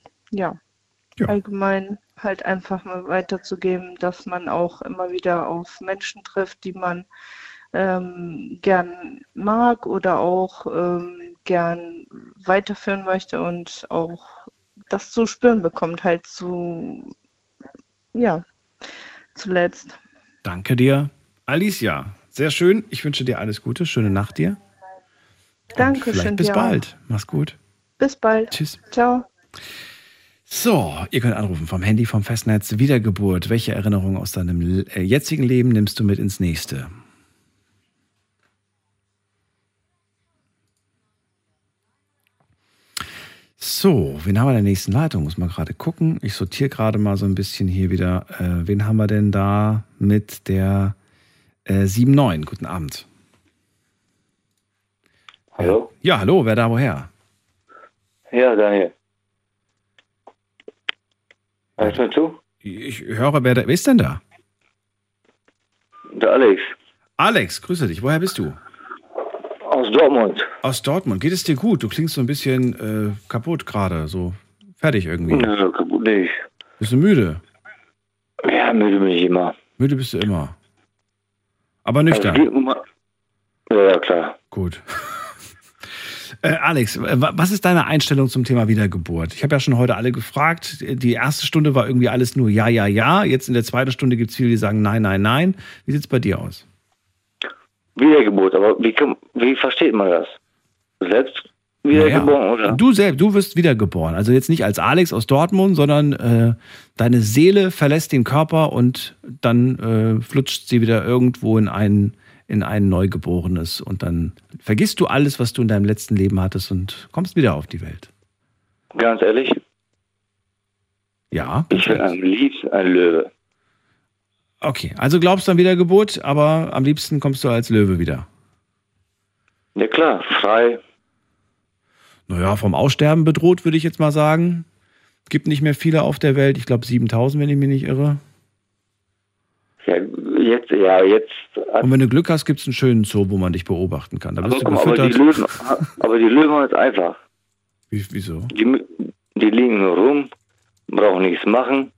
ja, allgemein halt einfach mal weiterzugeben, dass man auch immer wieder auf Menschen trifft, die man ähm, gern mag oder auch ähm, gern weiterführen möchte und auch das zu spüren bekommt, halt zu, ja, zuletzt. Danke dir. Alicia, sehr schön. Ich wünsche dir alles Gute. Schöne Nacht dir. Danke schön. bis bald. Mach's gut. Auch. Bis bald. Tschüss. Ciao. So, ihr könnt anrufen vom Handy, vom Festnetz. Wiedergeburt. Welche Erinnerung aus deinem äh, jetzigen Leben nimmst du mit ins nächste? So, wen haben wir in der nächsten Leitung? Muss man gerade gucken. Ich sortiere gerade mal so ein bisschen hier wieder. Äh, wen haben wir denn da mit der äh, 7-9? Guten Abend. Hallo? Ja, hallo, wer da woher? Ja, Daniel. Hörst du mir zu? Ich höre, wer, da, wer ist denn da? Der Alex Alex, grüße dich. Woher bist du? aus Dortmund. Aus Dortmund. Geht es dir gut? Du klingst so ein bisschen äh, kaputt gerade, so fertig irgendwie. Nö, kaputt nicht. Bist du müde? Ja, müde bin ich immer. Müde bist du immer. Aber Also, nüchtern. ja, ja, klar. Gut. Äh, Alex, wa- was ist deine Einstellung zum Thema Wiedergeburt? Ich habe ja schon heute alle gefragt. Die erste Stunde war irgendwie alles nur ja, ja, ja. Jetzt in der zweiten Stunde gibt es viele, die sagen nein, nein, nein. Wie sieht es bei dir aus? Wiedergeburt, aber wie, wie versteht man das? Selbst wiedergeboren, oder? Du selbst, du wirst wiedergeboren. Also jetzt nicht als Alex aus Dortmund, sondern äh, deine Seele verlässt den Körper und dann äh, flutscht sie wieder irgendwo in ein, in ein Neugeborenes. Und dann vergisst du alles, was du in deinem letzten Leben hattest und kommst wieder auf die Welt. Ganz ehrlich, Ja. ich bin am liebsten ein Löwe. Okay, also glaubst du an Wiedergeburt, aber am liebsten kommst du als Löwe wieder. Ja klar, frei. Naja, vom Aussterben bedroht, würde ich jetzt mal sagen. Gibt nicht mehr viele auf der Welt. Ich glaube 7000, wenn ich mich nicht irre. Ja, jetzt, ja, jetzt. Und wenn du Glück hast, gibt es einen schönen Zoo, wo man dich beobachten kann. Da Aber, bist du guck mal, aber, die gefüttert. Löwen, aber die Löwen es einfach. Wie, wieso? Die, die liegen nur rum, brauchen nichts machen.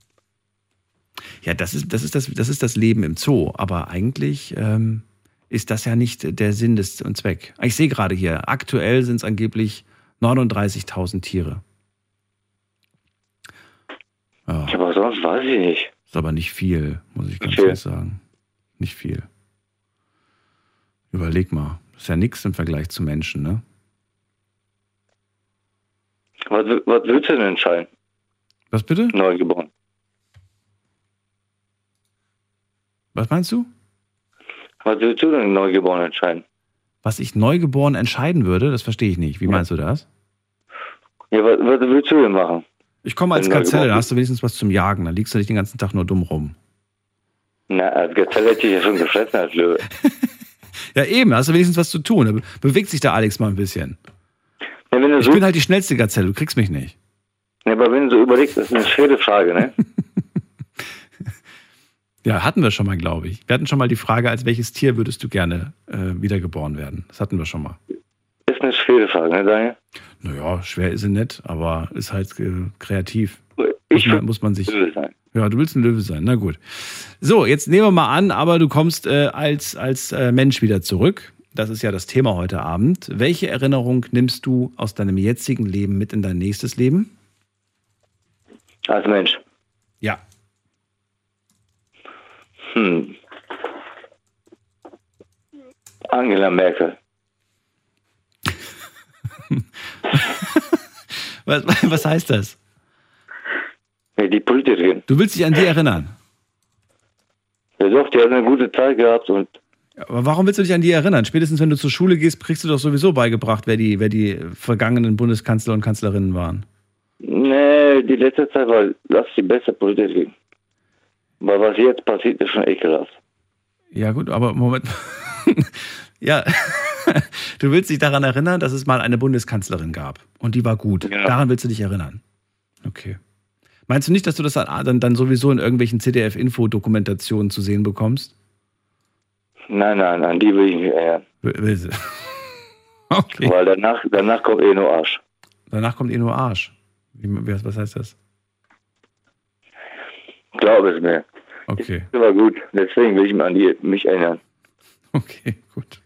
Ja, das ist, das, ist das, das ist das Leben im Zoo. Aber eigentlich ähm, ist das ja nicht der Sinn des und Zweck. Ich sehe gerade hier, aktuell sind es angeblich 39.000 Tiere. Ja. Aber sonst weiß ich nicht. Ist aber nicht viel, muss ich ganz Okay. ehrlich sagen. Nicht viel. Überleg mal. Ist ja nichts im Vergleich zu Menschen, ne? Was, was willst du denn entscheiden? Was bitte? Neugeboren. Was meinst du? Was willst du denn neugeboren entscheiden? Was ich neugeboren entscheiden würde, das verstehe ich nicht. Wie meinst du das? Ja, was, was willst du denn machen? Ich komme als Gazelle, da hast du wenigstens was zum Jagen. Da liegst du nicht den ganzen Tag nur dumm rum. Na, als Gazelle hätte ich ja schon gefressen als Löwe. <laughs> Ja, eben, da hast du wenigstens was zu tun. Da be- bewegt sich der Alex mal ein bisschen. Ja, Ich so, bin halt die schnellste Gazelle, du kriegst mich nicht. ja, aber wenn du so überlegst, das ist eine schwere Frage, ne? <laughs> Ja, hatten wir schon mal, glaube ich. Wir hatten schon mal die Frage, als welches Tier würdest du gerne äh, wiedergeboren werden? Das hatten wir schon mal. ist eine schwere Frage, ne, Daniel? Naja, schwer ist sie nicht, aber ist halt äh, kreativ. Muss man, muss man sich. Löwe sein. Ja, du willst ein Löwe sein. Na gut. So, jetzt nehmen wir mal an, aber du kommst äh, als, als äh, Mensch wieder zurück. Das ist ja das Thema heute Abend. Welche Erinnerung nimmst du aus deinem jetzigen Leben mit in dein nächstes Leben? Als Mensch. Ja. Hm. Angela Merkel. <laughs> Was, was heißt das? Ja, die Politikerin. Du willst dich an die erinnern. Ja doch, die hat eine gute Zeit gehabt und Aber warum willst du dich an die erinnern? Spätestens wenn du zur Schule gehst, kriegst du doch sowieso beigebracht, wer die, wer die vergangenen Bundeskanzler und Kanzlerinnen waren. nee, die letzte Zeit war das die beste Politikerin. Weil was jetzt passiert, ist schon ekelhaft. Ja, gut, aber Moment. <laughs> ja, <laughs> du willst dich daran erinnern, dass es mal eine Bundeskanzlerin gab. Und die war gut. Daran willst du dich erinnern. Okay. Meinst du nicht, dass du das dann, dann sowieso in irgendwelchen CDF-Info-Dokumentationen zu sehen bekommst? Nein, nein, an die will ich erinnern. Will sie. <laughs> Weil danach, danach kommt eh nur Arsch. Danach kommt eh nur Arsch. Wie, was heißt das? Glaub es mir. Okay. Das war gut. Deswegen will ich mich an die, mich erinnern. Okay, gut.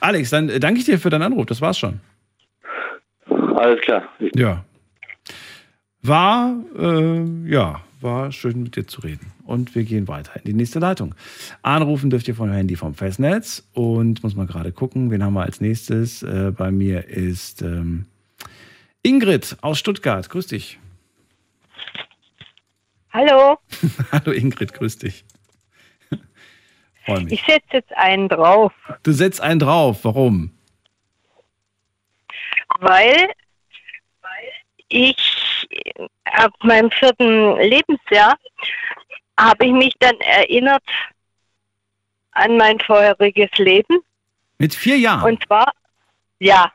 Alex, dann äh, danke ich dir für deinen Anruf. Das war's schon. Alles klar. Ja. War, äh, ja, war schön mit dir zu reden. Und wir gehen weiter in die nächste Leitung. Anrufen dürft ihr vom Handy vom Festnetz. Und muss mal gerade gucken, wen haben wir als nächstes? Äh, bei mir ist ähm, Ingrid aus Stuttgart. Grüß dich. Hallo, <laughs> Hallo Ingrid, grüß dich. <laughs> Ich setze jetzt einen drauf, Du setzt einen drauf. Warum? weil ich ab meinem vierten Lebensjahr habe ich mich dann erinnert an mein vorheriges Leben. Mit vier Jahren? Und zwar, ja,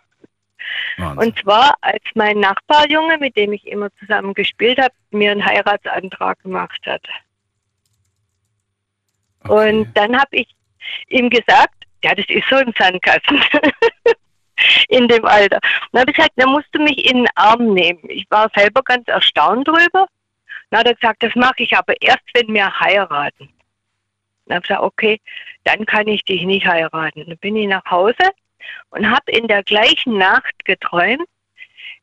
Wahnsinn. und zwar als mein Nachbarjunge, mit dem ich immer zusammen gespielt habe, mir einen Heiratsantrag gemacht hat. Und dann habe ich ihm gesagt, ja, das ist so ein Sandkasten <laughs> <laughs> in dem Alter. Und dann habe ich gesagt, dann musst du mich in den Arm nehmen. Ich war selber ganz erstaunt drüber. Dann hat er gesagt, das mache ich aber erst, wenn wir heiraten. Dann habe ich gesagt, okay, dann kann ich dich nicht heiraten. Dann bin ich nach Hause und habe in der gleichen Nacht geträumt,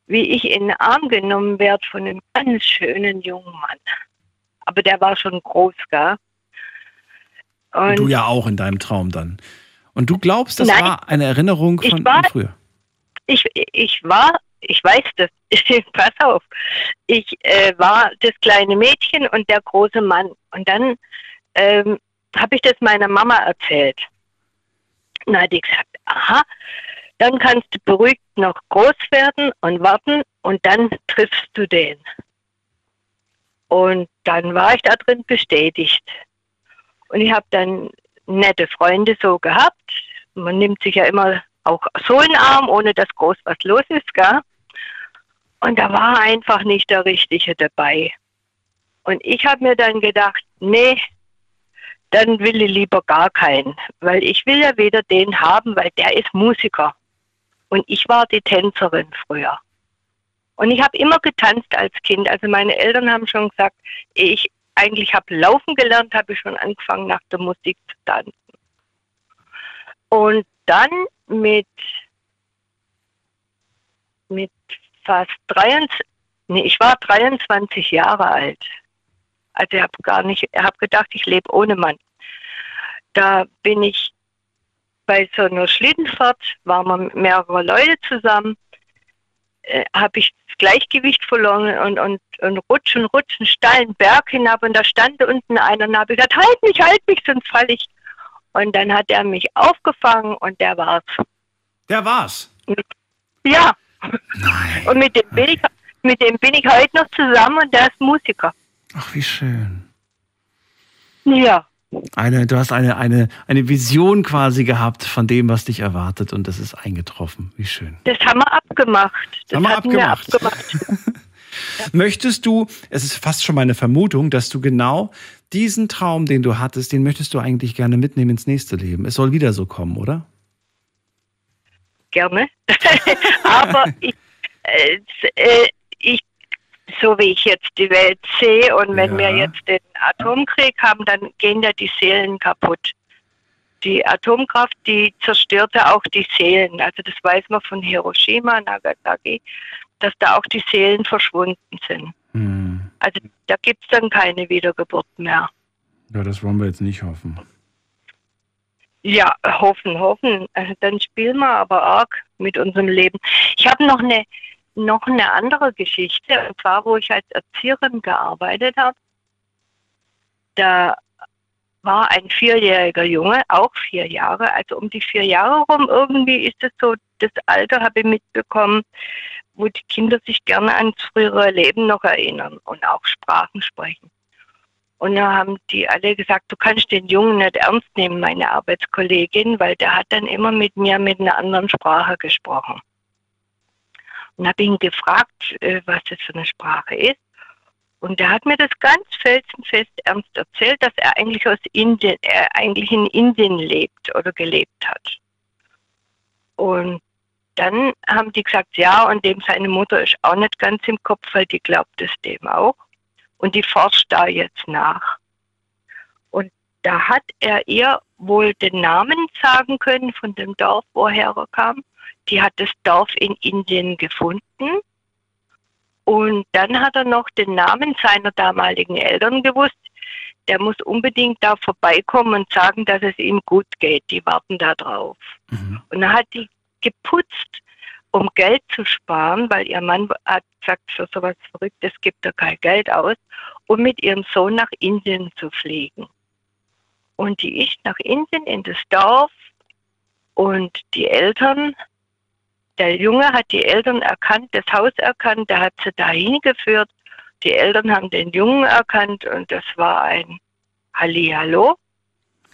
wie ich in den Arm genommen werde von einem ganz schönen jungen Mann. Aber der war schon groß, gell? Und du ja auch in deinem Traum dann. Und du glaubst, das Nein. war eine Erinnerung von, war- von früher? ich, ich war, ich weiß das, <laughs> pass auf, ich äh, war das kleine Mädchen und der große Mann. Und dann ähm, habe ich das meiner Mama erzählt. Und dann hat die gesagt, aha, dann kannst du beruhigt noch groß werden und warten und dann triffst du den. Und dann war ich da drin bestätigt. Und ich habe dann nette Freunde so gehabt. Man nimmt sich ja immer auch so in den Arm, ohne dass groß was los ist, gell? Und da war einfach nicht der Richtige dabei. Und ich habe mir dann gedacht, nee, dann will ich lieber gar keinen, weil ich will ja wieder den haben, weil der ist Musiker. Und ich war die Tänzerin früher. Und ich habe immer getanzt als Kind. Also meine Eltern haben schon gesagt, ich eigentlich habe laufen gelernt, habe ich schon angefangen nach der Musik zu tanzen. Und dann mit, mit fast 23, nee, ich war 23 Jahre alt. Also ich habe gar nicht, ich habe gedacht, ich lebe ohne Mann. Da bin ich bei so einer Schlittenfahrt, waren wir mehrere Leute zusammen, äh, habe ich Gleichgewicht verloren und, und, und rutschen, rutschen, steilen Berg hinab und da stand unten einer und habe ich gesagt, halt mich, halt mich, sonst falle ich. Und dann hat er mich aufgefangen und der war's. Der war's. Ja. Und mit dem, bin ich, mit dem bin ich heute noch zusammen und der ist Musiker. Ach, wie schön. Ja. Eine, du hast eine, eine, eine Vision quasi gehabt von dem, was dich erwartet und das ist eingetroffen. Wie schön. Das haben wir abgemacht. Das Haben wir hatten wir abgemacht. abgemacht. <laughs> Möchtest du, es ist fast schon meine Vermutung, dass du genau diesen Traum, den du hattest, den möchtest du eigentlich gerne mitnehmen ins nächste Leben. Es soll wieder so kommen, oder? Gerne. <laughs> Aber <laughs> ich, äh, äh, ich so wie ich jetzt die Welt sehe und wenn Ja. wir jetzt den Atomkrieg haben, dann gehen ja die Seelen kaputt. Die Atomkraft, die zerstörte auch die Seelen. Also das weiß man von Hiroshima, Nagasaki, dass da auch die Seelen verschwunden sind. Hm. Also da gibt es dann keine Wiedergeburt mehr. Ja, das wollen wir jetzt nicht hoffen. Ja, hoffen, hoffen. Also dann spielen wir aber arg mit unserem Leben. Ich habe noch eine noch eine andere Geschichte, und zwar, wo ich als Erzieherin gearbeitet habe. Da war ein vierjähriger Junge, auch vier Jahre, also um die vier Jahre rum. Irgendwie ist es so, das Alter habe ich mitbekommen, wo die Kinder sich gerne ans frühere Leben noch erinnern und auch Sprachen sprechen. Und da haben die alle gesagt, du kannst den Jungen nicht ernst nehmen, meine Arbeitskollegin, weil der hat dann immer mit mir mit einer anderen Sprache gesprochen. Und habe ihn gefragt, äh, was das für eine Sprache ist. Und der hat mir das ganz felsenfest ernst erzählt, dass er eigentlich aus Indien, er eigentlich in Indien lebt oder gelebt hat. Und dann haben die gesagt, ja, und dem seine Mutter ist auch nicht ganz im Kopf, weil die glaubt es dem auch. Und die forscht da jetzt nach. Und da hat er ihr wohl den Namen sagen können von dem Dorf, woher er kam. Die hat das Dorf in Indien gefunden. Und dann hat er noch den Namen seiner damaligen Eltern gewusst. Der muss unbedingt da vorbeikommen und sagen, dass es ihm gut geht. Die warten da drauf. Und dann hat die geputzt, um Geld zu sparen, weil ihr Mann hat gesagt, für sowas Verrücktes gibt er kein Geld aus, um mit ihrem Sohn nach Indien zu fliegen. Und die ist nach Indien in das Dorf und die Eltern, der Junge hat die Eltern erkannt, das Haus erkannt, der hat sie dahin geführt. Die Eltern haben den Jungen erkannt und das war ein Hallihallo.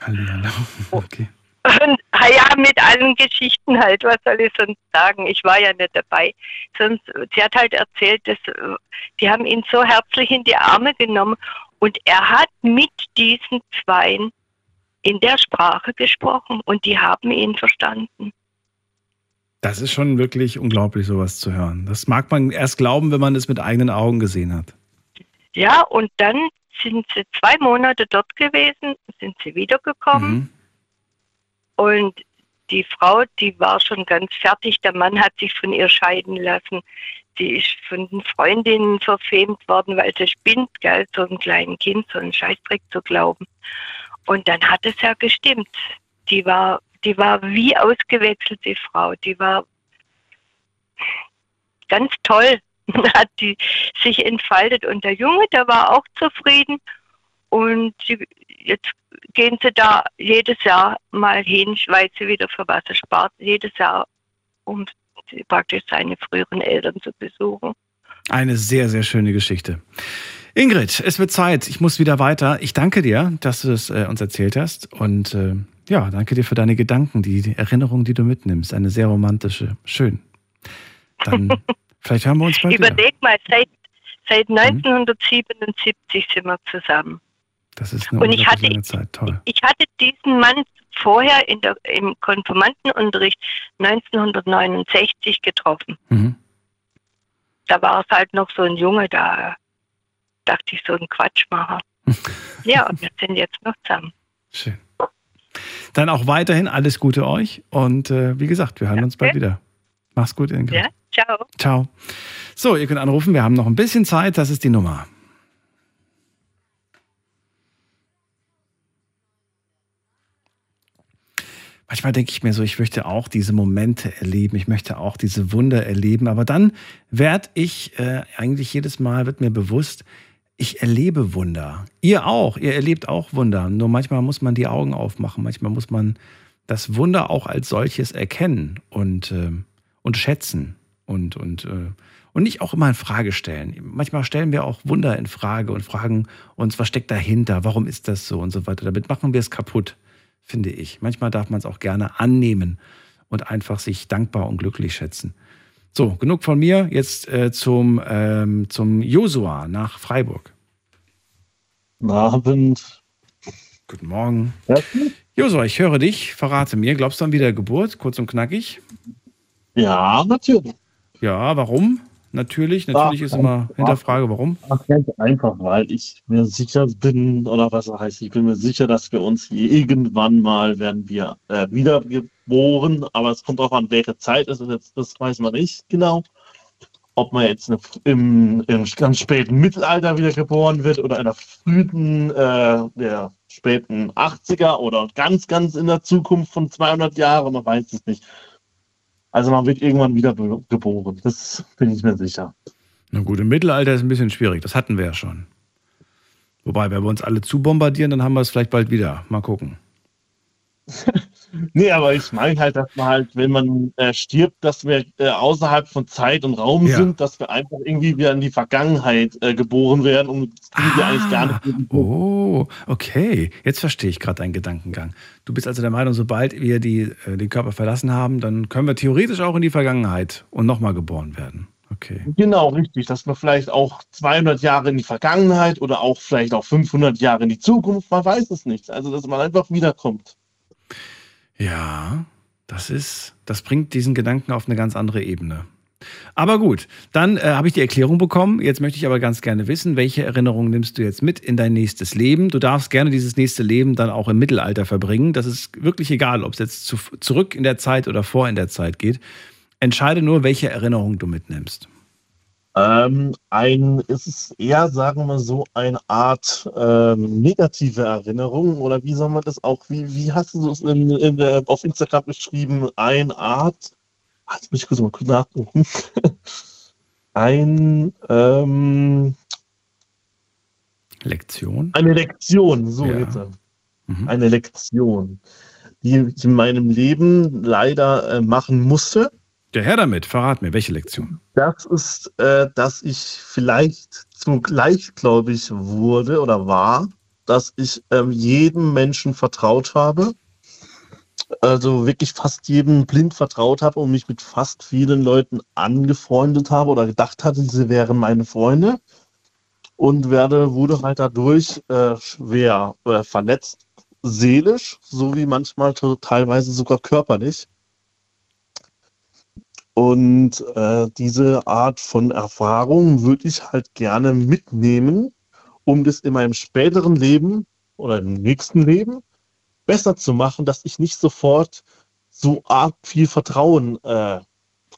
Hallihallo. <laughs> Okay. Und ah ja, mit allen Geschichten halt, was soll ich sonst sagen? Ich war ja nicht dabei. Sonst, sie hat halt erzählt, dass, die haben ihn so herzlich in die Arme genommen und er hat mit diesen Zweien in der Sprache gesprochen und die haben ihn verstanden. Das ist schon wirklich unglaublich, sowas zu hören. Das mag man erst glauben, wenn man es mit eigenen Augen gesehen hat. Ja, und dann sind sie zwei Monate dort gewesen, sind sie wiedergekommen. Mhm. Und die Frau, die war schon ganz fertig. Der Mann hat sich von ihr scheiden lassen. Die ist von den Freundinnen verfemt worden, weil sie spinnt, gell, so ein kleines Kind, so einen Scheißdreck zu glauben. Und dann hat es ja gestimmt. Die war, die war wie ausgewechselt, die Frau. Die war ganz toll. <laughs> hat die sich entfaltet. Und der Junge, der war auch zufrieden. Und sie, jetzt gehen sie da jedes Jahr mal hin, weil sie wieder für was er spart, jedes Jahr, um praktisch seine früheren Eltern zu besuchen. Eine sehr, sehr schöne Geschichte. Ingrid, es wird Zeit. Ich muss wieder weiter. Ich danke dir, dass du es äh, uns erzählt hast. Und äh, ja, danke dir für deine Gedanken, die, die Erinnerung, die du mitnimmst. Eine sehr romantische. Schön. Dann <laughs> vielleicht hören wir uns bald wieder. Überleg mal, seit, seit 1977 sind wir zusammen. Das ist eine Und ich hatte- lange Zeit. Toll. Ich hatte diesen Mann vorher in der, im Konfirmandenunterricht 1969 getroffen. Mhm. Da war es halt noch so ein Junge, da dachte ich, so ein Quatschmacher. <laughs> ja, und wir sind jetzt noch zusammen. Schön. Dann auch weiterhin alles Gute euch. Und äh, wie gesagt, wir hören uns bald wieder. Mach's gut, Ingrid. Ja, ciao. Ciao. So, ihr könnt anrufen. Wir haben noch ein bisschen Zeit. Das ist die Nummer. Manchmal denke ich mir so, ich möchte auch diese Momente erleben, ich möchte auch diese Wunder erleben, aber dann werde ich äh, eigentlich jedes Mal, wird mir bewusst, ich erlebe Wunder. Ihr auch, ihr erlebt auch Wunder. Nur manchmal muss man die Augen aufmachen, manchmal muss man das Wunder auch als solches erkennen und, äh, und schätzen und, und, äh, und nicht auch immer in Frage stellen. Manchmal stellen wir auch Wunder in Frage und fragen uns, was steckt dahinter, warum ist das so und so weiter. Damit machen wir es kaputt, finde ich. Manchmal darf man es auch gerne annehmen und einfach sich dankbar und glücklich schätzen. So, genug von mir. Jetzt äh, zum, ähm, zum Josua nach Freiburg. Guten Abend. Guten Morgen. Josua, ich höre dich. Verrate mir, glaubst du an Wiedergeburt? Kurz und knackig. Ja, natürlich. Ja, warum? Natürlich, natürlich Ach, ist immer Hinterfrage, warum? Ach, ganz einfach, weil ich mir sicher bin, oder was heißt, ich bin mir sicher, dass wir uns irgendwann mal werden wir äh, wiedergeboren, aber es kommt auch an, welche Zeit ist es jetzt, das weiß man nicht genau. Ob man jetzt im, im ganz späten Mittelalter wiedergeboren wird oder in der frühen, äh, der späten 80er oder ganz, ganz in der Zukunft von 200 Jahren, man weiß es nicht. Also man wird irgendwann wieder geboren, das bin ich mir sicher. Na gut, im Mittelalter ist ein bisschen schwierig, das hatten wir ja schon. Wobei, wenn wir uns alle zubombardieren, dann haben wir es vielleicht bald wieder. Mal gucken. <laughs> Nee, aber ich meine halt, dass man halt, wenn man äh, stirbt, dass wir äh, außerhalb von Zeit und Raum Ja. sind, dass wir einfach irgendwie wieder in die Vergangenheit äh, geboren werden und das kriegen wir eigentlich gar nicht. Oh, okay. Jetzt verstehe ich gerade deinen Gedankengang. Du bist also der Meinung, sobald wir die, äh, den Körper verlassen haben, dann können wir theoretisch auch in die Vergangenheit und nochmal geboren werden. Okay. Genau, richtig, dass wir vielleicht auch 200 Jahre in die Vergangenheit oder auch vielleicht auch 500 Jahre in die Zukunft, man weiß es nicht. Also, dass man einfach wiederkommt. Ja, das ist, das bringt diesen Gedanken auf eine ganz andere Ebene. Aber gut, dann äh, habe ich die Erklärung bekommen. Jetzt möchte ich aber ganz gerne wissen, welche Erinnerungen nimmst du jetzt mit in dein nächstes Leben? Du darfst gerne dieses nächste Leben dann auch im Mittelalter verbringen. Das ist wirklich egal, ob es jetzt zu, zurück in der Zeit oder vor in der Zeit geht. Entscheide nur, welche Erinnerung du mitnimmst. Ähm, ein, ist es eher, sagen wir so, eine Art ähm, negative Erinnerung oder wie soll man das auch, wie, wie hast du es in, in, der- auf Instagram beschrieben? Eine Art, ah, jetzt muss ich kurz mal kurz nachgucken. <laughs> Ein, ähm, Lektion? Eine Lektion, so Ja. jetzt. Eine Lektion, die ich in meinem Leben leider äh, machen musste. Der Herr damit, verrat mir, welche Lektion? Das ist, äh, dass ich vielleicht zu gleichgläubig wurde oder war, dass ich ähm, jedem Menschen vertraut habe. Also wirklich fast jedem blind vertraut habe und mich mit fast vielen Leuten angefreundet habe oder gedacht hatte, sie wären meine Freunde. Und werde, wurde halt dadurch äh, schwer äh, verletzt, seelisch, sowie manchmal teilweise sogar körperlich. Und äh, diese Art von Erfahrung würde ich halt gerne mitnehmen, um das in meinem späteren Leben oder im nächsten Leben besser zu machen, dass ich nicht sofort so arg viel Vertrauen äh,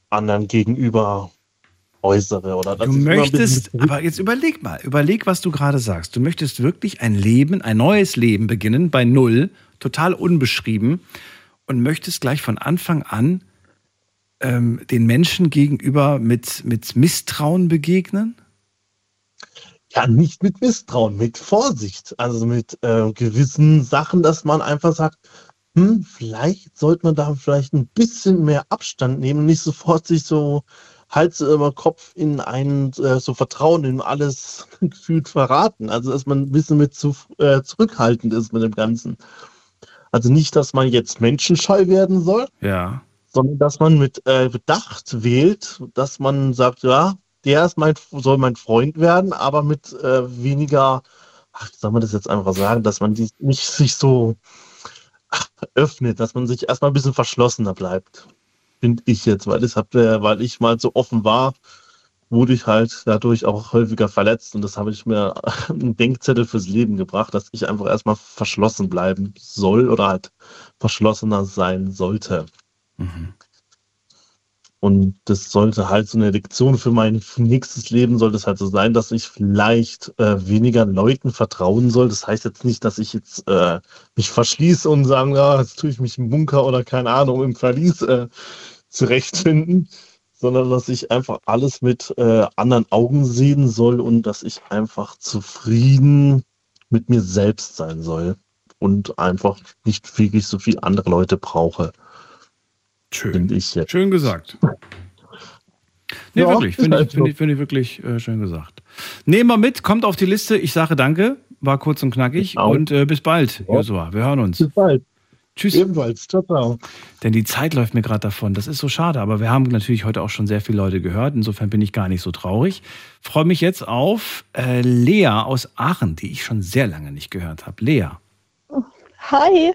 anderen gegenüber äußere. Oder Du möchtest, aber jetzt überleg mal, überleg, was du gerade sagst. Du möchtest wirklich ein Leben, ein neues Leben beginnen, bei Null, total unbeschrieben und möchtest gleich von Anfang an ähm, den Menschen gegenüber mit, mit Misstrauen begegnen? ja, nicht mit Misstrauen, mit Vorsicht. Also mit äh, gewissen Sachen, dass man einfach sagt, hm, vielleicht sollte man da vielleicht ein bisschen mehr Abstand nehmen, nicht sofort sich so Hals über Kopf in einen äh, so Vertrauen in alles <laughs> gefühlt verraten. Also dass man ein bisschen mit zu, äh, zurückhaltend ist mit dem Ganzen. Also nicht, dass man jetzt menschenscheu werden soll, Ja. Sondern dass man mit äh, Bedacht wählt, dass man sagt, ja, der ist mein, soll mein Freund werden, aber mit äh, weniger, ach, wie soll man das jetzt einfach sagen, dass man die, nicht sich so ach, öffnet, dass man sich erstmal ein bisschen verschlossener bleibt. Finde ich jetzt, weil, das hab, äh, weil ich mal so offen war, wurde ich halt dadurch auch häufiger verletzt und das habe ich mir <laughs> einen Denkzettel fürs Leben gebracht, dass ich einfach erstmal verschlossen bleiben soll oder halt verschlossener sein sollte. Und das sollte halt so eine Lektion für mein nächstes Leben, sollte es halt so sein, dass ich vielleicht äh, weniger Leuten vertrauen soll. Das heißt jetzt nicht, dass ich jetzt äh, mich verschließe und sagen, ja, jetzt tue ich mich im Bunker oder keine Ahnung, im Verlies äh, zurechtfinden, sondern dass ich einfach alles mit äh, anderen Augen sehen soll und dass ich einfach zufrieden mit mir selbst sein soll und einfach nicht wirklich so viel andere Leute brauche. Schön. Ich jetzt. Schön gesagt. <laughs> Nee, Ja, wirklich. Finde ich, find ich, <laughs> find ich wirklich äh, schön gesagt. Nehmen wir mit, kommt auf die Liste. Ich sage danke. War kurz und knackig. auch. Und äh, bis bald, Josua. Wir hören uns. Bis bald. Tschüss. Ebenfalls. Ciao, ciao. Denn die Zeit läuft mir gerade davon. Das ist so schade. Aber wir haben natürlich heute auch schon sehr viele Leute gehört. Insofern bin ich gar nicht so traurig. Freue mich jetzt auf äh, Lea aus Aachen, die ich schon sehr lange nicht gehört habe. Lea, Hi.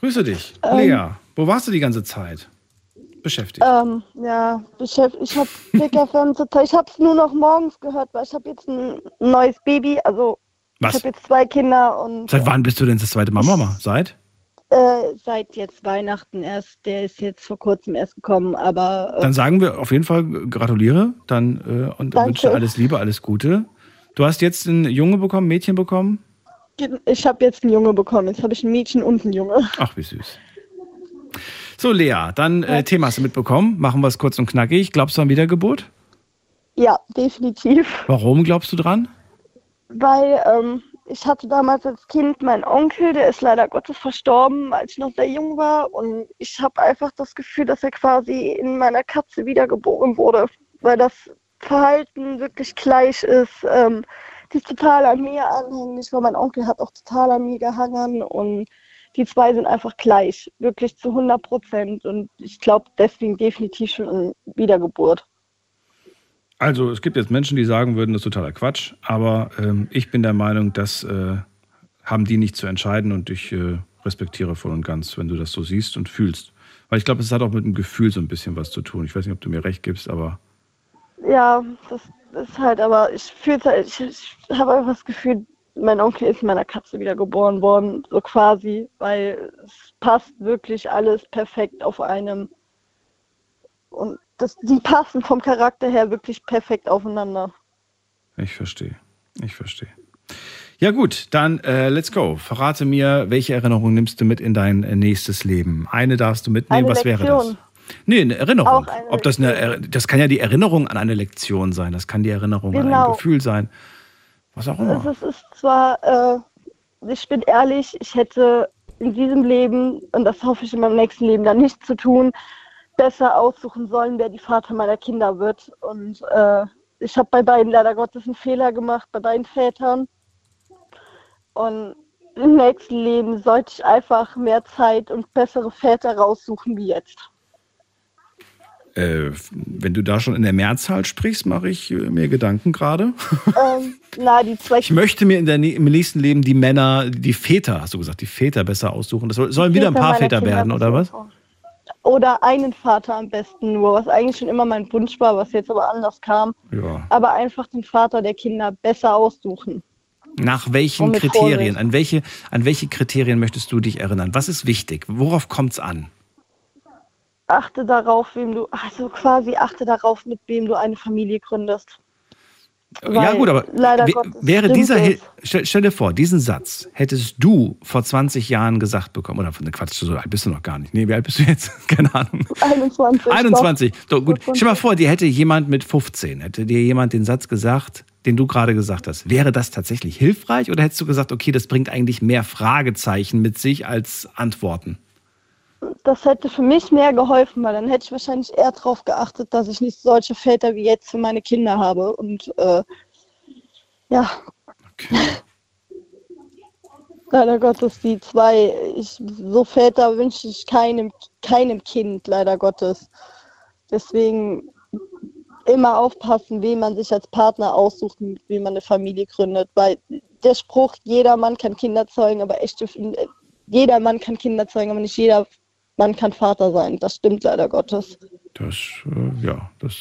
grüße dich. Ähm. Lea, wo warst du die ganze Zeit? beschäftigt? Ähm, ja, beschäftigt. Ich habe Big FM zurzeit. Ich habe es nur noch morgens gehört, weil ich habe jetzt ein neues Baby. Also Was? ich habe jetzt zwei Kinder und Seit wann bist du denn das zweite Mal Mama? Seit? äh, seit jetzt Weihnachten erst. Der ist jetzt vor kurzem erst gekommen, aber äh, Dann sagen wir auf jeden Fall gratuliere dann äh, und Danke. wünsche alles Liebe, alles Gute. Du hast jetzt einen Junge bekommen, ein Mädchen bekommen? ich habe jetzt einen Junge bekommen. Jetzt habe ich ein Mädchen und einen Junge. Ach, wie süß. So, Lea, dann äh, Thema hast du mitbekommen. Machen wir es kurz und knackig. Glaubst du an Wiedergeburt? Ja, definitiv. Warum glaubst du dran? Weil ähm, ich hatte damals als Kind meinen Onkel, der ist leider Gottes verstorben, als ich noch sehr jung war. Und ich habe einfach das Gefühl, dass er quasi in meiner Katze wiedergeboren wurde, weil das Verhalten wirklich gleich ist. Ähm, die ist total an mir anhänglich, weil mein Onkel hat auch total an mir gehangen und die zwei sind einfach gleich, wirklich zu 100 Prozent. Und ich glaube deswegen definitiv schon an Wiedergeburt. Also, es gibt jetzt Menschen, die sagen würden, das ist totaler Quatsch. Aber ähm, ich bin der Meinung, das äh, haben die nicht zu entscheiden und ich äh, respektiere voll und ganz, wenn du das so siehst und fühlst. Weil ich glaube, es hat auch mit dem Gefühl so ein bisschen was zu tun. Ich weiß nicht, ob du mir recht gibst, aber Ja, das ist halt, aber ich fühle halt, ich, ich habe einfach das Gefühl, mein Onkel ist meiner Katze wieder geboren worden, so quasi, weil es passt wirklich alles perfekt auf einem. Und das, die passen vom Charakter her wirklich perfekt aufeinander. ich verstehe. Ich verstehe. Ja gut, dann äh, let's go. Verrate mir, welche Erinnerung nimmst du mit in dein äh, nächstes Leben? Eine darfst du mitnehmen. Eine Was wäre das? Lektion. Nee, eine Erinnerung. Ob das eine, das kann ja die Erinnerung an eine Lektion sein. Das kann die Erinnerung an ein Genau. Gefühl sein. Was auch immer. Also es ist zwar, äh, ich bin ehrlich, ich hätte in diesem Leben, und das hoffe ich in meinem nächsten Leben dann nicht zu tun, besser aussuchen sollen, wer die Vater meiner Kinder wird. Und äh, ich habe bei beiden leider Gottes einen Fehler gemacht, bei beiden Vätern. Und im nächsten Leben sollte ich einfach mehr Zeit und bessere Väter raussuchen wie jetzt. Äh, wenn du da schon in der Mehrzahl sprichst, mache ich äh, mir Gedanken gerade. ähm, na, die zwei <laughs> Ich möchte mir in der, im nächsten Leben die Männer, die Väter, hast du gesagt, die Väter besser aussuchen. Das soll, sollen wieder ein paar Väter Kinder werden, oder was? Oder einen Vater am besten nur, was eigentlich schon immer mein Wunsch war, was jetzt aber anders kam. Ja. Aber einfach den Vater der Kinder besser aussuchen. Nach welchen Kriterien? Vorsicht. An welche, an welche Kriterien möchtest du dich erinnern? Was ist wichtig? Worauf kommt es an? Achte darauf, wem du, also quasi achte darauf, mit wem du eine Familie gründest. ja, Weil gut, aber Gottes wäre dieser, stell, stell dir vor, diesen Satz hättest du vor 20 Jahren gesagt bekommen, oder ne, Quatsch, so alt bist du noch gar nicht. Nee, wie alt bist du jetzt? <laughs> Keine Ahnung. 21. 21. So, gut. Doch. Stell mal vor, dir hätte jemand mit 15, hätte dir jemand den Satz gesagt, den du gerade gesagt hast. Wäre das tatsächlich hilfreich oder hättest du gesagt, okay, das bringt eigentlich mehr Fragezeichen mit sich als Antworten? Das hätte für mich mehr geholfen, weil dann hätte ich wahrscheinlich eher darauf geachtet, dass ich nicht solche Väter wie jetzt für meine Kinder habe. Und äh, ja. <laughs> Leider Gottes, die zwei, ich, so Väter wünsche ich keinem, keinem Kind, leider Gottes. Deswegen immer aufpassen, wen man sich als Partner aussucht, wie man eine Familie gründet. Weil der Spruch, jeder Mann kann Kinder zeugen, aber echte, jeder Mann kann Kinder zeugen, aber nicht jeder Mann kann Vater sein. Das stimmt leider Gottes. Das, äh, ja, das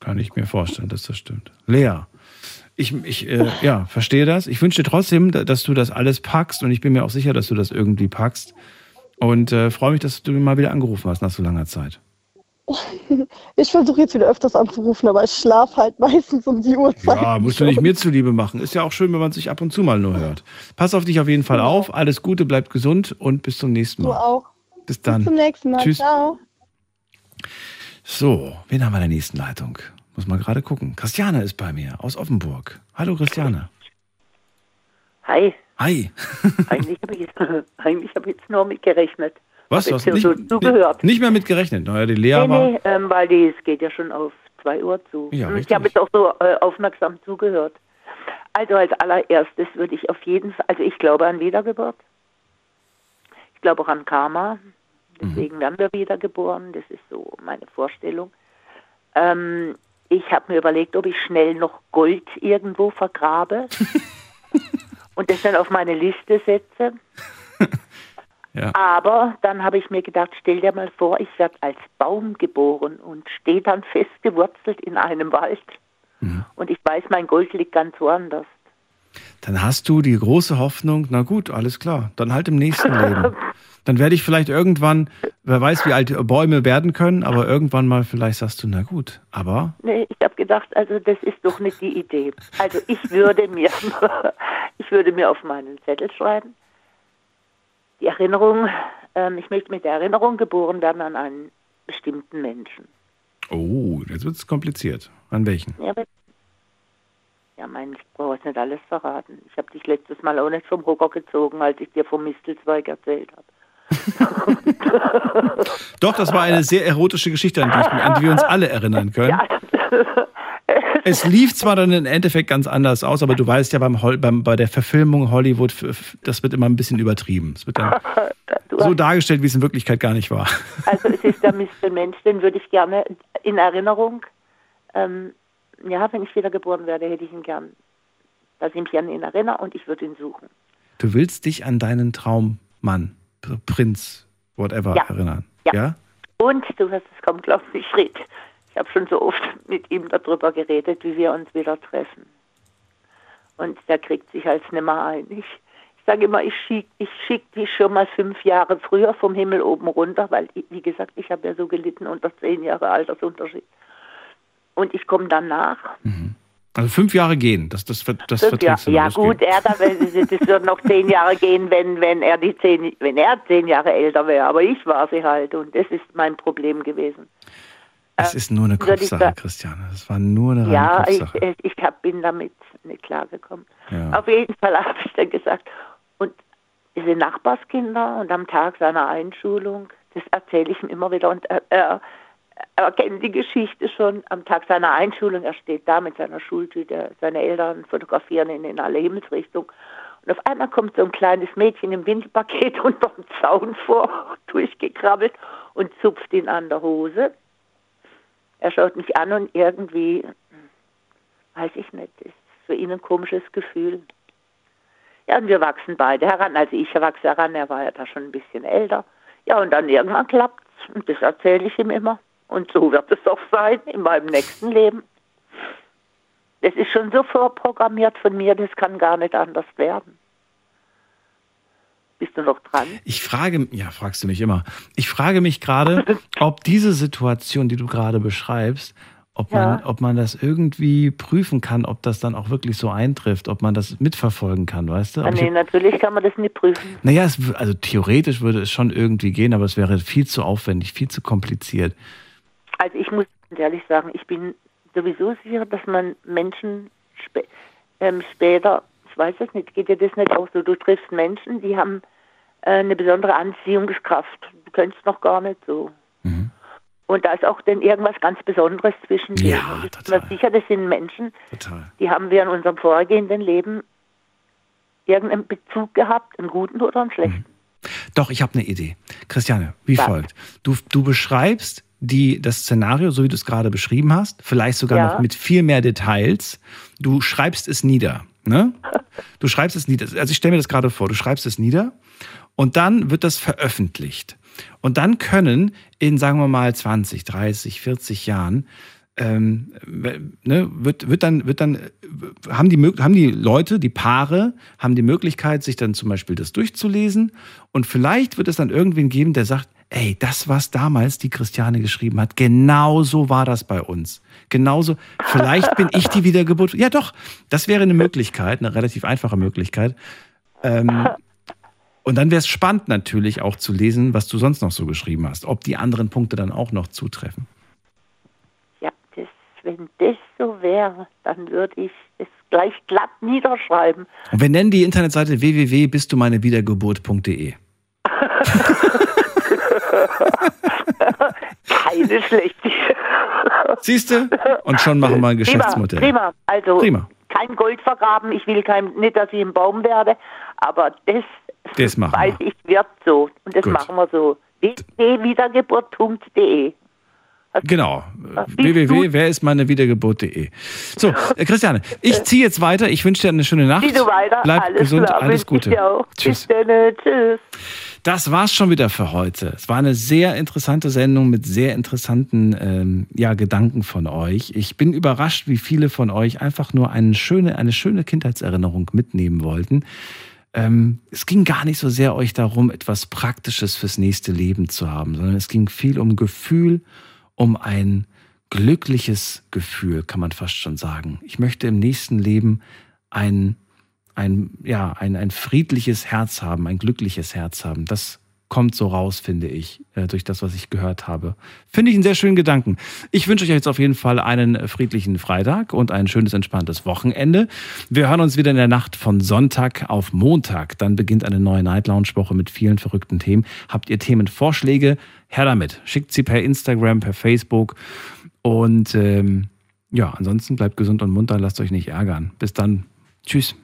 kann ich mir vorstellen, dass das stimmt. Lea, ich, ich äh, ja, verstehe das. Ich wünsche dir trotzdem, da- dass du das alles packst und ich bin mir auch sicher, dass du das irgendwie packst. Und äh, freue mich, dass du mal wieder angerufen hast nach so langer Zeit. <laughs> Ich versuche jetzt wieder öfters anzurufen, aber ich schlafe halt meistens um die Uhrzeit. Ja, musst du nicht mir zuliebe machen. Ist ja auch schön, wenn man sich ab und zu mal nur hört. Pass auf dich auf jeden Fall auf. Alles Gute, bleib gesund und bis zum nächsten Du Mal. auch. Bis dann. Bis zum nächsten Mal. Tschüss. Ciao. So, wen haben wir in der nächsten Leitung? Muss mal gerade gucken. Christiane ist bei mir aus Offenburg. Hallo Christiane. Hi, Hi. <laughs> eigentlich habe ich, jetzt- <laughs> eigentlich hab ich jetzt nur mitgerechnet. Was? Du hast jetzt nicht, so zugehört. nicht mehr mit gerechnet. Naja, die Lea nee, war. nee, ähm, weil die, es geht ja schon auf 2 Uhr zu. Ja, Und ich habe jetzt auch so äh, aufmerksam zugehört. Also als allererstes würde ich auf jeden Fall, also ich glaube an Wiedergeburt. Ich glaube auch an Karma. Deswegen werden wir wiedergeboren. Das ist so meine Vorstellung. Ähm, ich habe mir überlegt, ob ich schnell noch Gold irgendwo vergrabe <laughs> und das dann auf meine Liste setze. <laughs> Ja. Aber dann habe ich mir gedacht, stell dir mal vor, ich werde als Baum geboren und stehe dann festgewurzelt in einem Wald. Mhm. Und ich weiß, mein Gold liegt ganz woanders. Dann hast du die große Hoffnung, na gut, alles klar, dann halt im nächsten Leben. <laughs> Dann werde ich vielleicht irgendwann, wer weiß, wie alt Bäume werden können, aber irgendwann mal vielleicht sagst du, na gut, aber Nee, ich habe gedacht, also das ist doch nicht die Idee. Also ich würde mir, <laughs> ich würde mir auf meinen Zettel schreiben, die Erinnerung, ähm, ich möchte mit der Erinnerung geboren werden an einen bestimmten Menschen. oh, jetzt wird es kompliziert. An welchen? Ja, ja mein, ich brauche jetzt nicht alles verraten. Ich habe dich letztes Mal auch nicht vom Hocker gezogen, als ich dir vom Mistelzweig erzählt habe. <laughs> Doch, das war eine sehr erotische Geschichte, an die, an die wir uns alle erinnern können. <laughs> Es lief zwar dann im Endeffekt ganz anders aus, aber du weißt ja beim, beim bei der Verfilmung Hollywood, das wird immer ein bisschen übertrieben. Es wird dann <laughs> so dargestellt, wie es in Wirklichkeit gar nicht war. Also es ist der Mistelmensch, den würde ich gerne in Erinnerung, ähm, ja, wenn ich wieder geboren werde, hätte ich ihn gern, dass ich mich an ihn erinnere und ich würde ihn suchen. Du willst dich an deinen Traummann, Pr- Prinz, whatever, Ja. erinnern. Ja. ja? Und du wirst es kaum glauben, ich rede. Ich habe schon so oft mit ihm darüber geredet, wie wir uns wieder treffen. Und der kriegt sich als nimmer ein. Ich, ich sage immer, ich schicke ich schick dich schon mal fünf Jahre früher vom Himmel oben runter, weil, ich- wie gesagt, ich habe ja so gelitten unter zehn Jahre Altersunterschied. Und ich komme dann nach. Also fünf Jahre gehen, das, das, das Fünf verträgst noch, Ja geht. gut, er, da, das wird noch zehn Jahre gehen, wenn, wenn er die zehn, wenn er zehn Jahre älter wäre. Aber ich war sie halt und das ist mein Problem gewesen. Es ist nur eine ich Kopfsache, Christiane. Das war nur eine reine Ja, ich, Kopfsache. ich hab, bin damit nicht klargekommen. Ja. Auf jeden Fall <laughs> habe ich dann gesagt, und diese Nachbarskinder und am Tag seiner Einschulung, das erzähle ich ihm immer wieder und er, er, er kennt die Geschichte schon. Am Tag seiner Einschulung, er steht da mit seiner Schultüte, seine Eltern fotografieren ihn in alle Himmelsrichtungen. Und auf einmal kommt so ein kleines Mädchen im Windelpaket <laughs> unter dem Zaun vor, durchgekrabbelt und zupft ihn an der Hose. Er schaut mich an und irgendwie, weiß ich nicht, ist für ihn ein komisches Gefühl. Ja, und wir wachsen beide heran. Also ich wachse heran, er war ja da schon ein bisschen älter. Ja, und dann irgendwann klappt's. Und das erzähle ich ihm immer. Und so wird es auch sein in meinem nächsten Leben. Das ist schon so vorprogrammiert von mir, das kann gar nicht anders werden. Bist du noch dran? Ich frage, ja, fragst du mich immer. Ich frage mich gerade, ob diese Situation, die du gerade beschreibst, ob man, Ja. ob man das irgendwie prüfen kann, ob das dann auch wirklich so eintrifft, ob man das mitverfolgen kann, weißt du? Ah, Aber ich nee, hab- natürlich kann man das nicht prüfen. naja, es, also theoretisch würde es schon irgendwie gehen, aber es wäre viel zu aufwendig, viel zu kompliziert. Also ich muss ganz ehrlich sagen, ich bin sowieso sicher, dass man Menschen spä ähm, später, ich weiß es nicht, geht dir das nicht auch so, du triffst Menschen, die haben äh, eine besondere Anziehungskraft. Du kennst noch gar nicht so. Mhm. Und da ist auch dann irgendwas ganz Besonderes zwischen denen. Ja, ich bin mir sicher, das sind Menschen, die haben wir in unserem vorhergehenden Leben irgendeinen Bezug gehabt, einen guten oder einen schlechten. Doch, ich habe eine Idee. Christiane, wie Was? folgt. Du, du beschreibst die, das Szenario, so wie du es gerade beschrieben hast, vielleicht sogar Ja. noch mit viel mehr Details. Du schreibst es nieder. Ne? <laughs> Du schreibst es nieder. Also ich stelle mir das gerade vor, du schreibst es nieder und dann wird das veröffentlicht. Und dann können in, sagen wir mal, 20, 30, 40 Jahren ähm, ne, wird, wird dann, wird dann, haben die, haben die Leute, die Paare, haben die Möglichkeit, sich dann zum Beispiel das durchzulesen und vielleicht wird es dann irgendwen geben, der sagt, ey, das, was damals die Christiane geschrieben hat, genau so war das bei uns. Genauso, vielleicht bin ich die Wiedergeburt. Ja, doch, das wäre eine Möglichkeit, eine relativ einfache Möglichkeit. Ähm, und dann wäre es spannend natürlich auch zu lesen, was du sonst noch so geschrieben hast, ob die anderen Punkte dann auch noch zutreffen. Ja, das, wenn das so wäre, dann würde ich es gleich glatt niederschreiben. Und wir nennen die Internetseite www.bistdumeine-wiedergeburt.de. Keine schlechte. Siehst du? Und schon machen wir ein Geschäftsmodell. Prima, prima. Also Prima. kein Gold vergraben. Ich will kein, nicht, dass ich ein Baum werde, aber das Das weiß ich wird so. Und das Gut. machen wir so. www.wiedergeburt.de Genau. www. Wer ist meine Wiedergeburt.de. So, äh, Christiane, ich ziehe jetzt weiter. Ich wünsche dir eine schöne Nacht. Wie du weiter. Bleib alles gesund, klar, alles Gute. Tschüss. Bis dann. Tschüss. Das war's schon wieder für heute. Es war eine sehr interessante Sendung mit sehr interessanten ähm, ja, Gedanken von euch. Ich bin überrascht, wie viele von euch einfach nur eine schöne, eine schöne Kindheitserinnerung mitnehmen wollten. Ähm, es ging gar nicht so sehr euch darum, etwas Praktisches fürs nächste Leben zu haben, sondern es ging viel um Gefühl, um ein glückliches Gefühl, kann man fast schon sagen. Ich möchte im nächsten Leben ein, ein, ja, ein, ein friedliches Herz haben, ein glückliches Herz haben. Das kommt so raus, finde ich, äh, durch das, was ich gehört habe. Finde ich einen sehr schönen Gedanken. Ich wünsche euch jetzt auf jeden Fall einen friedlichen Freitag und ein schönes, entspanntes Wochenende. Wir hören uns wieder in der Nacht von Sonntag auf Montag. Dann beginnt eine neue Night Lounge Woche mit vielen verrückten Themen. Habt ihr Themenvorschläge? Her damit. Schickt sie per Instagram, per Facebook. Und ähm, ja, ansonsten bleibt gesund und munter, lasst euch nicht ärgern. Bis dann. Tschüss.